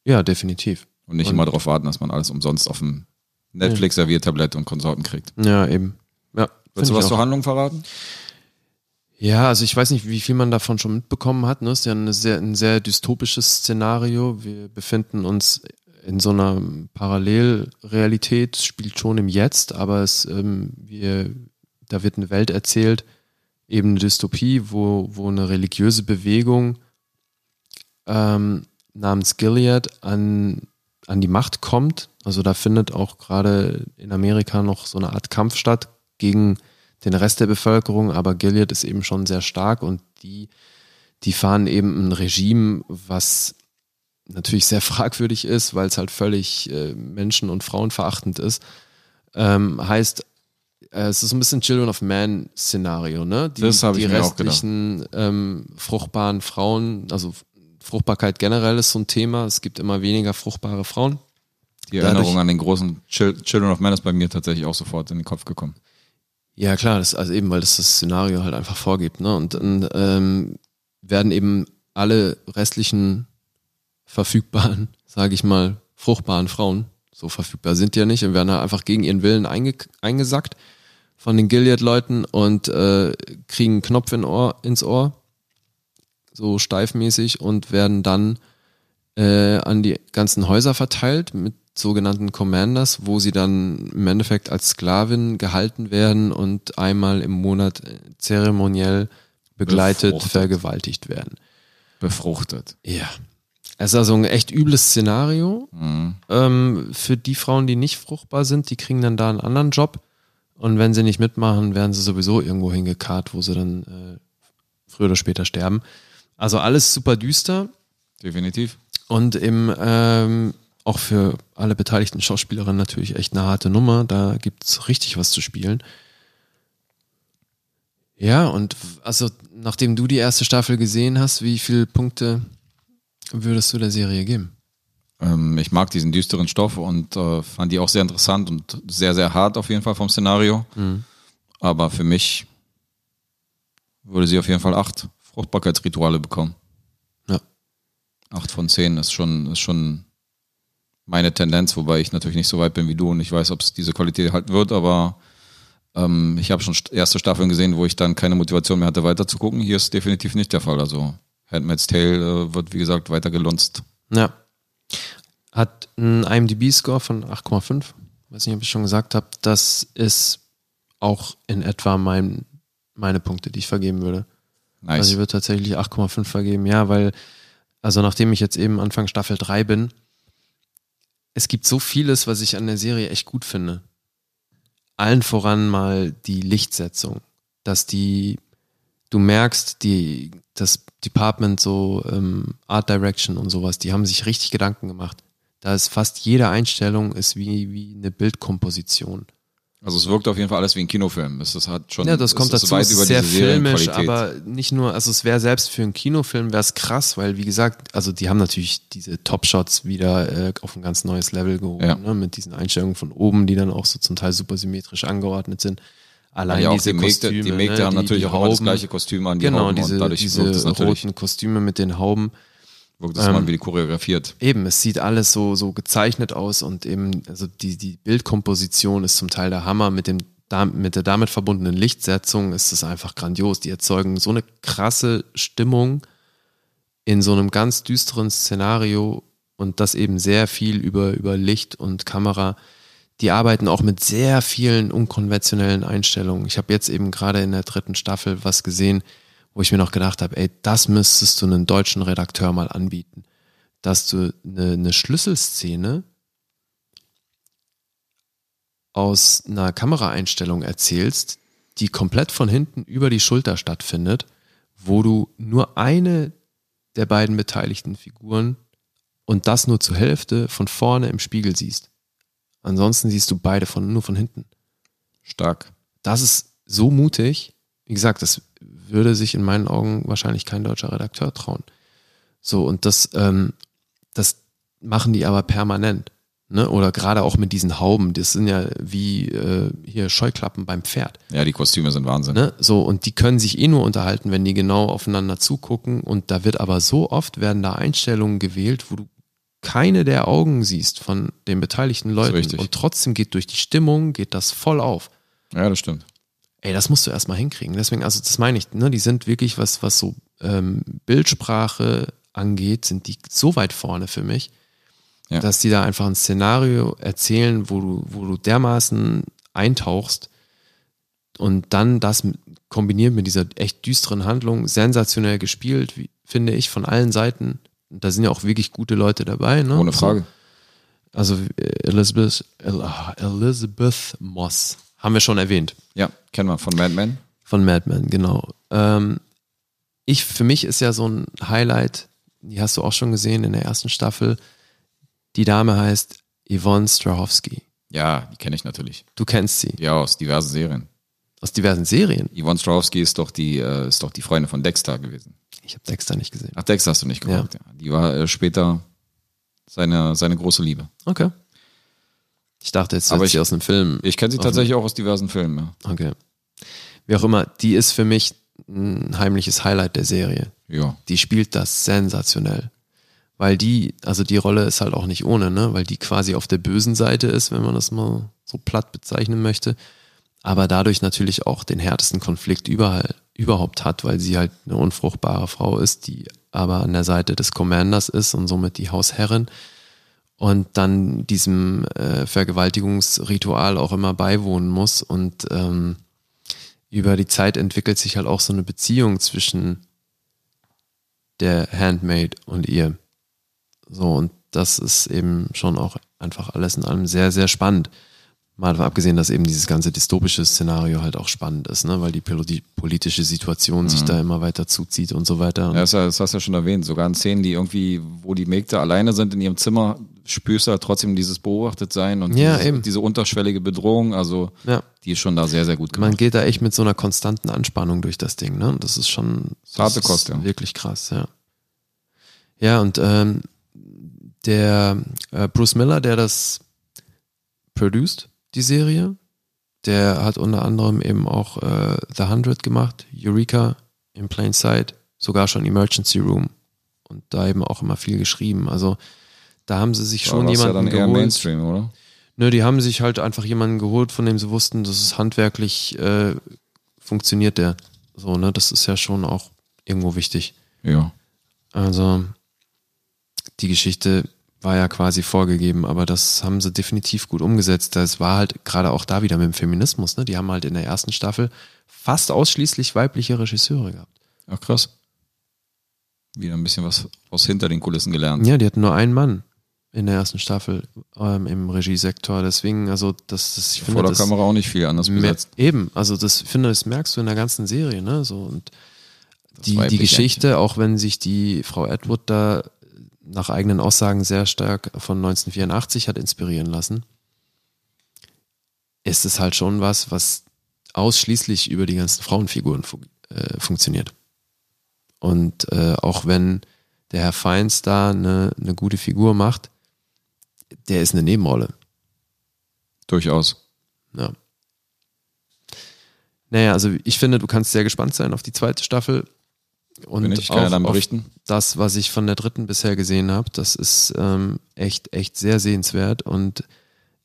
Ja, definitiv. Und nicht Und- immer darauf warten, dass man alles umsonst auf dem Netflix, Serviertablett und Konsorten kriegt. Ja, eben. Willst du was zur Handlung verraten? Ja, also ich weiß nicht, wie viel man davon schon mitbekommen hat. Ne? Es ist ja eine sehr, ein sehr dystopisches Szenario. Wir befinden uns in so einer Parallelrealität, es spielt schon im Jetzt, aber es, ähm, wir, da wird eine Welt erzählt, eben eine Dystopie, wo, wo eine religiöse Bewegung ähm, namens Gilead an, an die Macht kommt. Also da findet auch gerade in Amerika noch so eine Art Kampf statt gegen den Rest der Bevölkerung, aber Gilead ist eben schon sehr stark und die, die fahren eben ein Regime, was natürlich sehr fragwürdig ist, weil es halt völlig äh, menschen- und frauenverachtend ist. Ähm, heißt, äh, es ist ein bisschen Children of Man Szenario, ne? Die, Das hab ich die mir auch gedacht. restlichen ähm, fruchtbaren Frauen, also Fruchtbarkeit generell ist so ein Thema. Es gibt immer weniger fruchtbare Frauen. Die Dadurch- Erinnerung an den großen Chil Children of Men ist bei mir tatsächlich auch sofort in den Kopf gekommen. Ja, klar, das, also eben, weil das das Szenario halt einfach vorgibt, ne? Und dann ähm, werden eben alle restlichen verfügbaren, sage ich mal, fruchtbaren Frauen, so verfügbar sind die ja nicht, und werden halt einfach gegen ihren Willen einge eingesackt von den Gilead-Leuten und äh, kriegen einen Knopf in Ohr, ins Ohr, so steifmäßig, und werden dann äh, an die ganzen Häuser verteilt mit sogenannten Commanders, wo sie dann im Endeffekt als Sklavin gehalten werden und einmal im Monat zeremoniell begleitet Befruchtet. vergewaltigt werden. Befruchtet. Ja. Es ist also ein echt übles Szenario. Mhm. Ähm, für die Frauen, die nicht fruchtbar sind, die kriegen dann da einen anderen Job. Und wenn sie nicht mitmachen, werden sie sowieso irgendwo hingekarrt, wo sie dann äh, früher oder später sterben. Also alles super düster. Definitiv. Und im, ähm, auch für alle beteiligten Schauspielerinnen natürlich echt eine harte Nummer. Da gibt's richtig was zu spielen. Ja, und also nachdem du die erste Staffel gesehen hast, wie viele Punkte würdest du der Serie geben? Ähm, ich mag diesen düsteren Stoff und äh, fand die auch sehr interessant und sehr, sehr hart auf jeden Fall vom Szenario. Aber für mich würde sie auf jeden Fall acht Fruchtbarkeitsrituale bekommen. Ja. Acht von zehn ist schon, ist schon meine Tendenz, wobei ich natürlich nicht so weit bin wie du und ich weiß, ob es diese Qualität halten wird, aber ähm, ich habe schon st- erste Staffeln gesehen, wo ich dann keine Motivation mehr hatte, weiter zu gucken. Hier ist definitiv nicht der Fall. Also Handmaid's Tale äh, wird, wie gesagt, weiter gelunzt. Ja. Hat einen IMDb-Score von 8,5. Weiß nicht, ob ich schon gesagt habe. Das ist auch in etwa mein, meine Punkte, die ich vergeben würde. Nice. Also ich würde tatsächlich 8,5 vergeben, ja, weil, also nachdem ich jetzt eben Anfang Staffel 3 bin, es gibt so vieles, was ich an der Serie echt gut finde. Allen voran mal die Lichtsetzung, dass die, du merkst, die, das Department, so ähm, Art Direction und sowas, die haben sich richtig Gedanken gemacht. Da ist fast jede Einstellung ist wie, wie eine Bildkomposition. Also es wirkt auf jeden Fall alles wie ein Kinofilm. Es ist halt schon Ja, das kommt es dazu. Es über ist sehr filmisch, aber nicht nur, also es wäre selbst für einen Kinofilm wäre es krass, weil wie gesagt, also die haben natürlich diese Top-Shots wieder äh, auf ein ganz neues Level gehoben, Ja. ne, mit diesen Einstellungen von oben, die dann auch so zum Teil super symmetrisch angeordnet sind. Allein ja, diese die Mägde, Kostüme, die Mägde ne, haben die, natürlich die auch immer das Hauben. gleiche Kostüm an, die Genau, Hauben diese, und dadurch diese es roten Kostüme mit den Hauben. Wirkt es ähm, immer wie choreografiert. Eben, es sieht alles so, so gezeichnet aus und eben, also die, die Bildkomposition ist zum Teil der Hammer. Mit, dem, mit der damit verbundenen Lichtsetzung ist es einfach grandios. Die erzeugen so eine krasse Stimmung in so einem ganz düsteren Szenario und das eben sehr viel über, über Licht und Kamera. die arbeiten auch mit sehr vielen unkonventionellen Einstellungen. Ich habe jetzt eben gerade in der dritten Staffel was gesehen, wo ich mir noch gedacht habe, ey, das müsstest du einem deutschen Redakteur mal anbieten. Dass du eine, eine Schlüsselszene aus einer Kameraeinstellung erzählst, die komplett von hinten über die Schulter stattfindet, wo du nur eine der beiden beteiligten Figuren und das nur zur Hälfte von vorne im Spiegel siehst. Ansonsten siehst du beide von, nur von hinten. Stark. Das ist so mutig. Wie gesagt, das würde sich in meinen Augen wahrscheinlich kein deutscher Redakteur trauen. So, und das, ähm, das machen die aber permanent. Ne? Oder gerade auch mit diesen Hauben, das sind ja wie äh, hier Scheuklappen beim Pferd. Ja, die Kostüme sind Wahnsinn. Ne? So, und die können sich eh nur unterhalten, wenn die genau aufeinander zugucken. Und da wird aber so oft werden da Einstellungen gewählt, wo du keine der Augen siehst von den beteiligten Leuten. Und trotzdem geht durch die Stimmung, geht das voll auf. Ja, das stimmt. Ey, das musst du erstmal hinkriegen. Deswegen, also das meine ich, ne, die sind wirklich, was, was so ähm, Bildsprache angeht, sind die so weit vorne für mich, Ja. dass die da einfach ein Szenario erzählen, wo du, wo du dermaßen eintauchst und dann das kombiniert mit dieser echt düsteren Handlung, sensationell gespielt, wie, finde ich, von allen Seiten. Und da sind ja auch wirklich gute Leute dabei. Ne? Ohne Frage. Also äh, Elizabeth, El- ah, Elizabeth Moss, haben wir schon erwähnt. Ja, kennen wir von Mad Men. Von Mad Men, genau. Ähm, ich, für mich ist ja so ein Highlight, die hast du auch schon gesehen in der ersten Staffel. Die Dame heißt Yvonne Strahovski. Ja, die kenne ich natürlich. Du kennst sie Ja, aus diversen Serien. aus diversen Serien. Yvonne Strahovski ist doch die, äh, ist doch die Freundin von Dexter gewesen. Ich habe Dexter nicht gesehen. Ach, Dexter hast du nicht geguckt. Ja. Die war äh, später seine, seine große Liebe. Okay. Ich dachte jetzt, Aber ich- sie aus einem Film. Ich kenne sie tatsächlich auch aus diversen Filmen. Ja. Okay. Wie auch immer, die ist für mich ein heimliches Highlight der Serie. ja. die spielt das sensationell. Weil die, also die Rolle ist halt auch nicht ohne, ne? Weil die quasi auf der bösen Seite ist, wenn man das mal so platt bezeichnen möchte. Aber dadurch natürlich auch den härtesten Konflikt überall, überhaupt hat, weil sie halt eine unfruchtbare Frau ist, die aber an der Seite des Commanders ist und somit die Hausherrin und dann diesem äh, Vergewaltigungsritual auch immer beiwohnen muss und ähm, über die Zeit entwickelt sich halt auch so eine Beziehung zwischen der Handmaid und ihr. So, und das ist eben schon auch einfach alles in allem sehr, sehr spannend. Mal davon abgesehen, dass eben dieses ganze dystopische Szenario halt auch spannend ist, ne? weil die poli- politische Situation sich da immer weiter zuzieht und so weiter. Ja, das hast du ja schon erwähnt. Sogar in Szenen, die irgendwie, wo die Mägde alleine sind in ihrem Zimmer, spürst du ja trotzdem dieses Beobachtetsein und Ja, dieses, diese unterschwellige Bedrohung. Also, Ja. die ist schon da sehr, sehr gut gemacht. Man geht da echt mit so einer konstanten Anspannung durch das Ding, ne? Und Das ist schon das Harte ist Kost, ja. wirklich krass, ja. Ja, und ähm, der äh, Bruce Miller, der das produced, die Serie, der hat unter anderem eben auch äh, The Hundred gemacht, Eureka in Plain Sight, sogar schon Emergency Room und da eben auch immer viel geschrieben. Also da haben sie sich schon war's ja jemanden dann eher geholt. Mainstream, oder? Nö, die haben sich halt einfach jemanden geholt, von dem sie wussten, dass es handwerklich äh, funktioniert der. So, ne, das ist ja schon auch irgendwo wichtig. Ja. Also die Geschichte war ja quasi vorgegeben, aber das haben sie definitiv gut umgesetzt. Das war halt gerade auch da wieder mit dem Feminismus, ne? Die haben halt in der ersten Staffel fast ausschließlich weibliche Regisseure gehabt. Ach, krass. Wieder ein bisschen was aus hinter den Kulissen gelernt. Ja, die hatten nur einen Mann in der ersten Staffel ähm, im Regiesektor. Deswegen, also das, das ich finde, Vor der das, Kamera auch nicht viel anders besetzt. eben, also das finde, das merkst du in der ganzen Serie, ne? So und die, die Geschichte, auch wenn sich die Frau Edward da nach eigenen Aussagen sehr stark von 1984 hat inspirieren lassen, ist es halt schon was, was ausschließlich über die ganzen Frauenfiguren fu äh, funktioniert. Und äh, auch wenn der Herr Feins da eine, eine gute Figur macht, der ist eine Nebenrolle. Durchaus. Ja. Naja, also ich finde, du kannst sehr gespannt sein auf die zweite Staffel. Und Bin ich, auch auf das, was ich von der dritten bisher gesehen habe. Das ist ähm, echt, echt sehr sehenswert. Und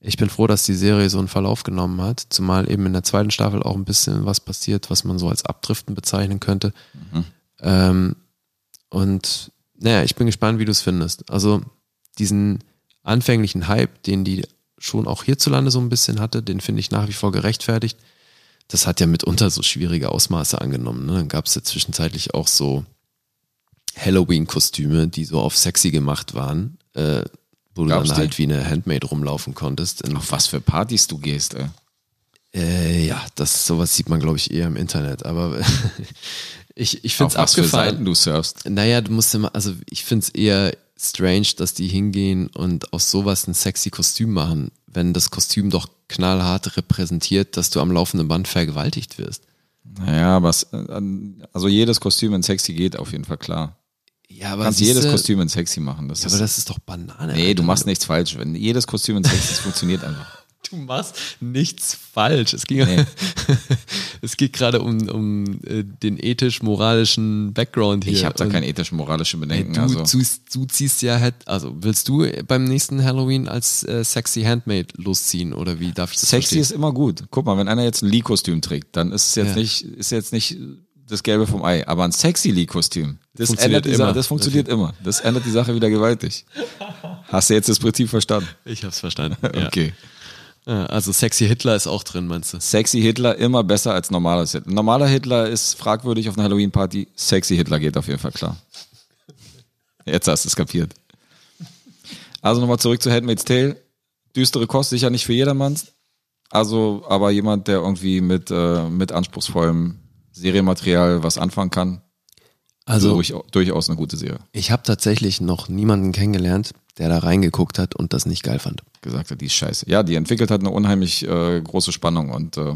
ich bin froh, dass die Serie so einen Verlauf genommen hat. Zumal eben in der zweiten Staffel auch ein bisschen was passiert, was man so als Abdriften bezeichnen könnte. Mhm. Ähm, und naja, ich bin gespannt, wie du es findest. Also diesen anfänglichen Hype, den die schon auch hierzulande so ein bisschen hatte, den finde ich nach wie vor gerechtfertigt. Das hat ja mitunter so schwierige Ausmaße angenommen. Ne? Dann gab es ja zwischenzeitlich auch so Halloween-Kostüme, die so auf sexy gemacht waren, äh, wo du Gab's dann die? halt wie eine Handmaid rumlaufen konntest. Auf was für Partys du gehst, ey. äh, ja, das sowas sieht man, glaube ich, eher im Internet. Aber ich, ich finde Auf es was für Seiten du surfst. Naja, du musst immer, also ich finde es eher strange, dass die hingehen und aus sowas ein sexy Kostüm machen, wenn das Kostüm doch knallhart repräsentiert, dass du am laufenden Band vergewaltigt wirst. Naja, aber es, äh, also jedes Kostüm in sexy geht auf jeden Fall klar. Ja, Du aber kannst siehste, jedes Kostüm in sexy machen. Das Ja, ist, aber das ist doch Banane. nee, du Alter. machst nichts falsch. Wenn jedes Kostüm in sexy ist, funktioniert einfach. Du machst nichts falsch. Es ging, Nee. es geht gerade um, um äh, den ethisch-moralischen Background hier. Ich habe da kein ethisch-moralische ey, Bedenken. du, also. du, du ziehst ja, halt- also willst du beim nächsten Halloween als äh, sexy Handmaid losziehen oder wie darf ich das Sexy verstehen? ist immer gut. Guck mal, wenn einer jetzt ein Lee-Kostüm trägt, dann ist es jetzt Ja. nicht, ist jetzt nicht das Gelbe vom Ei. Aber ein sexy Lee-Kostüm, das Funktioniert ändert die Sache, immer. das funktioniert immer. Das ändert die Sache wieder gewaltig. Hast du jetzt das Prinzip verstanden? Ich hab's verstanden. ja. Okay. Ja, Also sexy Hitler ist auch drin, meinst du? Sexy Hitler immer besser als normales Hitler. Normaler Hitler ist fragwürdig auf einer Halloween-Party. Sexy Hitler geht auf jeden Fall klar. Jetzt hast du es kapiert. Also nochmal zurück zu Handmaid's Tale. Düstere Kost, sicher nicht für jedermann. Also, aber jemand, der irgendwie mit, äh, mit anspruchsvollem Serienmaterial was anfangen kann, Also durch, durchaus eine gute Serie. ich habe tatsächlich noch niemanden kennengelernt, der da reingeguckt hat und das nicht geil fand. gesagt hat, die ist scheiße. Ja, die entwickelt hat eine unheimlich äh, große Spannung und äh,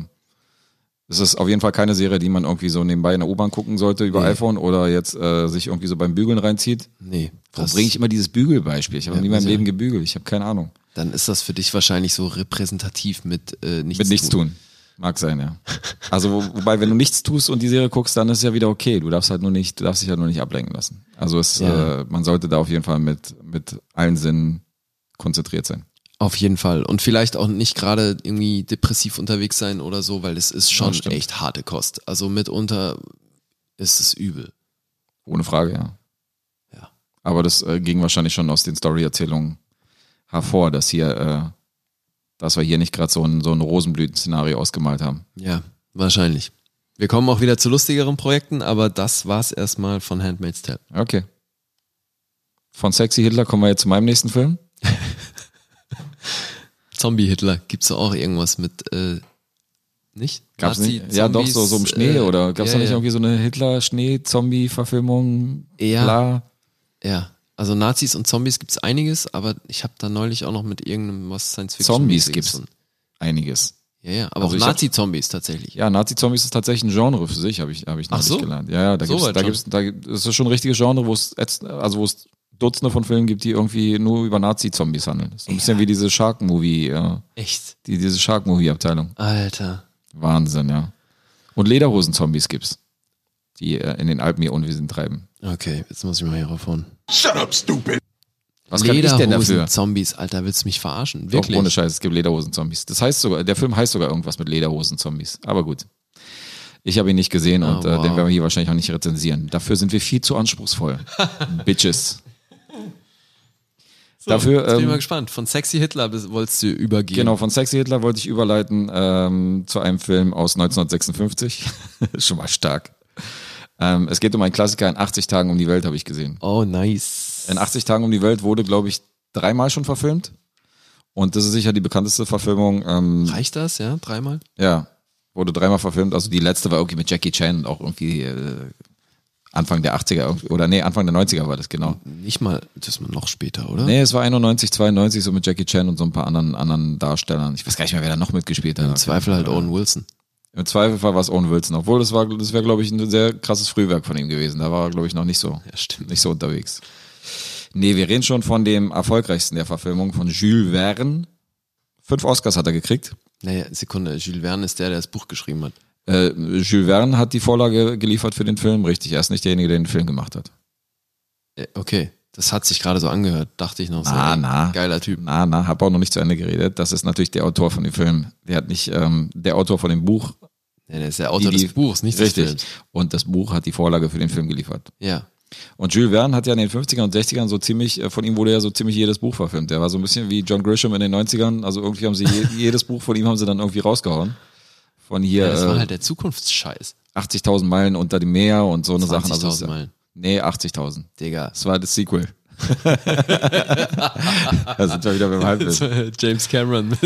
es ist auf jeden Fall keine Serie, die man irgendwie so nebenbei in der U-Bahn gucken sollte über Nee. iPhone oder jetzt äh, sich irgendwie so beim Bügeln reinzieht. Nee. Warum bringe ich immer dieses Bügelbeispiel? Ich habe Ja, noch nie in meinem? Leben gebügelt. Ich habe keine Ahnung. Dann ist das für dich wahrscheinlich so repräsentativ mit äh, nichts, Mit nichts tun. Mag sein, ja. Also wo, wobei, wenn du nichts tust und die Serie guckst, dann ist es ja wieder okay. Du darfst halt nur nicht, du darfst dich halt nur nicht ablenken lassen. Also es, Ja. äh, man sollte da auf jeden Fall mit mit allen Sinnen konzentriert sein. Auf jeden Fall. Und vielleicht auch nicht gerade irgendwie depressiv unterwegs sein oder so, weil es ist schon stimmt. echt harte Kost. Also mitunter ist es übel. Ohne Frage, ja. Ja. Aber das äh, ging wahrscheinlich schon aus den Story-Erzählungen hervor, dass hier, äh, dass wir hier nicht gerade so ein, so ein Rosenblüten-Szenario ausgemalt haben. Ja, wahrscheinlich. Wir kommen auch wieder zu lustigeren Projekten, aber das war's erstmal von Handmaid's Tale. Okay. Von Sexy Hitler kommen wir jetzt zu meinem nächsten Film. Zombie-Hitler, gibt's da auch irgendwas mit, äh, nicht? Gab's Nazi- nicht? Ja, doch, so, so im Schnee äh, oder gab's ja, da nicht ja. irgendwie so eine Hitler-Schnee-Zombie-Verfilmung? Ja. Bla. Ja, also Nazis und Zombies gibt's einiges, aber ich habe da neulich auch noch mit irgendeinem was Science Fiction Zombies gibt's einiges. Ja, ja, aber Also auch Nazi-Zombies tatsächlich. Ja, Nazi-Zombies ist tatsächlich ein Genre für sich, habe ich, hab ich noch so? nicht gelernt. Ja, ja, da So gibt's, weit da schon. gibt's, da gibt- das ist schon ein richtiges Genre, wo es, also wo es Dutzende von Filmen gibt, die irgendwie nur über Nazi-Zombies handeln. So ein bisschen wie diese Shark-Movie, ja, Echt? die, diese Shark-Movie-Abteilung. Alter. Wahnsinn, ja. Und Lederhosen-Zombies gibt's, die äh, in den Alpen ihr Unwesen treiben. Okay, jetzt muss ich mal hier raufhauen. Shut up, stupid. Was kann ich denn dafür? Zombies, Alter, willst du mich verarschen? Doch, Wirklich? ohne Scheiß, es gibt Lederhosen-Zombies. Das heißt sogar, der Film heißt sogar irgendwas mit Lederhosen-Zombies. Aber gut. Ich habe ihn nicht gesehen Ah, und äh, wow. den werden wir hier wahrscheinlich auch nicht rezensieren. Dafür sind wir viel zu anspruchsvoll. Bitches. So, Dafür, jetzt bin ich ähm, mal gespannt. Von Sexy Hitler bis, wolltest du übergehen. Genau, von Sexy Hitler wollte ich überleiten ähm, zu einem Film aus 1956. Schon mal stark. Ähm, es geht um einen Klassiker in 80 Tagen um die Welt, habe ich gesehen. Oh, nice. In 80 Tagen um die Welt wurde, glaube ich, dreimal schon verfilmt. Und das ist sicher die bekannteste Verfilmung. Ähm, Reicht das, ja? Dreimal? ja, wurde dreimal verfilmt. Also die letzte war irgendwie mit Jackie Chan und auch irgendwie äh, Anfang der 80er irgendwie- oder nee, Anfang der 90er war das genau. Nicht mal, das ist noch später, oder? Nee, es war 91, 92 so mit Jackie Chan und so ein paar anderen anderen Darstellern. Ich weiß gar nicht mehr, wer da noch mitgespielt hat. Im Zweifel halt Owen Wilson. Im Zweifelsfall war es Owen Wilson, obwohl das war, das wäre, glaube ich, ein sehr krasses Frühwerk von ihm gewesen. Da war er, glaube ich, noch nicht so, Ja, stimmt. nicht so unterwegs. Nee, wir reden schon von dem erfolgreichsten der Verfilmung, von Jules Verne. Fünf Oscars hat er gekriegt. Naja, Sekunde, Jules Verne ist der, der das Buch geschrieben hat. Äh, Jules Verne hat die Vorlage geliefert für den Film, richtig. Er ist nicht derjenige, der den Film gemacht hat. Äh, Okay, das hat sich gerade so angehört, dachte ich noch so. Na, ey, na. Geiler Typ. Na, na, hab auch noch nicht zu Ende geredet. Das ist natürlich der Autor von dem Film. Der hat nicht, ähm, der Autor von dem Buch. Ja, der ist der Autor die- des Buchs, nicht des Richtig. Films. Und das Buch hat die Vorlage für den Film geliefert. Ja. Und Jules Verne hat ja in den 50ern und 60ern so ziemlich, äh, von ihm wurde ja so ziemlich jedes Buch verfilmt. Der war so ein bisschen wie John Grisham in den 90ern. Also irgendwie haben sie je, jedes Buch von ihm haben sie dann irgendwie rausgehauen. Von hier Ja, das war äh, halt der Zukunftsscheiß. 80.000 Meilen unter dem Meer und so eine Sache. Also, 20.000 Meilen. Nee, 80.000. Digga. Das war das Sequel. da sind wir wieder beim Halbwissen. James Cameron.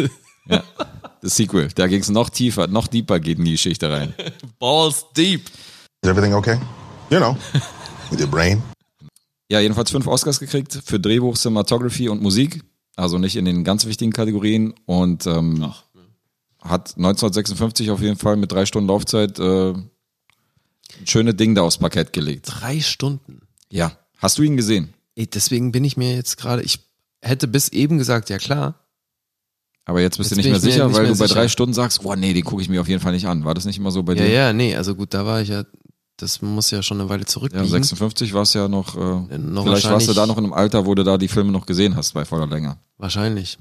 Das Sequel. Da ging es noch tiefer, noch deeper geht in die Geschichte rein. Balls deep. Is everything okay? You know, with your brain. Ja, jedenfalls fünf Oscars gekriegt für Drehbuch, Cinematography und Musik. Also nicht in den ganz wichtigen Kategorien. Und ähm, hat 1956 auf jeden Fall mit drei Stunden Laufzeit äh, ein schönes Ding da aufs Parkett gelegt. Drei Stunden. Ja. Hast du ihn gesehen? Ey, deswegen bin ich mir jetzt gerade, ich hätte bis eben gesagt, ja klar. Aber jetzt bist Jetzt du nicht mehr sicher, nicht weil mehr du bei sicher. drei Stunden sagst, boah, nee, den gucke ich mir auf jeden Fall nicht an. War das nicht immer so bei Ja, dir? ja, nee, also gut, da war ich ja, das muss ja schon eine Weile Ja, zurückliegen. 56 war es ja noch, äh, noch vielleicht warst du da noch in einem Alter, wo du da die Filme noch gesehen hast bei voller Länge. Wahrscheinlich.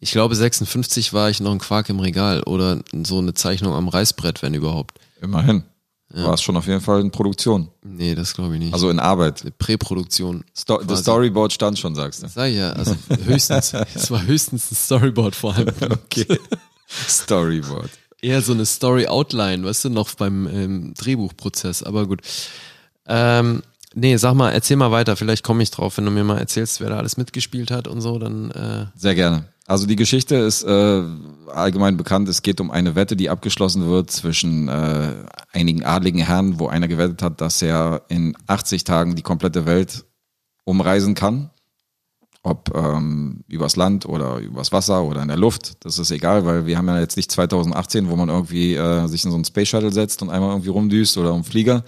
Ich glaube, 56 war ich noch ein Quark im Regal oder so eine Zeichnung am Reißbrett, wenn überhaupt. Immerhin. War es schon auf jeden Fall in Produktion. Nee, das glaube ich nicht. Also in Arbeit. Eine Präproduktion. Sto das quasi. Storyboard stand schon, sagst du. Sag ja, also höchstens, es war höchstens ein Storyboard vor allem. Okay. Storyboard. Eher so eine Story-Outline, weißt du, noch beim ähm, Drehbuchprozess, aber gut. Ähm, nee, sag mal, erzähl mal weiter, vielleicht komme ich drauf, wenn du mir mal erzählst, wer da alles mitgespielt hat und so, dann äh, Sehr gerne. Also die Geschichte ist äh, allgemein bekannt. Es geht um eine Wette, die abgeschlossen wird zwischen äh, einigen adligen Herren, wo einer gewettet hat, dass er in 80 Tagen die komplette Welt umreisen kann. Ob ähm, übers Land oder übers Wasser oder in der Luft, das ist egal, weil wir haben ja jetzt nicht 2018, wo man irgendwie äh, sich in so einen Space Shuttle setzt und einmal irgendwie rumdüst oder im Flieger,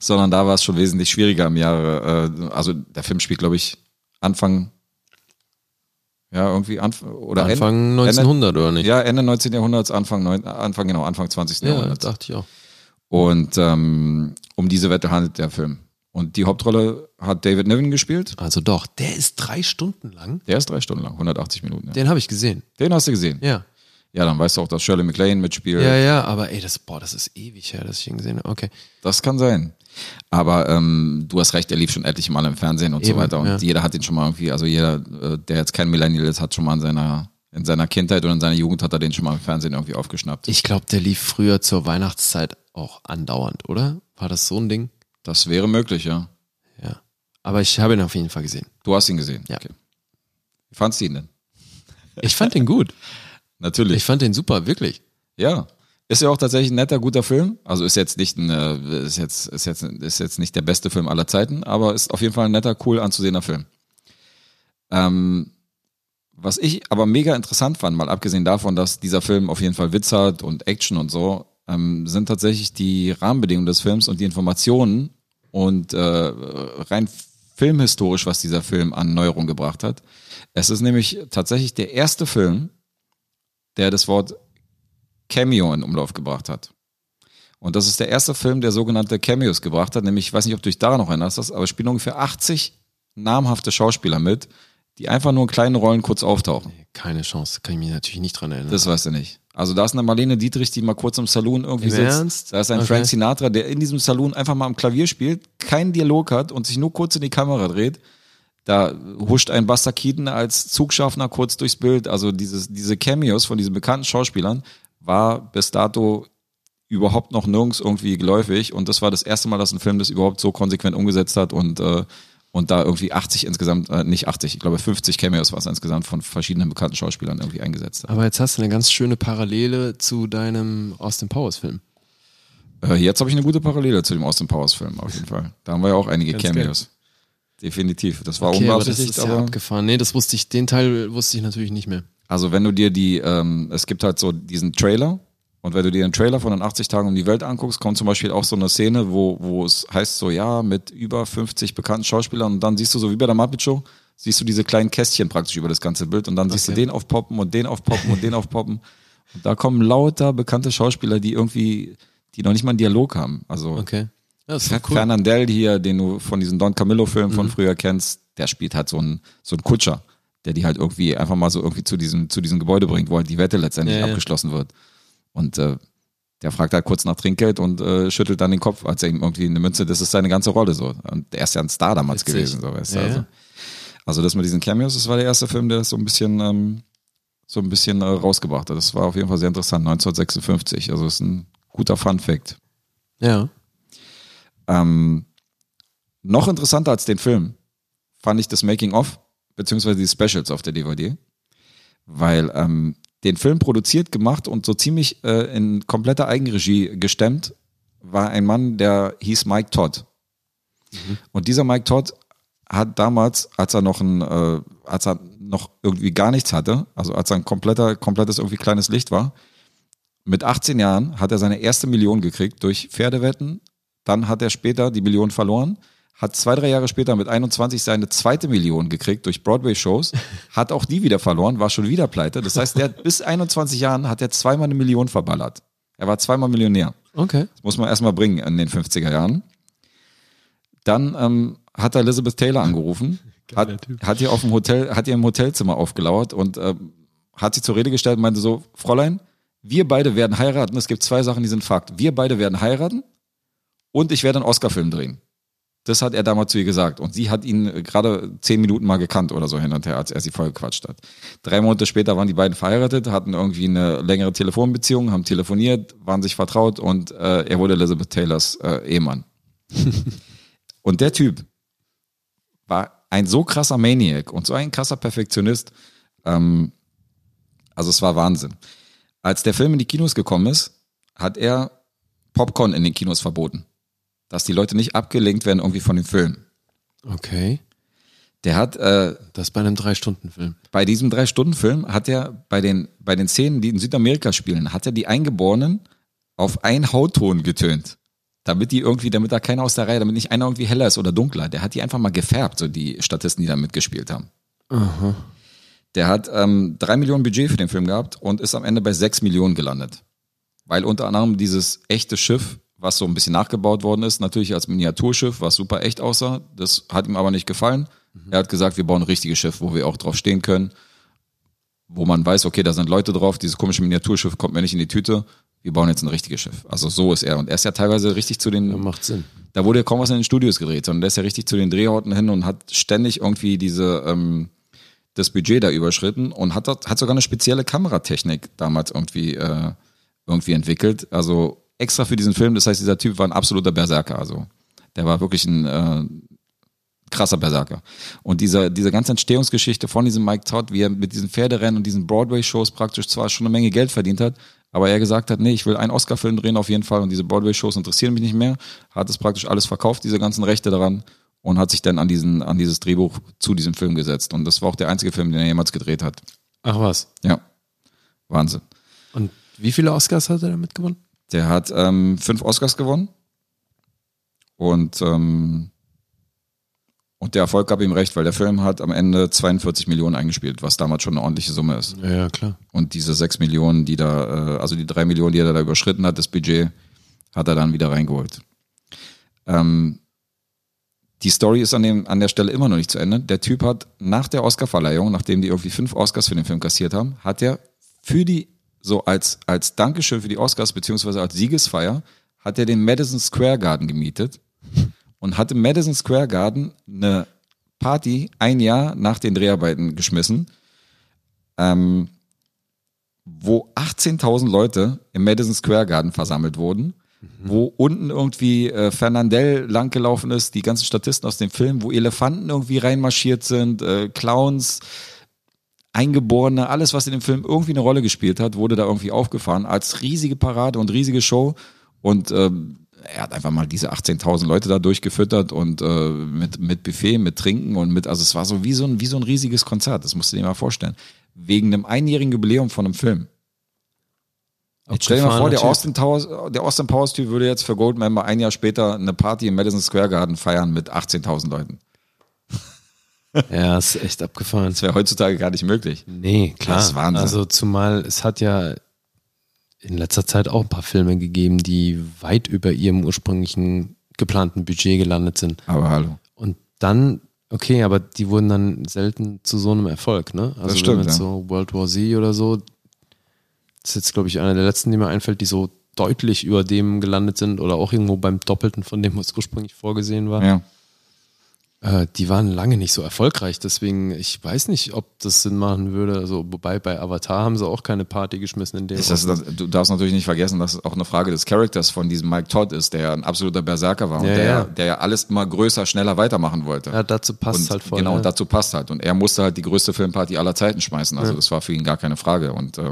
sondern da war es schon wesentlich schwieriger im Jahre. Äh, also der Film spielt, glaube ich, Anfang ja, irgendwie Anf oder Anfang Ende- 1900 oder nicht? Ja, Ende 19. Jahrhunderts, Anfang, neun, Anfang, genau, Anfang 20. Ja, Jahrhunderts. dachte ich auch. Und ähm, um diese Wette handelt der Film. Und die Hauptrolle hat David Niven gespielt. Also doch, der ist drei Stunden lang. Der ist drei Stunden lang, 180 Minuten. Ja. Den habe ich gesehen. Den hast du gesehen. Ja. Ja, dann weißt du auch, dass Shirley MacLaine mitspielt. Ja, ja, aber ey, das, boah, das ist ewig her, dass ich ihn gesehen habe. Okay. Das kann sein. Aber ähm, du hast recht, er lief schon etliche Mal im Fernsehen und so Eben, weiter. Und ja. jeder hat ihn schon mal irgendwie, also jeder, äh, der jetzt kein Millennial ist, hat schon mal in seiner, in seiner Kindheit oder in seiner Jugend hat er den schon mal im Fernsehen irgendwie aufgeschnappt. Ich glaube, der lief früher zur Weihnachtszeit auch andauernd, oder? War das so ein Ding? Das wäre möglich, ja. Ja. Aber ich habe ihn auf jeden Fall gesehen. Du hast ihn gesehen. Ja. Okay. Wie fandst du ihn denn? Ich fand den gut. Natürlich. Ich fand den super, wirklich. Ja. Ist ja auch tatsächlich ein netter, guter Film. Also ist jetzt nicht ein, äh, ist jetzt, ist jetzt, ist jetzt nicht der beste Film aller Zeiten, aber ist auf jeden Fall ein netter, cool anzusehender Film. Ähm, was ich aber mega interessant fand, mal abgesehen davon, dass dieser Film auf jeden Fall Witz hat und Action und so, ähm, sind tatsächlich die Rahmenbedingungen des Films und die Informationen und äh, rein filmhistorisch, was dieser Film an Neuerung gebracht hat. Es ist nämlich tatsächlich der erste Film, der das Wort Cameo in Umlauf gebracht hat. Und das ist der erste Film, der sogenannte Cameos gebracht hat. Nämlich, ich weiß nicht, ob du dich daran noch erinnerst, hast, aber es spielen ungefähr 80 namhafte Schauspieler mit, die einfach nur in kleinen Rollen kurz auftauchen. Keine Chance, kann ich mich natürlich nicht dran erinnern. Das weißt du nicht. Also da ist eine Marlene Dietrich, die mal kurz im Saloon irgendwie Im sitzt. Ernst? Da ist ein Okay. Frank Sinatra, der in diesem Saloon einfach mal am Klavier spielt, keinen Dialog hat und sich nur kurz in die Kamera dreht. Da huscht ein Buster Keaton als Zugschaffner kurz durchs Bild. Also dieses, diese Cameos von diesen bekannten Schauspielern war bis dato überhaupt noch nirgends irgendwie geläufig. Und das war das erste Mal, dass ein Film das überhaupt so konsequent umgesetzt hat und, äh, und da irgendwie 80 insgesamt, äh, nicht 80, ich glaube 50 Cameos war es insgesamt von verschiedenen bekannten Schauspielern irgendwie eingesetzt hat. Aber jetzt hast du eine ganz schöne Parallele zu deinem Austin Powers Film. Äh, jetzt habe ich eine gute Parallele zu dem Austin Powers Film, auf jeden Fall. Da haben wir ja auch einige Ganz Cameos. Definitiv. Das war Okay, aber das unbeabsichtigt, ist ja aber, abgefahren. Nee, das wusste ich, den Teil wusste ich natürlich nicht mehr. Also wenn du dir die, ähm, es gibt halt so diesen Trailer und wenn du dir den Trailer von den 80 Tagen um die Welt anguckst, kommt zum Beispiel auch so eine Szene, wo, wo es heißt so, ja, mit über 50 bekannten Schauspielern und dann siehst du so wie bei der Muppet Show, siehst du diese kleinen Kästchen praktisch über das ganze Bild und dann siehst du Okay. den aufpoppen und den aufpoppen und den aufpoppen und da kommen lauter bekannte Schauspieler, die irgendwie, die noch nicht mal einen Dialog haben. Also Okay. Ja, das ist cool. Fernandel hier, den du von diesem Don Camillo-Film Mhm. von früher kennst, der spielt halt so einen, so einen Kutscher, der die halt irgendwie einfach mal so irgendwie zu diesem, zu diesem Gebäude bringt, wo halt die Wette letztendlich Ja, ja. abgeschlossen wird. Und äh, Der fragt halt kurz nach Trinkgeld und äh, schüttelt dann den Kopf, als er ihm irgendwie eine Münze, das ist seine ganze Rolle so. Und der ist ja ein Star damals Witzig. gewesen, so weißt du. Ja, Also, also das mit diesen Cameos, das war der erste Film, der das so ein bisschen, ähm, so ein bisschen äh, rausgebracht hat. Das war auf jeden Fall sehr interessant, 1956. Also das ist ein guter Fun Fact. Ja. Ähm, noch interessanter als den Film fand ich das Making of, beziehungsweise die Specials auf der DVD. Weil ähm, den Film produziert, gemacht und so ziemlich äh, in kompletter Eigenregie gestemmt war ein Mann, der hieß Mike Todd. Und dieser Mike Todd hat damals, als er noch ein, äh, als er noch irgendwie gar nichts hatte, also als er ein kompletter, komplettes irgendwie kleines Licht war, mit 18 Jahren hat er seine erste Million gekriegt durch Pferdewetten. Dann hat er später die Million verloren, hat zwei, drei Jahre später mit 21 seine zweite Million gekriegt durch Broadway-Shows, hat auch die wieder verloren, war schon wieder pleite. Das heißt, der hat bis 21 Jahren hat er zweimal eine Million verballert. Er war zweimal Millionär. Okay. Das muss man erstmal bringen in den 50er Jahren. Dann ähm, hat er Elizabeth Taylor angerufen, hat, hat ihr auf dem Hotel, hat ihr im Hotelzimmer aufgelauert und ähm, hat sie zur Rede gestellt und meinte so, Fräulein, wir beide werden heiraten. Es gibt zwei Sachen, die sind Fakt. Wir beide werden heiraten und ich werde einen Oscar-Film drehen. Das hat er damals zu ihr gesagt. Und sie hat ihn äh, gerade zehn Minuten mal gekannt oder so hin und her, als er sie vollgequatscht hat. Drei Monate später waren die beiden verheiratet, hatten irgendwie eine längere Telefonbeziehung, haben telefoniert, waren sich vertraut und äh, er wurde Elizabeth Taylors äh, Ehemann. und der Typ war ein so krasser Maniac und so ein krasser Perfektionist. Ähm, also es war Wahnsinn. Als der Film in die Kinos gekommen ist, hat er Popcorn in den Kinos verboten. Dass die Leute nicht abgelenkt werden irgendwie von dem Film. Okay. Der hat äh, Das bei einem Drei-Stunden-Film. bei diesem Drei-Stunden-Film hat er bei den, bei den Szenen, die in Südamerika spielen, hat er die Eingeborenen auf einen Hautton getönt. Damit die irgendwie, damit da keiner aus der Reihe, damit nicht einer irgendwie heller ist oder dunkler. Der hat die einfach mal gefärbt, so die Statisten, die da mitgespielt haben. Der hat ähm, drei Millionen Budget für den Film gehabt und ist am Ende bei sechs Millionen gelandet. Weil unter anderem dieses echte Schiff, was so ein bisschen nachgebaut worden ist, natürlich als Miniaturschiff, was super echt aussah, das hat ihm aber nicht gefallen. Er hat gesagt, wir bauen ein richtiges Schiff, wo wir auch drauf stehen können, wo man weiß, okay, da sind Leute drauf, dieses komische Miniaturschiff kommt mir nicht in die Tüte, wir bauen jetzt ein richtiges Schiff. Also so ist er. Und er ist ja teilweise richtig zu den, Ja, macht Sinn. da wurde ja kaum was in den Studios gedreht, sondern der ist ja richtig zu den Drehorten hin und hat ständig irgendwie diese, ähm, das Budget da überschritten und hat, hat sogar eine spezielle Kameratechnik damals irgendwie, äh, irgendwie entwickelt. Also extra für diesen Film. Das heißt, dieser Typ war ein absoluter Berserker. Also der war wirklich ein äh, krasser Berserker. Und diese, diese ganze Entstehungsgeschichte von diesem Mike Todd, wie er mit diesen Pferderennen und diesen Broadway-Shows praktisch zwar schon eine Menge Geld verdient hat, aber er gesagt hat, nee, ich will einen Oscar-Film drehen auf jeden Fall und diese Broadway-Shows interessieren mich nicht mehr, hat es praktisch alles verkauft, diese ganzen Rechte daran und hat sich dann an diesen, an dieses Drehbuch zu diesem Film gesetzt. Und das war auch der einzige Film, den er jemals gedreht hat. Ach was. Ja. Wahnsinn. Und wie viele Oscars hat er damit gewonnen? Der hat ähm, fünf Oscars gewonnen. Und, ähm, und der Erfolg gab ihm recht, weil der Film hat am Ende 42 Millionen eingespielt, was damals schon eine ordentliche Summe ist. Ja, ja, klar. Und diese sechs Millionen, die da, äh, also die drei Millionen, die er da überschritten hat, das Budget, hat er dann wieder reingeholt. Ähm, die Story ist an, dem, an der Stelle immer noch nicht zu Ende. Der Typ hat nach der Oscarverleihung, nachdem die irgendwie fünf Oscars für den Film kassiert haben, hat er für die, so als, als Dankeschön für die Oscars, beziehungsweise als Siegesfeier, hat er den Madison Square Garden gemietet und hat im Madison Square Garden eine Party ein Jahr nach den Dreharbeiten geschmissen, ähm, wo 18.000 Leute im Madison Square Garden versammelt wurden, wo unten irgendwie äh, Fernandel langgelaufen ist, die ganzen Statisten aus dem Film, wo Elefanten irgendwie reinmarschiert sind, äh, Clowns, Eingeborene, alles, was in dem Film irgendwie eine Rolle gespielt hat, wurde da irgendwie aufgefahren als riesige Parade und riesige Show. Und ähm, er hat einfach mal diese 18.000 Leute da durchgefüttert und äh, mit, mit Buffet, mit Trinken und mit, also es war so wie so ein, wie so ein riesiges Konzert, das musst du dir mal vorstellen. Wegen einem einjährigen Jubiläum von einem Film. Jetzt stell dir mal vor, der Austin, Towers, der Austin Powers Typ würde jetzt für Goldman mal ein Jahr später eine Party im Madison Square Garden feiern mit 18.000 Leuten. Ja, ist echt abgefahren. Das wäre heutzutage gar nicht möglich. Nee, klar. Das ist Wahnsinn. Also zumal es hat ja in letzter Zeit auch ein paar Filme gegeben, die weit über ihrem ursprünglichen geplanten Budget gelandet sind. Aber hallo. Und dann, okay, aber die wurden dann selten zu so einem Erfolg, ne? Also stimmt, wenn jetzt ja. so World War Z oder so, das ist jetzt, glaube ich, einer der letzten, die mir einfällt, die so deutlich über dem gelandet sind oder auch irgendwo beim Doppelten von dem, was ursprünglich vorgesehen war. Ja. Äh, die waren lange nicht so erfolgreich, deswegen, ich weiß nicht, ob das Sinn machen würde. Also, wobei bei Avatar haben sie auch keine Party geschmissen in dem. Ist das, das, du darfst natürlich nicht vergessen, dass es auch eine Frage des Charakters von diesem Mike Todd ist, der ein absoluter Berserker war und Ja, der, ja. der ja alles immer größer, schneller weitermachen wollte. ja, dazu passt und halt voll. genau, ja. dazu passt halt. Und er musste halt die größte Filmparty aller Zeiten schmeißen. Also das war für ihn gar keine Frage. Und äh,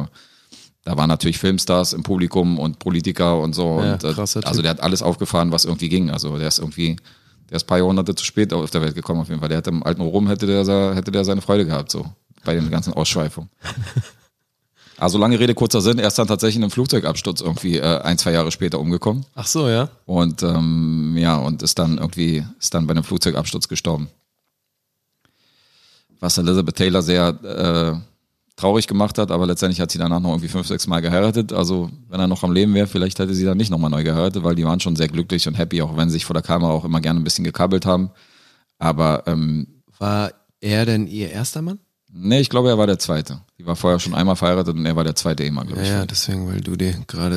da waren natürlich Filmstars im Publikum und Politiker und so. Ja, und, äh, also der hat alles aufgefahren, was irgendwie ging. Also der ist irgendwie, der ist ein paar Jahrhunderte zu spät auf der Welt gekommen auf jeden Fall. Der hätte im alten Rom hätte der, hätte der seine Freude gehabt, so bei den ganzen Ausschweifungen. Also lange Rede, kurzer Sinn, er ist dann tatsächlich in einem Flugzeugabsturz irgendwie äh, ein, zwei Jahre später umgekommen. Ach so, ja. Und ähm, ja, und ist dann irgendwie, ist dann bei einem Flugzeugabsturz gestorben. Was Elizabeth Taylor sehr äh, traurig gemacht hat, aber letztendlich hat sie danach noch irgendwie fünf, sechs Mal geheiratet. Also wenn er noch am Leben wäre, vielleicht hätte sie dann nicht nochmal neu geheiratet, weil die waren schon sehr glücklich und happy, auch wenn sie sich vor der Kamera auch immer gerne ein bisschen gekabbelt haben. Aber ähm, War er denn ihr erster Mann? nee, ich glaube, er war der Zweite. Die war vorher schon einmal verheiratet und er war der zweite Ehemann, glaube Ja, ich. ja, deswegen, weil du dir gerade,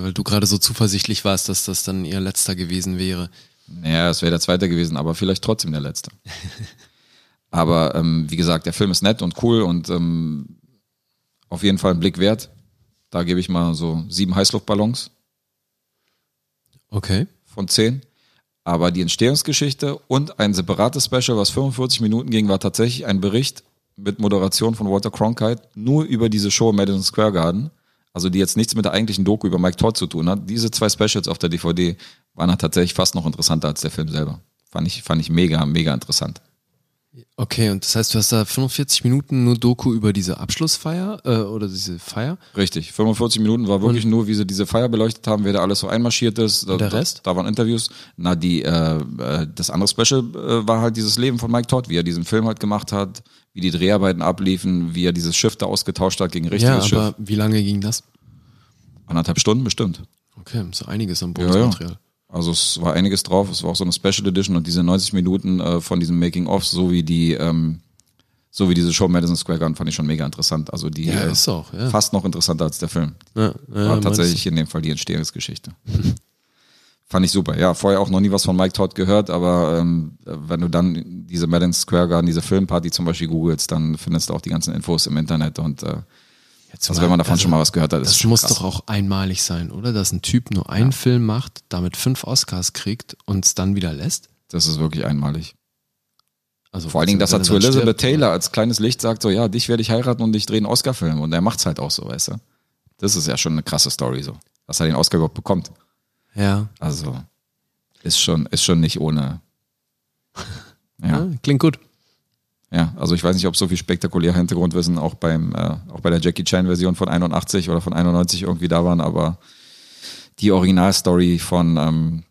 äh, weil du gerade so zuversichtlich warst, dass das dann ihr letzter gewesen wäre. Naja, es wäre der zweite gewesen, aber vielleicht trotzdem der letzte. aber ähm, wie gesagt, der Film ist nett und cool und ähm, auf jeden Fall ein Blick wert. Da gebe ich mal so sieben Heißluftballons Okay. von zehn. Aber die Entstehungsgeschichte und ein separates Special, was 45 Minuten ging, war tatsächlich ein Bericht mit Moderation von Walter Cronkite nur über diese Show im Madison Square Garden. Also die jetzt nichts mit der eigentlichen Doku über Mike Todd zu tun hat. Diese zwei Specials auf der DVD waren dann tatsächlich fast noch interessanter als der Film selber. Fand ich, fand ich mega, mega interessant. Okay, und das heißt, du hast da 45 Minuten nur Doku über diese Abschlussfeier äh, oder diese Feier? Richtig. 45 Minuten war wirklich nur, wie sie diese Feier beleuchtet haben, wer da alles so einmarschiert ist. Da, Und der da- Rest? Da waren Interviews. Na, die, äh, äh, das andere Special äh, war halt dieses Leben von Mike Todd, wie er diesen Film halt gemacht hat, wie die Dreharbeiten abliefen, wie er dieses Schiff da ausgetauscht hat gegen richtiges ja, Schiff. aber wie lange ging das? Anderthalb Stunden bestimmt. Okay, so einiges am Ja, ja. Also es war einiges drauf. Es war auch so eine Special Edition und diese 90 Minuten äh, von diesem Making-of, so wie die, ähm, so wie diese Show Madison Square Garden, fand ich schon mega interessant. Also die Ja, äh, ist auch, ja. fast noch interessanter als der Film. Ja, ja, war tatsächlich in dem Fall die Entstehungsgeschichte. Fand ich super. Ja, vorher auch noch nie was von Mike Todd gehört, aber ähm, wenn du dann diese Madison Square Garden, diese Filmparty zum Beispiel googelst, dann findest du auch die ganzen Infos im Internet und äh, Jetzt also mal, wenn man davon also, schon mal was gehört hat, ist Das schon muss krass. doch auch einmalig sein, oder? Dass ein Typ nur einen Film macht, damit fünf Oscars kriegt und es dann wieder lässt. Das ist wirklich einmalig. Also Vor allen Dingen, dass er zu Elizabeth stirbt. Taylor als kleines Licht sagt, so ja, dich werde ich heiraten und ich drehe einen Oscar-Film und er macht's halt auch so, weißt du. Das ist ja schon eine krasse Story so, dass er den Oscar überhaupt bekommt. Ja. Also ist schon, ist schon nicht ohne. Ja. ja, klingt gut. Ja, also ich weiß nicht, ob so viel spektakuläre Hintergrundwissen auch beim, äh, auch bei der Jackie Chan Version von 81 oder von 91 irgendwie da waren, aber die Originalstory von ähm,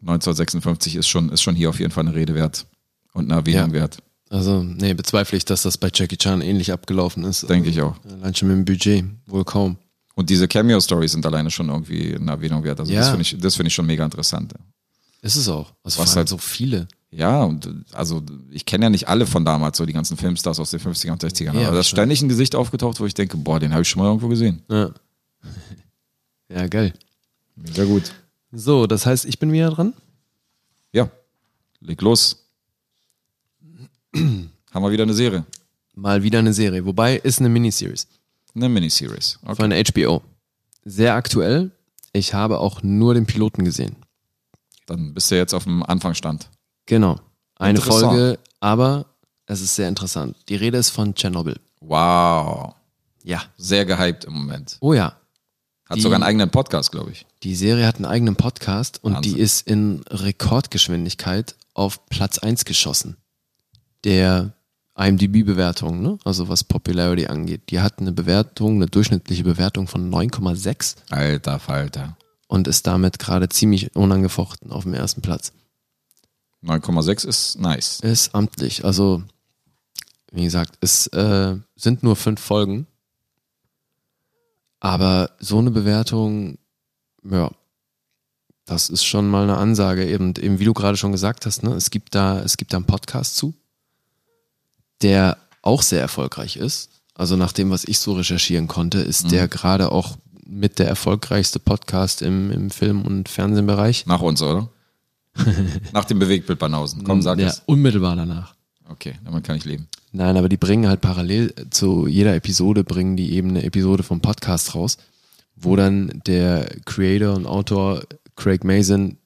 1956 ist schon, ist schon hier auf jeden Fall eine Rede wert und eine Erwähnung Ja. wert, Also, nee, bezweifle ich, dass das bei Jackie Chan ähnlich abgelaufen ist. denke ich auch. Allein schon mit dem Budget, wohl kaum. Und diese Cameo-Stories sind alleine schon irgendwie eine Erwähnung wert. Also das Ja. finde ich, das finde ich schon mega interessant. Ist es auch. Also Was halt so viele. Ja, und also ich kenne ja nicht alle von damals, so die ganzen Filmstars aus den 50er und 60ern. Ja, aber da ist ständig ein Gesicht aufgetaucht, wo ich denke, boah, den habe ich schon mal irgendwo gesehen. Ja. ja, geil. Sehr gut. So, das heißt, ich bin wieder dran? Ja, leg los. Haben wir wieder eine Serie. Mal wieder eine Serie. Wobei, ist eine Miniseries Eine Miniseries. Okay. von HBO. Sehr aktuell. Ich habe auch nur den Piloten gesehen. Dann bist du jetzt auf dem Anfangsstand. Genau. Eine. Folge, aber es ist sehr interessant. Die Rede ist von Tschernobyl. Wow. Ja. Sehr gehypt im Moment. Oh ja. Hat Die- sogar einen eigenen Podcast, glaube ich. Die Serie hat einen eigenen Podcast und Wahnsinn. die ist in Rekordgeschwindigkeit auf Platz 1 geschossen. Der IMDb-Bewertung, ne? also was Popularity angeht. Die hat eine Bewertung, eine durchschnittliche Bewertung von 9,6 Alter Falter. und ist damit gerade ziemlich unangefochten auf dem ersten Platz. 9,6 ist nice. Ist amtlich. Also, wie gesagt, es äh, sind nur fünf Folgen. Aber so eine Bewertung, ja, das ist schon mal eine Ansage. Eben, eben wie du gerade schon gesagt hast, ne, es gibt da, es gibt da einen Podcast zu, der auch sehr erfolgreich ist. Also nach dem, was ich so recherchieren konnte, ist der gerade auch mit der erfolgreichste Podcast im, im Film- und Fernsehbereich. Nach uns, oder? Nach dem Bewegtbild Banausen. Komm, sag ja, es. unmittelbar danach. Okay, damit kann ich leben. Nein, aber die bringen halt parallel zu jeder Episode, bringen die eben eine Episode vom Podcast raus, wo dann der Creator und Autor Craig Mason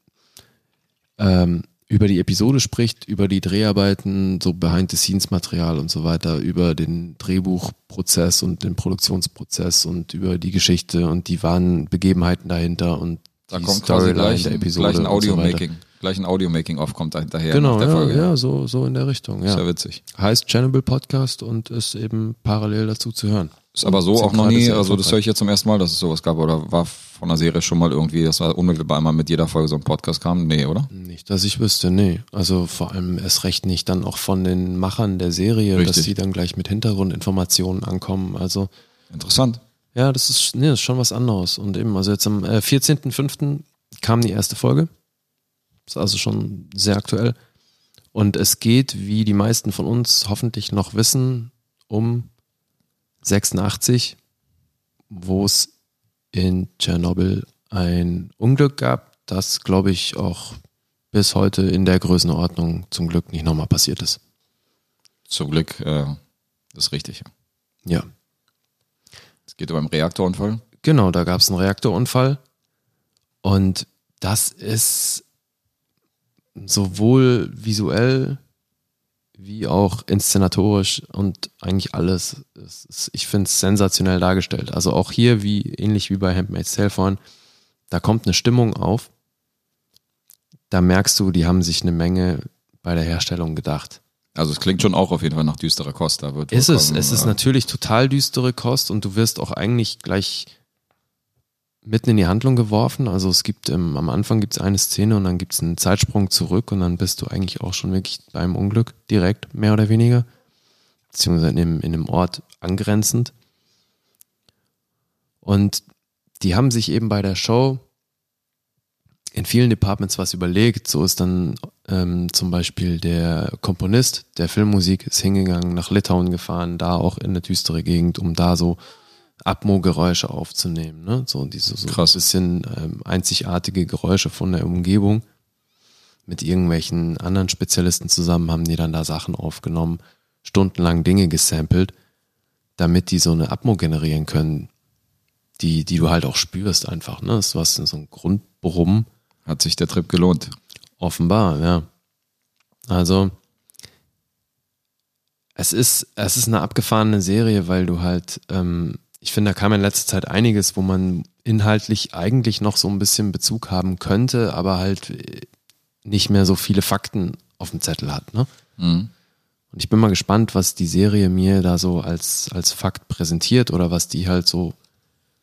ähm, über die Episode spricht, über die Dreharbeiten, so Behind-the-Scenes-Material und so weiter, über den Drehbuchprozess und den Produktionsprozess und über die Geschichte und die wahren Begebenheiten dahinter und Da die kommt quasi gleich, der ein- Episode. gleich ein und so. Audio-Making. Gleich ein Audio-Making-off kommt da hinterher Genau, ja, Folge. ja, so, so in der Richtung. Ja. Sehr witzig. Heißt Channel Podcast und ist eben parallel dazu zu hören. Ist aber so auch noch nie, also das höre ich jetzt zum ersten Mal, dass es sowas gab oder war von der Serie schon mal irgendwie, dass da unmittelbar einmal mit jeder Folge so ein Podcast kam? Nee, oder? Nicht, dass ich wüsste, nee. Also vor allem erst recht nicht dann auch von den Machern der Serie, dass Richtig. die dann gleich mit Hintergrundinformationen ankommen. Also Interessant. ja, das ist, nee, das ist schon was anderes. Und eben, also jetzt am äh, 14.05. kam die erste Folge. Ist also schon sehr aktuell. Und es geht, wie die meisten von uns hoffentlich noch wissen, um 86, wo es in Tschernobyl ein Unglück gab, das, glaube ich, auch bis heute in der Größenordnung zum Glück nicht nochmal passiert ist. Zum Glück, äh, ist richtig. ja. Ja, Es geht um einen Reaktorunfall. genau, da gab es einen Reaktorunfall und das ist sowohl visuell wie auch inszenatorisch und eigentlich alles. Ist, ich finde es sensationell dargestellt. Also auch hier, wie ähnlich wie bei Handmaid's Tale vorhin, da kommt eine Stimmung auf. Da merkst du, die haben sich eine Menge bei der Herstellung gedacht. Also es klingt schon auch auf jeden Fall nach düsterer Kost. Da wird Ist es. vollkommen, Es ist äh, natürlich total düstere Kost und du wirst auch eigentlich gleich mitten in die Handlung geworfen. Also es gibt ähm, am Anfang gibt es eine Szene und dann gibt es einen Zeitsprung zurück und dann bist du eigentlich auch schon wirklich beim Unglück direkt, mehr oder weniger. Beziehungsweise in dem, in dem Ort angrenzend. Und die haben sich eben bei der Show in vielen Departments was überlegt. So ist dann ähm, zum Beispiel der Komponist der Filmmusik ist hingegangen, nach Litauen gefahren, da auch in eine düstere Gegend, um da so Atmo-Geräusche aufzunehmen. Ne? So diese so Krass. ein bisschen ähm, einzigartige Geräusche von der Umgebung. Mit irgendwelchen anderen Spezialisten zusammen haben die dann da Sachen aufgenommen, stundenlang Dinge gesampelt, damit die so eine Atmo generieren können, die, die du halt auch spürst einfach. Ne? Das war so ein Grundbrummen. Hat sich der Trip gelohnt. Offenbar, ja. Also, es ist, es ist eine abgefahrene Serie, weil du halt, ähm, ich finde, da kam in letzter Zeit einiges, wo man inhaltlich eigentlich noch so ein bisschen Bezug haben könnte, aber halt äh, nicht mehr so viele Fakten auf dem Zettel hat, ne? Mhm. Und ich bin mal gespannt, was die Serie mir da so als, als Fakt präsentiert oder was die halt so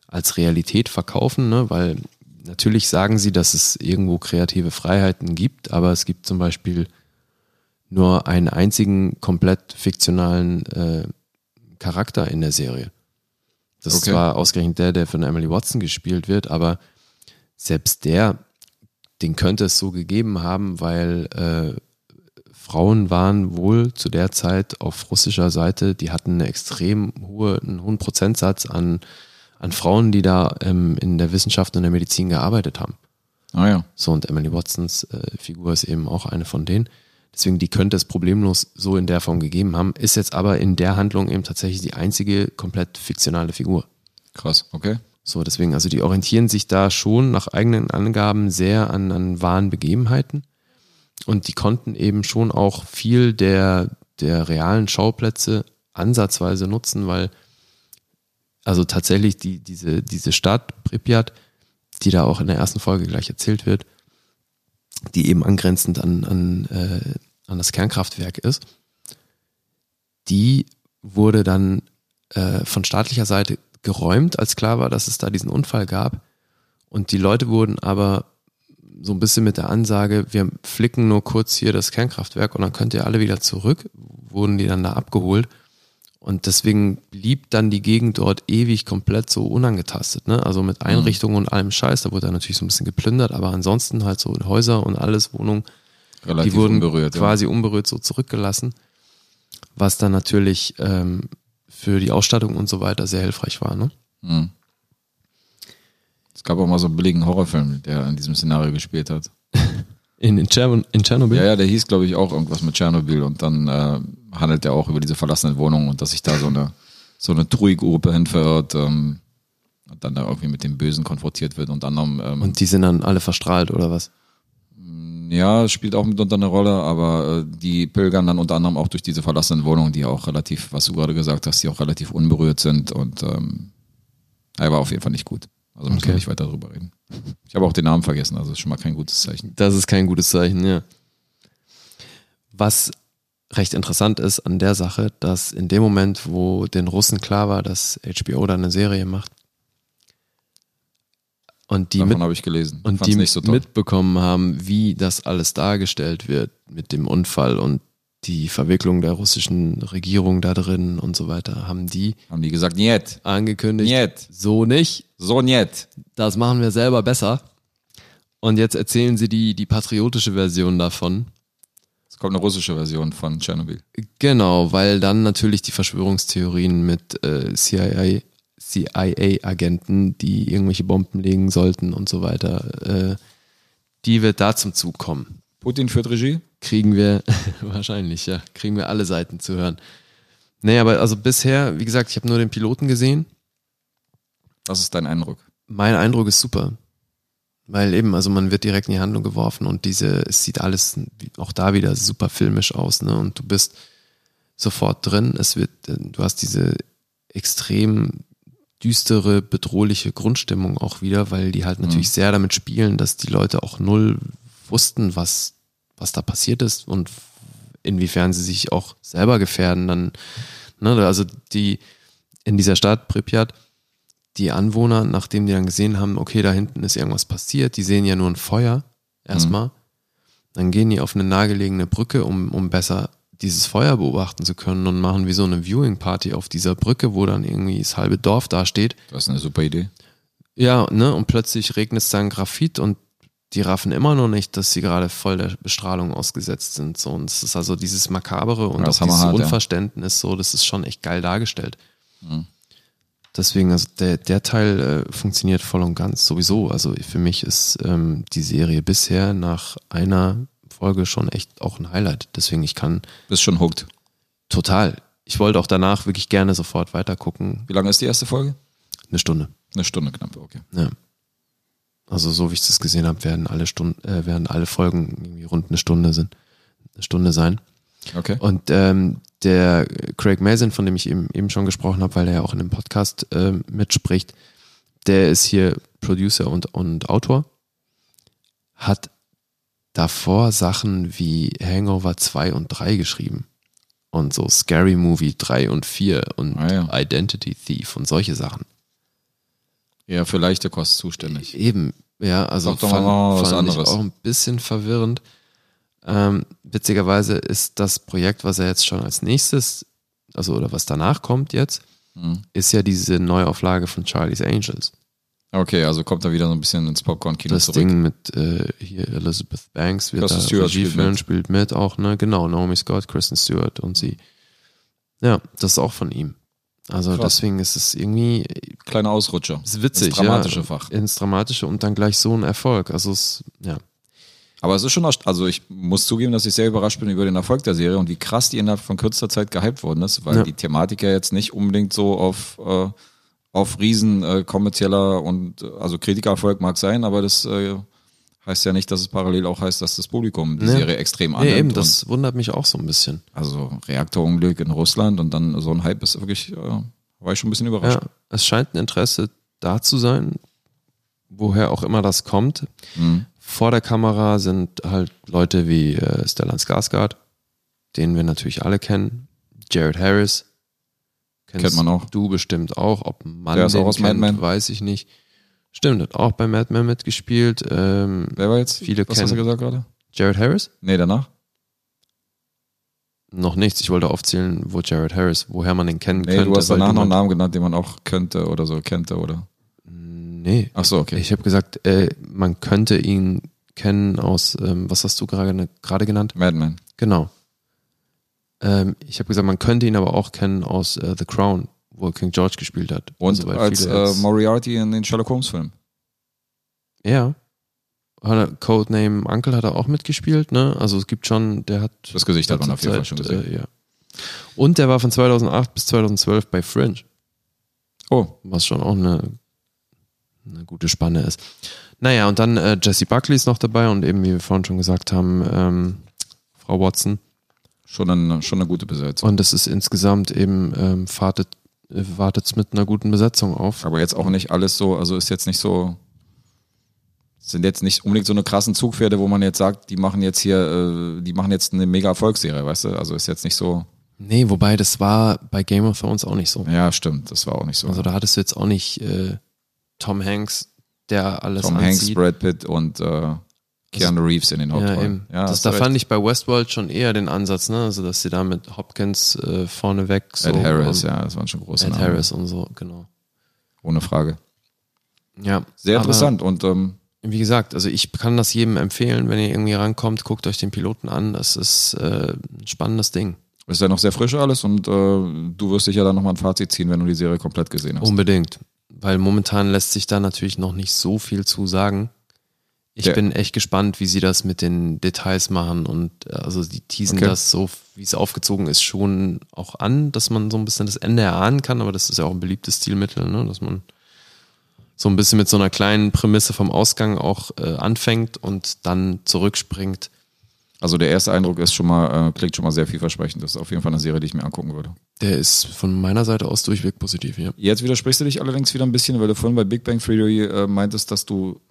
als Realität verkaufen, ne? weil natürlich sagen sie, dass es irgendwo kreative Freiheiten gibt, aber es gibt zum Beispiel nur einen einzigen komplett fiktionalen äh, Charakter in der Serie. Das ist Okay. zwar ausgerechnet der, der von Emily Watson gespielt wird, aber selbst der, den könnte es so gegeben haben, weil äh, Frauen waren wohl zu der Zeit auf russischer Seite, die hatten eine extrem hohe, einen hohen Prozentsatz an, an Frauen, die da ähm, in der Wissenschaft und der Medizin gearbeitet haben. Ah ja. So, und Emily Watsons äh, Figur ist eben auch eine von denen. Deswegen, die könnte es problemlos so in der Form gegeben haben, ist jetzt aber in der Handlung eben tatsächlich die einzige komplett fiktionale Figur. Krass, okay. So, deswegen, also die orientieren sich da schon nach eigenen Angaben sehr an, an wahren Begebenheiten. Und die konnten eben schon auch viel der, der realen Schauplätze ansatzweise nutzen, weil also tatsächlich die, diese, diese Stadt Pripyat, die da auch in der ersten Folge gleich erzählt wird, die eben angrenzend an, an, äh, an das Kernkraftwerk ist, die wurde dann äh, von staatlicher Seite geräumt, als klar war, dass es da diesen Unfall gab. Und die Leute wurden aber so ein bisschen mit der Ansage, wir flicken nur kurz hier das Kernkraftwerk und dann könnt ihr alle wieder zurück, wurden die dann da abgeholt. Und deswegen blieb dann die Gegend dort ewig komplett so unangetastet. Ne? Also mit Einrichtungen und allem Scheiß, da wurde dann natürlich so ein bisschen geplündert, aber ansonsten halt so Häuser und alles, Wohnungen, Relativ die wurden unberührt. quasi unberührt so zurückgelassen, was dann natürlich ähm, für die Ausstattung und so weiter sehr hilfreich war. Ne? Ja. Mhm. Es gab auch mal so einen billigen Horrorfilm, der in diesem Szenario gespielt hat. In, in Tschernobyl? Ja, ja, der hieß, glaube ich, auch irgendwas mit Tschernobyl und dann äh, handelt er auch über diese verlassenen Wohnungen und dass sich da so eine so eine Trui-Gruppe ähm, und dann da irgendwie mit dem Bösen konfrontiert wird und anderem. Ähm, Und die sind dann alle verstrahlt, oder was? ja, es spielt auch mitunter eine Rolle, aber äh, die pilgern dann unter anderem auch durch diese verlassenen Wohnungen, die auch relativ, was du gerade gesagt hast, die auch relativ unberührt sind und ähm, er war auf jeden Fall nicht gut. Also müssen wir Okay. nicht weiter drüber reden. Ich habe auch den Namen vergessen, also ist schon mal kein gutes Zeichen. Das ist kein gutes Zeichen, ja. Was recht interessant ist an der Sache, dass in dem Moment, wo den Russen klar war, dass HBO da eine Serie macht und die, mit, Davon ich gelesen. und Fand's die so mitbekommen haben, wie das alles dargestellt wird mit dem Unfall und die Verwicklung der russischen Regierung da drin und so weiter, haben die haben die gesagt, niet, angekündigt, niet, so nicht, so niet. das machen wir selber besser. Und jetzt erzählen sie die, die patriotische Version davon. Kommt eine russische Version von Tschernobyl. Genau, weil dann natürlich die Verschwörungstheorien mit äh, CIA, CIA-Agenten, die irgendwelche Bomben legen sollten und so weiter, äh, die wird da zum Zug kommen. Putin führt Regie? Kriegen wir, wahrscheinlich, ja, kriegen wir alle Seiten zu hören. Nee, aber also bisher, wie gesagt, ich habe nur den Piloten gesehen. Was ist dein Eindruck? Mein Eindruck ist super. Weil eben, also man wird direkt in die Handlung geworfen und diese, es sieht alles auch da wieder super filmisch aus, ne? Und du bist sofort drin. Es wird, äh, du hast diese extrem düstere, bedrohliche Grundstimmung auch wieder, weil die halt natürlich sehr damit spielen, dass die Leute auch null wussten, was, was da passiert ist und inwiefern sie sich auch selber gefährden dann, ne, also die, in dieser Stadt Pripyat, die Anwohner, nachdem die dann gesehen haben, okay, da hinten ist irgendwas passiert, die sehen ja nur ein Feuer erstmal, dann gehen die auf eine nahegelegene Brücke, um, um besser dieses Feuer beobachten zu können und machen wie so eine Viewing Party auf dieser Brücke, wo dann irgendwie das halbe Dorf dasteht. Das ist eine super Idee. Ja, ne, und plötzlich regnet es dann Graphit und die raffen immer noch nicht, dass sie gerade voll der Bestrahlung ausgesetzt sind. So, und es ist also dieses Makabere und Ja, das auch dieses ja. Unverständnis, so, das ist schon echt geil dargestellt. Deswegen, also der, der Teil äh, funktioniert voll und ganz sowieso. Also für mich ist ähm, die Serie bisher nach einer Folge schon echt auch ein Highlight. Deswegen, ich kann Bist schon hooked. total. Ich wollte auch danach wirklich gerne sofort weiter gucken. Wie lange ist die erste Folge? Eine Stunde. Eine Stunde knapp, okay. Ja. Also so wie ich das gesehen habe, werden alle Stunden, äh, werden alle Folgen irgendwie rund eine Stunde sind, eine Stunde sein. Okay. Und ähm, der Craig Mazin, von dem ich eben, eben schon gesprochen habe, weil er ja auch in dem Podcast ähm, mitspricht, der ist hier Producer und, und Autor, hat davor Sachen wie Hangover 2 und 3 geschrieben. Und so Scary Movie 3 und 4 und Ah, ja. Identity Thief und solche Sachen. Ja, für leichte Kost zuständig. Eben, ja, also was fand ich anderes. auch ein bisschen verwirrend. Ähm, witzigerweise ist das Projekt, was er jetzt schon als nächstes, also oder was danach kommt jetzt, Mhm. ist ja diese Neuauflage von Charlie's Angels. Okay, also kommt er wieder so ein bisschen ins Popcorn-Kino Das zurück. Ding mit äh, hier Elizabeth Banks wird Kristen da Stewart Regie spielt führen, mit. spielt mit auch, ne? Genau, Naomi Scott, Kristen Stewart und sie. Ja, das ist auch von ihm. Also Krass. deswegen ist es irgendwie Kleiner Ausrutscher. ist witzig, Ins dramatische ja, Fach. ins dramatische und dann gleich so ein Erfolg. Also es, ja. Aber es ist schon, also ich muss zugeben, dass ich sehr überrascht bin über den Erfolg der Serie und wie krass die innerhalb von kürzester Zeit gehypt worden ist, weil Ja. die Thematik ja jetzt nicht unbedingt so auf, äh, auf riesen äh, kommerzieller und äh, also Kritikererfolg mag sein, aber das äh, heißt ja nicht, dass es parallel auch heißt, dass das Publikum die Nee. Serie extrem annimmt. Nee, eben, das wundert mich auch so ein bisschen. also Reaktorunglück in Russland und dann so ein Hype ist wirklich, äh, war ich schon ein bisschen überrascht. Ja, es scheint ein Interesse da zu sein, woher auch immer das kommt. Mhm. Vor der Kamera sind halt Leute wie äh, Stellan Skarsgård, den wir natürlich alle kennen. Jared Harris. Kennst Kennt man auch. Du bestimmt auch. Ob man Der ist auch aus Mad kennt, Men. weiß ich nicht. Stimmt, hat auch bei Mad Men mitgespielt. Ähm, Wer war jetzt? Viele Was hast du gesagt gerade? Jared Harris? Nee, danach? Noch nichts. Ich wollte aufzählen, wo Jared Harris, woher man den kennen Nee, könnte. du hast danach noch einen Namen genannt, den man auch könnte oder so, kennte oder. Nee. Ach so, okay. Ich habe gesagt, äh, man könnte ihn kennen aus, ähm, was hast du gerade gerade genannt? Madman. Genau. Ähm, ich habe gesagt, man könnte ihn aber auch kennen aus äh, The Crown, wo er King George gespielt hat. Und Also, weil als viele äh, Moriarty in den Sherlock Holmes Film. Ja. Hat Codename Uncle hat er auch mitgespielt, ne? Also es gibt schon, der hat. Das Gesicht hat man auf jeden Fall schon gesehen. Äh, ja. Und der war von 2008 bis 2012 bei Fringe, Oh, was schon auch eine, eine gute Spanne ist. Naja, und dann äh, Jesse Buckley ist noch dabei und eben, wie wir vorhin schon gesagt haben, ähm, Frau Watson. schon eine, schon eine gute Besetzung. Und das ist insgesamt eben, ähm, wartet äh, wartet's mit einer guten Besetzung auf. Aber jetzt auch nicht alles so, also ist jetzt nicht so, sind jetzt nicht unbedingt so eine krassen Zugpferde, wo man jetzt sagt, die machen jetzt hier, äh, die machen jetzt eine mega Erfolgsserie, weißt du? Also ist jetzt nicht so, Nee, wobei das war bei Game of Thrones auch nicht so. ja, stimmt, das war auch nicht so. Also da hattest du jetzt auch nicht äh, Tom Hanks, der alles Tom Hanks, anzieht. Brad Pitt und äh, Keanu Reeves in den ja, Hauptrollen. eben. Ja, das, da du fand recht. ich bei Westworld schon eher den Ansatz, ne? Also dass sie da mit Hopkins äh, vorneweg so Ed Harris, ja, das waren schon große Ed Namen. Harris und so, genau. Ohne Frage. Ja. Sehr interessant und ähm, Wie gesagt, also ich kann das jedem empfehlen, wenn ihr irgendwie rankommt, guckt euch den Piloten an. Das ist äh, ein spannendes Ding. ist ja noch sehr frisch alles und äh, du wirst sicher dann nochmal ein Fazit ziehen, wenn du die Serie komplett gesehen hast. Unbedingt. Weil momentan lässt sich da natürlich noch nicht so viel zu sagen. Ich Ja. bin echt gespannt, wie sie das mit den Details machen und äh, also die teasen Okay. das so, wie es aufgezogen ist, schon auch an, dass man so ein bisschen das Ende erahnen kann, aber das ist ja auch ein beliebtes Stilmittel, ne? dass man so ein bisschen mit so einer kleinen Prämisse vom Ausgang auch äh, anfängt und dann zurückspringt. Also der erste Eindruck ist schon mal, äh, klingt schon mal sehr vielversprechend. Das ist auf jeden Fall eine Serie, die ich mir angucken würde. Der ist von meiner Seite aus durchweg positiv, ja. Jetzt widersprichst du dich allerdings wieder ein bisschen, weil du vorhin bei Big Bang Theory äh, meintest, dass du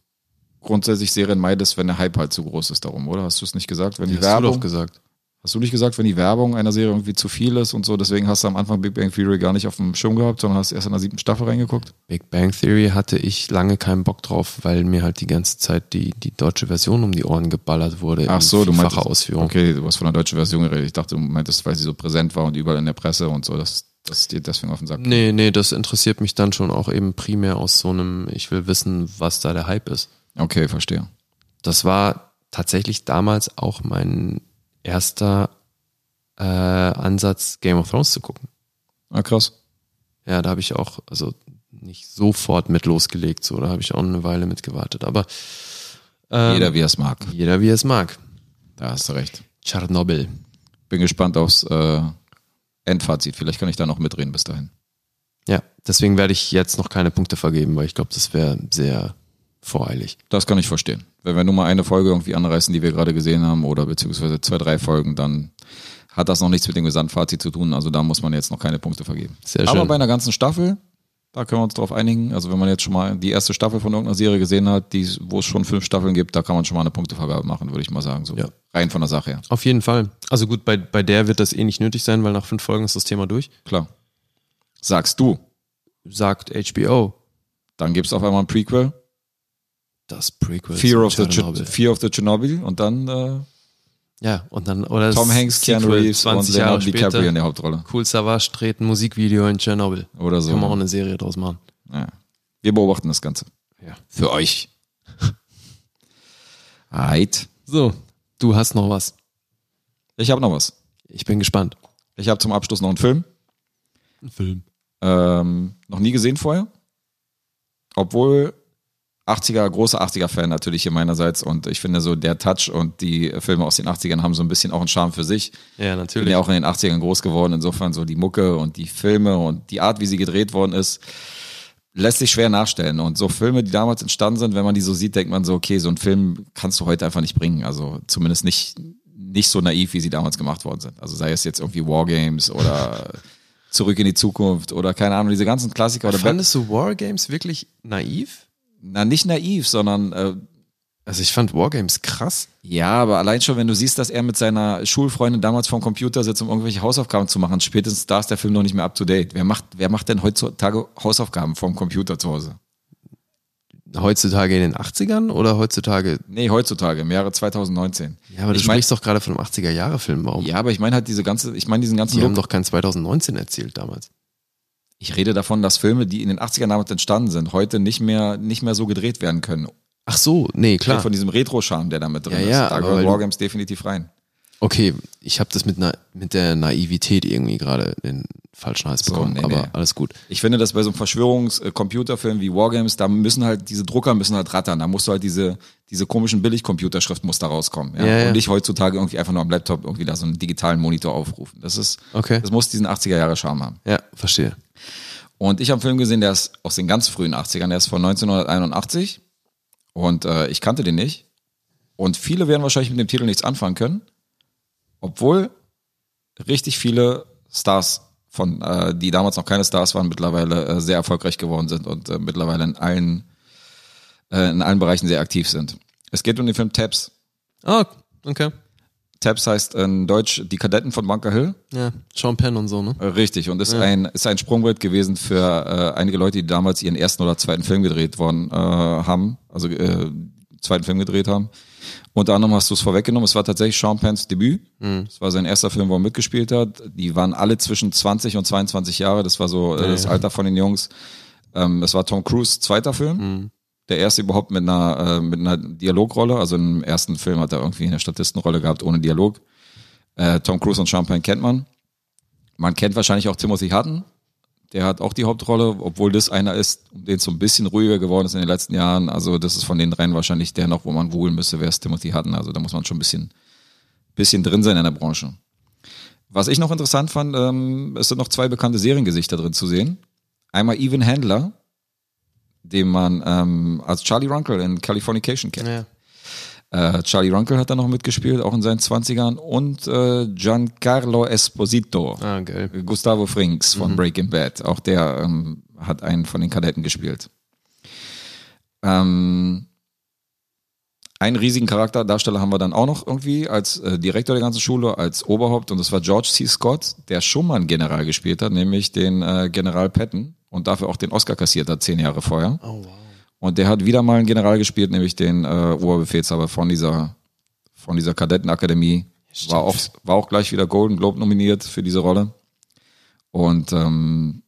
grundsätzlich Serien meidest, wenn der Hype halt zu groß ist darum, oder? Hast du es nicht gesagt? Wenn die Hast du Werbung, doch gesagt. Hast du nicht gesagt, wenn die Werbung einer Serie irgendwie zu viel ist und so, deswegen hast du am Anfang Big Bang Theory gar nicht auf dem Schirm gehabt, sondern hast erst in der siebten Staffel reingeguckt? Big Bang Theory hatte ich lange keinen Bock drauf, weil mir halt die ganze Zeit die, die deutsche Version um die Ohren geballert wurde. Ach so, du vielfacher Ausführung. okay, du hast von der deutschen Version geredet. Ich dachte, du meintest, weil sie so präsent war und überall in der Presse und so, dass das dir deswegen auf den Sack. Nee, nee, das interessiert mich dann schon auch eben primär aus so einem, ich will wissen, was da der Hype ist. Okay, verstehe. Das war tatsächlich damals auch mein erster äh, Ansatz, Game of Thrones zu gucken. Ah, krass. Ja, da habe ich auch, also nicht sofort mit losgelegt, so, da habe ich auch eine Weile mit gewartet. Aber ähm, Jeder, wie er es mag. jeder wie er es mag. Da hast du recht. Tschernobyl. Bin gespannt aufs äh, Endfazit. Vielleicht kann ich da noch mitreden bis dahin. Ja, deswegen werde ich jetzt noch keine Punkte vergeben, weil ich glaube, das wäre sehr voreilig. Das kann ich verstehen. Wenn wir nur mal eine Folge irgendwie anreißen, die wir gerade gesehen haben, oder beziehungsweise zwei, drei Folgen, dann hat das noch nichts mit dem Gesamtfazit zu tun. Also da muss man jetzt noch keine Punkte vergeben. Sehr Aber schön. bei einer ganzen Staffel, da können wir uns drauf einigen. Also wenn man jetzt schon mal die erste Staffel von irgendeiner Serie gesehen hat, die, wo es schon fünf Staffeln gibt, da kann man schon mal eine Punktevergabe machen, würde ich mal sagen. So Ja. rein von der Sache her. Auf jeden Fall. Also gut, bei, bei der wird das eh nicht nötig sein, weil nach fünf Folgen ist das Thema durch. Klar. Sagst du, Sagt HBO. dann gibt's auf einmal ein Prequel, Das Prequel. Fear of, the Fear of the Chernobyl und dann äh, Ja, und dann, oder Tom Hanks, Keanu Reeves und 20 Jahre Leonardo DiCaprio in der Hauptrolle. Cool Savage dreht ein Musikvideo in Tschernobyl. Oder so. Kann man auch eine Serie draus machen. Ja. Wir beobachten das Ganze. Ja. Für euch. Right. So, du hast noch was. Ich habe noch was. Ich bin gespannt. Ich habe zum Abschluss noch einen Film. Ein Film. Ähm, noch nie gesehen vorher. Obwohl 80er, großer 80er-Fan natürlich hier meinerseits. Und ich finde so der Touch und die Filme aus den 80ern haben so ein bisschen auch einen Charme für sich. Ja, Ich bin natürlich. ja auch in den 80ern groß geworden. Insofern so die Mucke und die Filme und die Art, wie sie gedreht worden ist, lässt sich schwer nachstellen. Und so Filme, die damals entstanden sind, wenn man die so sieht, denkt man so, okay, so einen Film kannst du heute einfach nicht bringen. Also zumindest nicht, nicht so naiv, wie sie damals gemacht worden sind. Also sei es jetzt irgendwie Wargames oder Zurück in die Zukunft oder keine Ahnung, diese ganzen Klassiker oder Fandest du Wargames wirklich naiv? Na nicht naiv, sondern äh, Also ich fand Wargames krass. ja, aber allein schon, wenn du siehst, dass er mit seiner Schulfreundin damals vorm Computer sitzt, um irgendwelche Hausaufgaben zu machen, spätestens da ist der Film noch nicht mehr up to date. Wer macht, wer macht denn heutzutage Hausaufgaben vorm Computer zu Hause? Heutzutage in den 80ern oder heutzutage? Nee, heutzutage, im Jahre 2019. Ja, aber du ich mein, sprichst doch gerade von einem 80er-Jahre-Film. Warum? Ja, aber ich meine halt diese ganze, ich meine diesen ganzen Die haben doch kein 2019 erzählt damals. Ich rede davon, dass Filme, die in den 80ern damals entstanden sind, heute nicht mehr, nicht mehr so gedreht werden können. Ach so, nee, Klar. Von diesem Retro-Charme, der da mit drin Ja, ist. ja, da gehört du- Wargames definitiv rein. Okay, ich habe das mit, na, mit der Naivität irgendwie gerade in falschen Hals So, bekommen, nee, aber nee. alles gut. Ich finde, dass bei so einem Verschwörungscomputerfilm wie Wargames, da müssen halt diese Drucker müssen halt rattern. Da musst du halt diese, diese komischen Billig-Computerschriftmuster rauskommen. Ja? Ja, ja. Und nicht heutzutage irgendwie einfach nur am Laptop irgendwie da so einen digitalen Monitor aufrufen. Das ist, Okay. das muss diesen 80er Jahre Charme haben. Ja, verstehe. Und ich habe einen Film gesehen, der ist aus den ganz frühen 80ern, der ist von 1981. Und äh, ich kannte den nicht. Und viele werden wahrscheinlich mit dem Titel nichts anfangen können. Obwohl richtig viele Stars von, äh, die damals noch keine Stars waren, mittlerweile äh, sehr erfolgreich geworden sind und äh, mittlerweile in allen, äh, in allen Bereichen sehr aktiv sind. Es geht um den Film Tabs. Ah, okay. Tabs heißt in Deutsch Die Kadetten von Bunker Hill. Ja, Sean Penn und so, ne? Äh, Richtig, und ist, ein, ist ein Sprungbrett gewesen für äh, einige Leute, die damals ihren ersten oder zweiten Film gedreht worden äh, haben, also äh, zweiten Film gedreht haben. Unter anderem hast du es vorweggenommen, es war tatsächlich Sean Penns Debüt. Es war sein erster Film, wo er mitgespielt hat. Die waren alle zwischen 20 und 22 Jahre, das war so äh, das Alter von den Jungs. Ähm, es war Tom Cruise zweiter Film. Der erste überhaupt mit einer, äh, mit einer Dialogrolle. Also im ersten Film hat er irgendwie eine Statistenrolle gehabt ohne Dialog. Äh, Tom Cruise und Sean Penn kennt man. Man kennt wahrscheinlich auch Timothy Hutton. Der hat auch die Hauptrolle, obwohl das einer ist, um den es so ein bisschen ruhiger geworden ist in den letzten Jahren. Also das ist von den dreien wahrscheinlich der noch, wo man googeln müsste, wer ist Timothy Hutton. Also da muss man schon ein bisschen, bisschen drin sein in der Branche. Was ich noch interessant fand, ähm, es sind noch zwei bekannte Seriengesichter drin zu sehen. Einmal Evan Handler, den man ähm, als Charlie Runkle in Californication kennt. Ja. Äh, Charlie Runkle hat da noch mitgespielt, auch in seinen 20ern. Und äh, Giancarlo Esposito. Ah. Gustavo Frinks von Breaking Bad. Auch der ähm, hat einen von den Kadetten gespielt. Ähm, einen riesigen Charakterdarsteller haben wir dann auch noch irgendwie als äh, Direktor der ganzen Schule, als Oberhaupt und das war George C. Scott, der schon mal einen General gespielt hat, nämlich den äh, General Patton und dafür auch den Oscar kassiert hat, zehn Jahre vorher. Oh, wow. Und der hat wieder mal einen General gespielt, nämlich den äh, Oberbefehlshaber von dieser, von dieser Kadettenakademie. War auch, war auch gleich wieder Golden Globe nominiert für diese Rolle. Und ähm,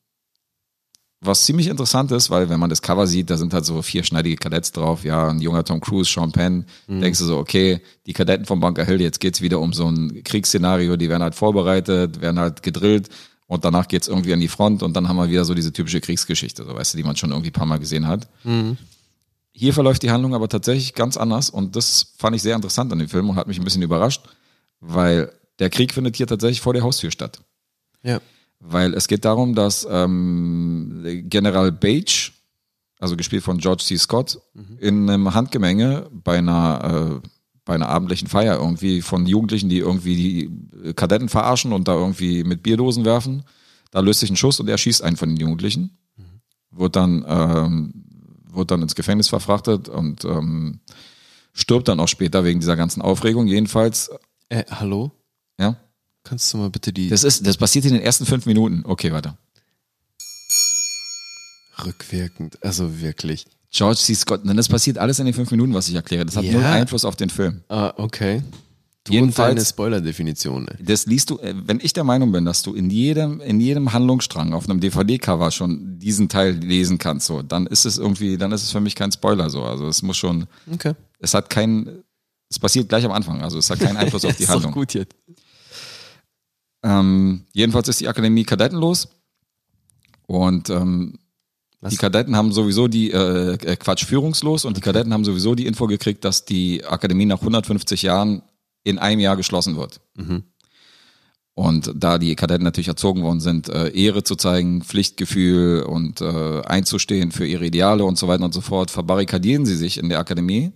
was ziemlich interessant ist, weil wenn man das Cover sieht, da sind halt so vierschneidige Kadetts drauf, ja, ein junger Tom Cruise, Sean Penn, denkst du so, okay, die Kadetten von Bunker Hill, jetzt geht's wieder um so ein Kriegsszenario, die werden halt vorbereitet, werden halt gedrillt und danach geht's irgendwie an die Front und dann haben wir wieder so diese typische Kriegsgeschichte, so weißt du, die man schon irgendwie ein paar Mal gesehen hat. Hier verläuft die Handlung aber tatsächlich ganz anders und das fand ich sehr interessant an dem Film und hat mich ein bisschen überrascht, weil der Krieg findet hier tatsächlich vor der Haustür statt. Ja. Weil es geht darum, dass ähm, General Page, also gespielt von George C. Scott, in einem Handgemenge bei einer, äh, bei einer abendlichen Feier irgendwie von Jugendlichen, die irgendwie die Kadetten verarschen und da irgendwie mit Bierdosen werfen. Da löst sich ein Schuss und er schießt einen von den Jugendlichen. Wird dann, ähm, wird dann ins Gefängnis verfrachtet und ähm, stirbt dann auch später wegen dieser ganzen Aufregung. Jedenfalls, Äh, hallo? ja. Kannst du mal bitte die Das ist, das passiert in den ersten fünf Minuten. Okay, weiter. rückwirkend, also wirklich. George C. Scott, denn das passiert alles in den fünf Minuten, was ich erkläre. Das hat Ja. null Einfluss auf den Film. Ah, okay. Du Jedenfalls- und deine Spoiler-Definition. Das liest du, äh, wenn ich der Meinung bin, dass du in jedem, in jedem Handlungsstrang auf einem DVD-Cover schon diesen Teil lesen kannst, so, dann ist es irgendwie, dann ist es für mich kein Spoiler, so. Also, es muss schon, Okay. es hat keinen, es passiert gleich am Anfang, also es hat keinen Einfluss auf die ist Handlung. doch gut jetzt. Ähm, jedenfalls ist die Akademie kadettenlos und ähm, Was? die Kadetten haben sowieso die, äh, äh, Quatsch, führungslos und die Kadetten haben sowieso die Info gekriegt, dass die Akademie nach 150 Jahren in einem Jahr geschlossen wird. Und da die Kadetten natürlich erzogen worden sind, äh, Ehre zu zeigen, Pflichtgefühl und äh, einzustehen für ihre Ideale und so weiter und so fort, verbarrikadieren sie sich in der Akademie.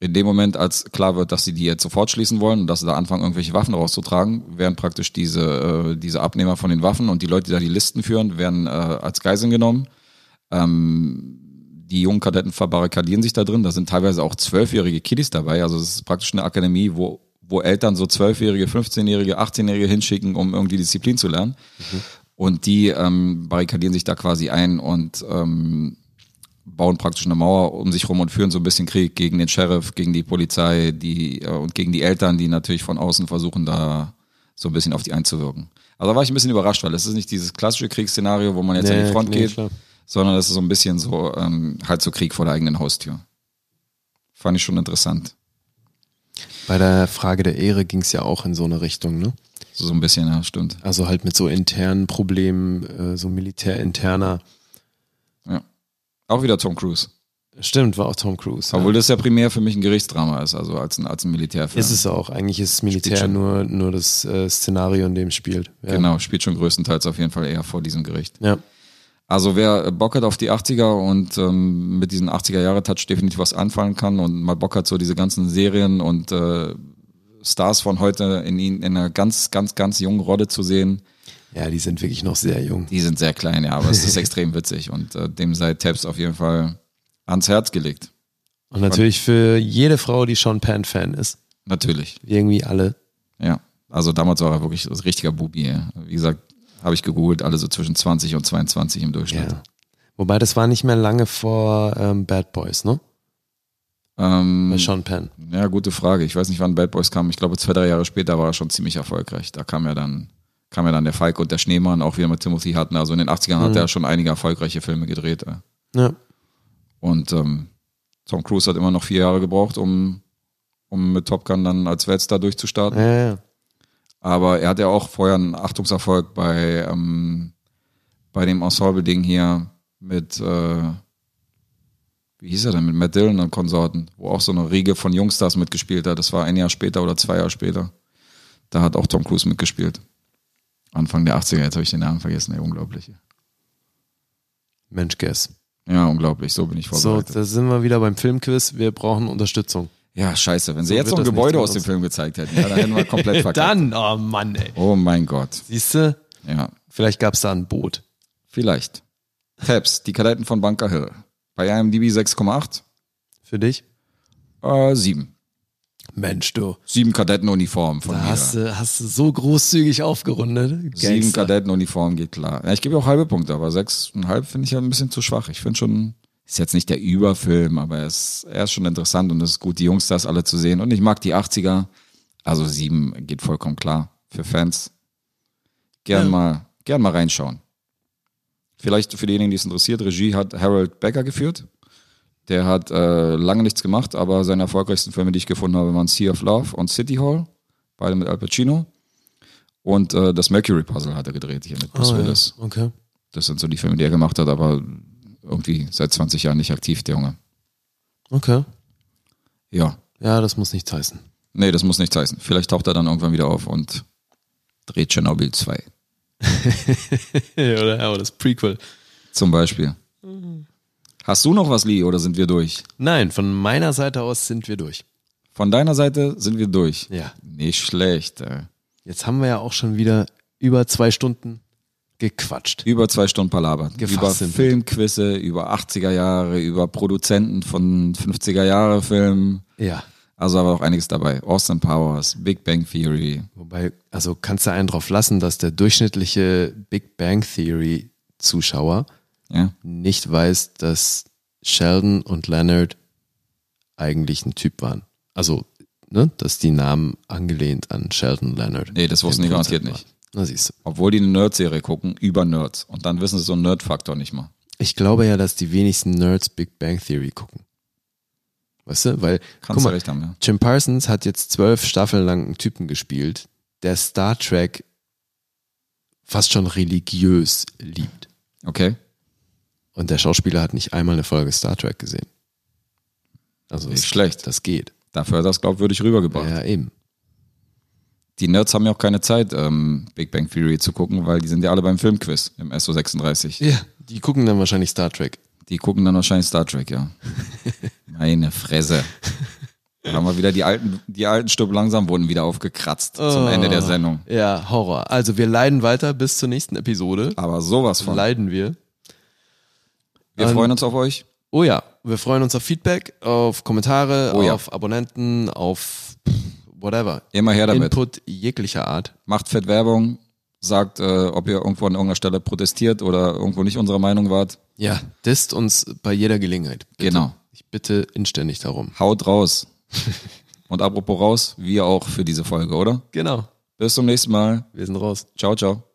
In dem Moment, als klar wird, dass sie die jetzt sofort schließen wollen und dass sie da anfangen, irgendwelche Waffen rauszutragen, werden praktisch diese, äh, diese Abnehmer von den Waffen und die Leute, die da die Listen führen, werden äh, als Geiseln genommen. Ähm, die jungen Kadetten verbarrikadieren sich da drin. Da sind teilweise auch zwölfjährige Kiddies dabei. Also es ist praktisch eine Akademie, wo, wo Eltern so zwölfjährige, 15-jährige, 18-jährige hinschicken, um irgendwie Disziplin zu lernen. Und die ähm, barrikadieren sich da quasi ein und ähm, bauen praktisch eine Mauer um sich rum und führen so ein bisschen Krieg gegen den Sheriff, gegen die Polizei die, äh, und gegen die Eltern, die natürlich von außen versuchen, da so ein bisschen auf die einzuwirken. Also da war ich ein bisschen überrascht, weil es ist nicht dieses klassische Kriegsszenario, wo man jetzt an die Nee, Front nee, geht, klar. sondern es ist so ein bisschen so halt so Krieg vor der eigenen Haustür. Fand ich schon interessant. Bei der Frage der Ehre ging es ja auch in so eine Richtung, ne? So, so ein bisschen, ja, stimmt. Also halt mit so internen Problemen, äh, so militärinterner. Auch wieder Tom Cruise. Stimmt, war auch Tom Cruise. Obwohl ja. das ja primär für mich ein Gerichtsdrama ist, also als ein, als ein Militärfilm. Ist es auch. Eigentlich ist Militär nur, nur das äh, Szenario, in dem es spielt. Ja. Genau, spielt schon größtenteils auf jeden Fall eher vor diesem Gericht. Ja. Also wer Bock hat auf die 80er und ähm, mit diesen 80er-Jahre-Touch definitiv was anfangen kann und mal Bock hat, so diese ganzen Serien und äh, Stars von heute in, in einer ganz, ganz, ganz jungen Rolle zu sehen, ja, die sind wirklich noch sehr jung. die sind sehr klein, ja, aber es ist extrem witzig und äh, dem sei Tabs auf jeden Fall ans Herz gelegt. Und natürlich für jede Frau, die Sean Penn-Fan ist. Natürlich, Irgendwie alle. ja. Also damals war er wirklich ein richtiger Bubi. Wie gesagt, habe ich gegoogelt, alle so zwischen 20 und 22 im Durchschnitt. Ja. Wobei das war nicht mehr lange vor ähm, Bad Boys, ne? Ähm, Bei Sean Penn. Ja, gute Frage. Ich weiß nicht, wann Bad Boys kam. Ich glaube, zwei, drei Jahre später war er schon ziemlich erfolgreich. Da kam ja dann, kam ja dann der Falk und der Schneemann auch wieder mit Timothy Hutton. Also in den 80ern hat er schon einige erfolgreiche Filme gedreht. Ja. Und ähm, Tom Cruise hat immer noch vier Jahre gebraucht, um, um mit Top Gun dann als Weltstar durchzustarten. Ja, ja. Aber er hat ja auch vorher einen Achtungserfolg bei, ähm, bei dem Ensemble-Ding hier mit, äh, wie hieß er denn, mit Matt Dillon und Konsorten, wo auch so eine Riege von Jungstars mitgespielt hat. Das war ein Jahr später oder zwei Jahre später. Da hat auch Tom Cruise mitgespielt. Anfang der 80er, jetzt habe ich den Namen vergessen, ey, unglaublich. Mensch, guess. Ja, unglaublich, so bin ich So, vorbereitet. da sind wir wieder beim Filmquiz. Wir brauchen Unterstützung. ja, scheiße, wenn sie So jetzt noch ein Gebäude aus dem. Film gezeigt hätten, ja, dann hätten wir komplett verkackt. Dann, oh Mann, ey. Oh mein Gott. Siehst du? Ja, Vielleicht gab es da ein Boot. vielleicht. Tabs, die Kadetten von Bunker Hill. Bei IMDb 6,8. Für dich? Äh, sieben. Mensch, du. Sieben Kadettenuniformen von Da mir. hast du, hast du so großzügig aufgerundet. Sieben Gangster. Kadettenuniformen geht klar. Ja, ich gebe auch halbe Punkte, aber sechseinhalb finde ich ja ein bisschen zu schwach. Ich finde schon, ist jetzt nicht der Überfilm, aber er ist, er ist schon interessant und es ist gut, die Jungstars alle zu sehen. Und ich mag die 80er. Also sieben geht vollkommen klar für Fans. Gern Ja. mal, gern mal reinschauen. Vielleicht für diejenigen, die es interessiert, Regie hat Harold Becker geführt. Der hat äh, lange nichts gemacht, aber seine erfolgreichsten Filme, die ich gefunden habe, waren Sea of Love und City Hall, beide mit Al Pacino. Und äh, das Mercury Puzzle hat er gedreht hier mit Bruce Oh, ja. Willis. Okay. Das sind so die Filme, die er gemacht hat, aber irgendwie seit 20 Jahren nicht aktiv, der Junge. Okay. Ja. Ja, das muss nichts heißen. Nee, das muss nichts heißen. Vielleicht taucht er dann irgendwann wieder auf und dreht Chernobyl 2. oder, ja, oder das Prequel. Zum Beispiel. Hast du noch was, Lee, oder sind wir durch? Nein, von meiner Seite aus sind wir durch. Von deiner Seite sind wir durch. Ja. Nicht schlecht. Äh. Jetzt haben wir ja auch schon wieder über zwei Stunden gequatscht. Über zwei Stunden palabert. Über. Filmquizze, über 80er Jahre, über Produzenten von 50er Jahre Filmen. Ja. Also aber auch einiges dabei. Austin Powers, Big Bang Theory. Wobei, also kannst du einen drauf lassen, dass der durchschnittliche Big Bang Theory Zuschauer Ja. nicht weiß, dass Sheldon und Leonard eigentlich ein Typ waren. Also, ne, dass die Namen angelehnt an Sheldon und Leonard. Nee, das wussten die garantiert nicht. Na siehst du. Obwohl die eine Nerd-Serie gucken, über Nerds. Und dann wissen sie so einen Nerd-Faktor nicht mal. Ich glaube ja, dass die wenigsten Nerds Big Bang Theory gucken. Weißt du? Weil, Kannst guck du mal, recht haben, ja. Jim Parsons hat jetzt zwölf Staffeln lang einen Typen gespielt, der Star Trek fast schon religiös liebt. Okay. Und der Schauspieler hat nicht einmal eine Folge Star Trek gesehen. Also Nicht es- schlecht. Das geht. Dafür hat er es glaubwürdig rübergebracht. Ja, eben. Die Nerds haben ja auch keine Zeit, ähm, Big Bang Theory zu gucken, weil die sind ja alle beim Filmquiz im SO36. Ja. Die gucken dann wahrscheinlich Star Trek. Die gucken dann wahrscheinlich Star Trek, ja. Meine Fresse. Da haben wir wieder die alten, die alten Stück langsam wurden wieder aufgekratzt zum Oh. Ende der Sendung. Ja, Horror. Also wir leiden weiter bis zur nächsten Episode. Aber sowas von. Leiden wir. Wir Ähm, freuen uns auf euch. Oh ja, wir freuen uns auf Feedback, auf Kommentare, Oh ja. auf Abonnenten, auf whatever. Immer her damit. Input jeglicher Art. Macht fett Werbung. Sagt, äh, ob ihr irgendwo an irgendeiner Stelle protestiert oder irgendwo nicht unserer Meinung wart. Ja, disst uns bei jeder Gelegenheit. Bitte. Genau. Ich bitte inständig darum. Haut raus. Und apropos raus, wir auch für diese Folge, oder? Genau. Bis zum nächsten Mal. Wir sind raus. Ciao, ciao.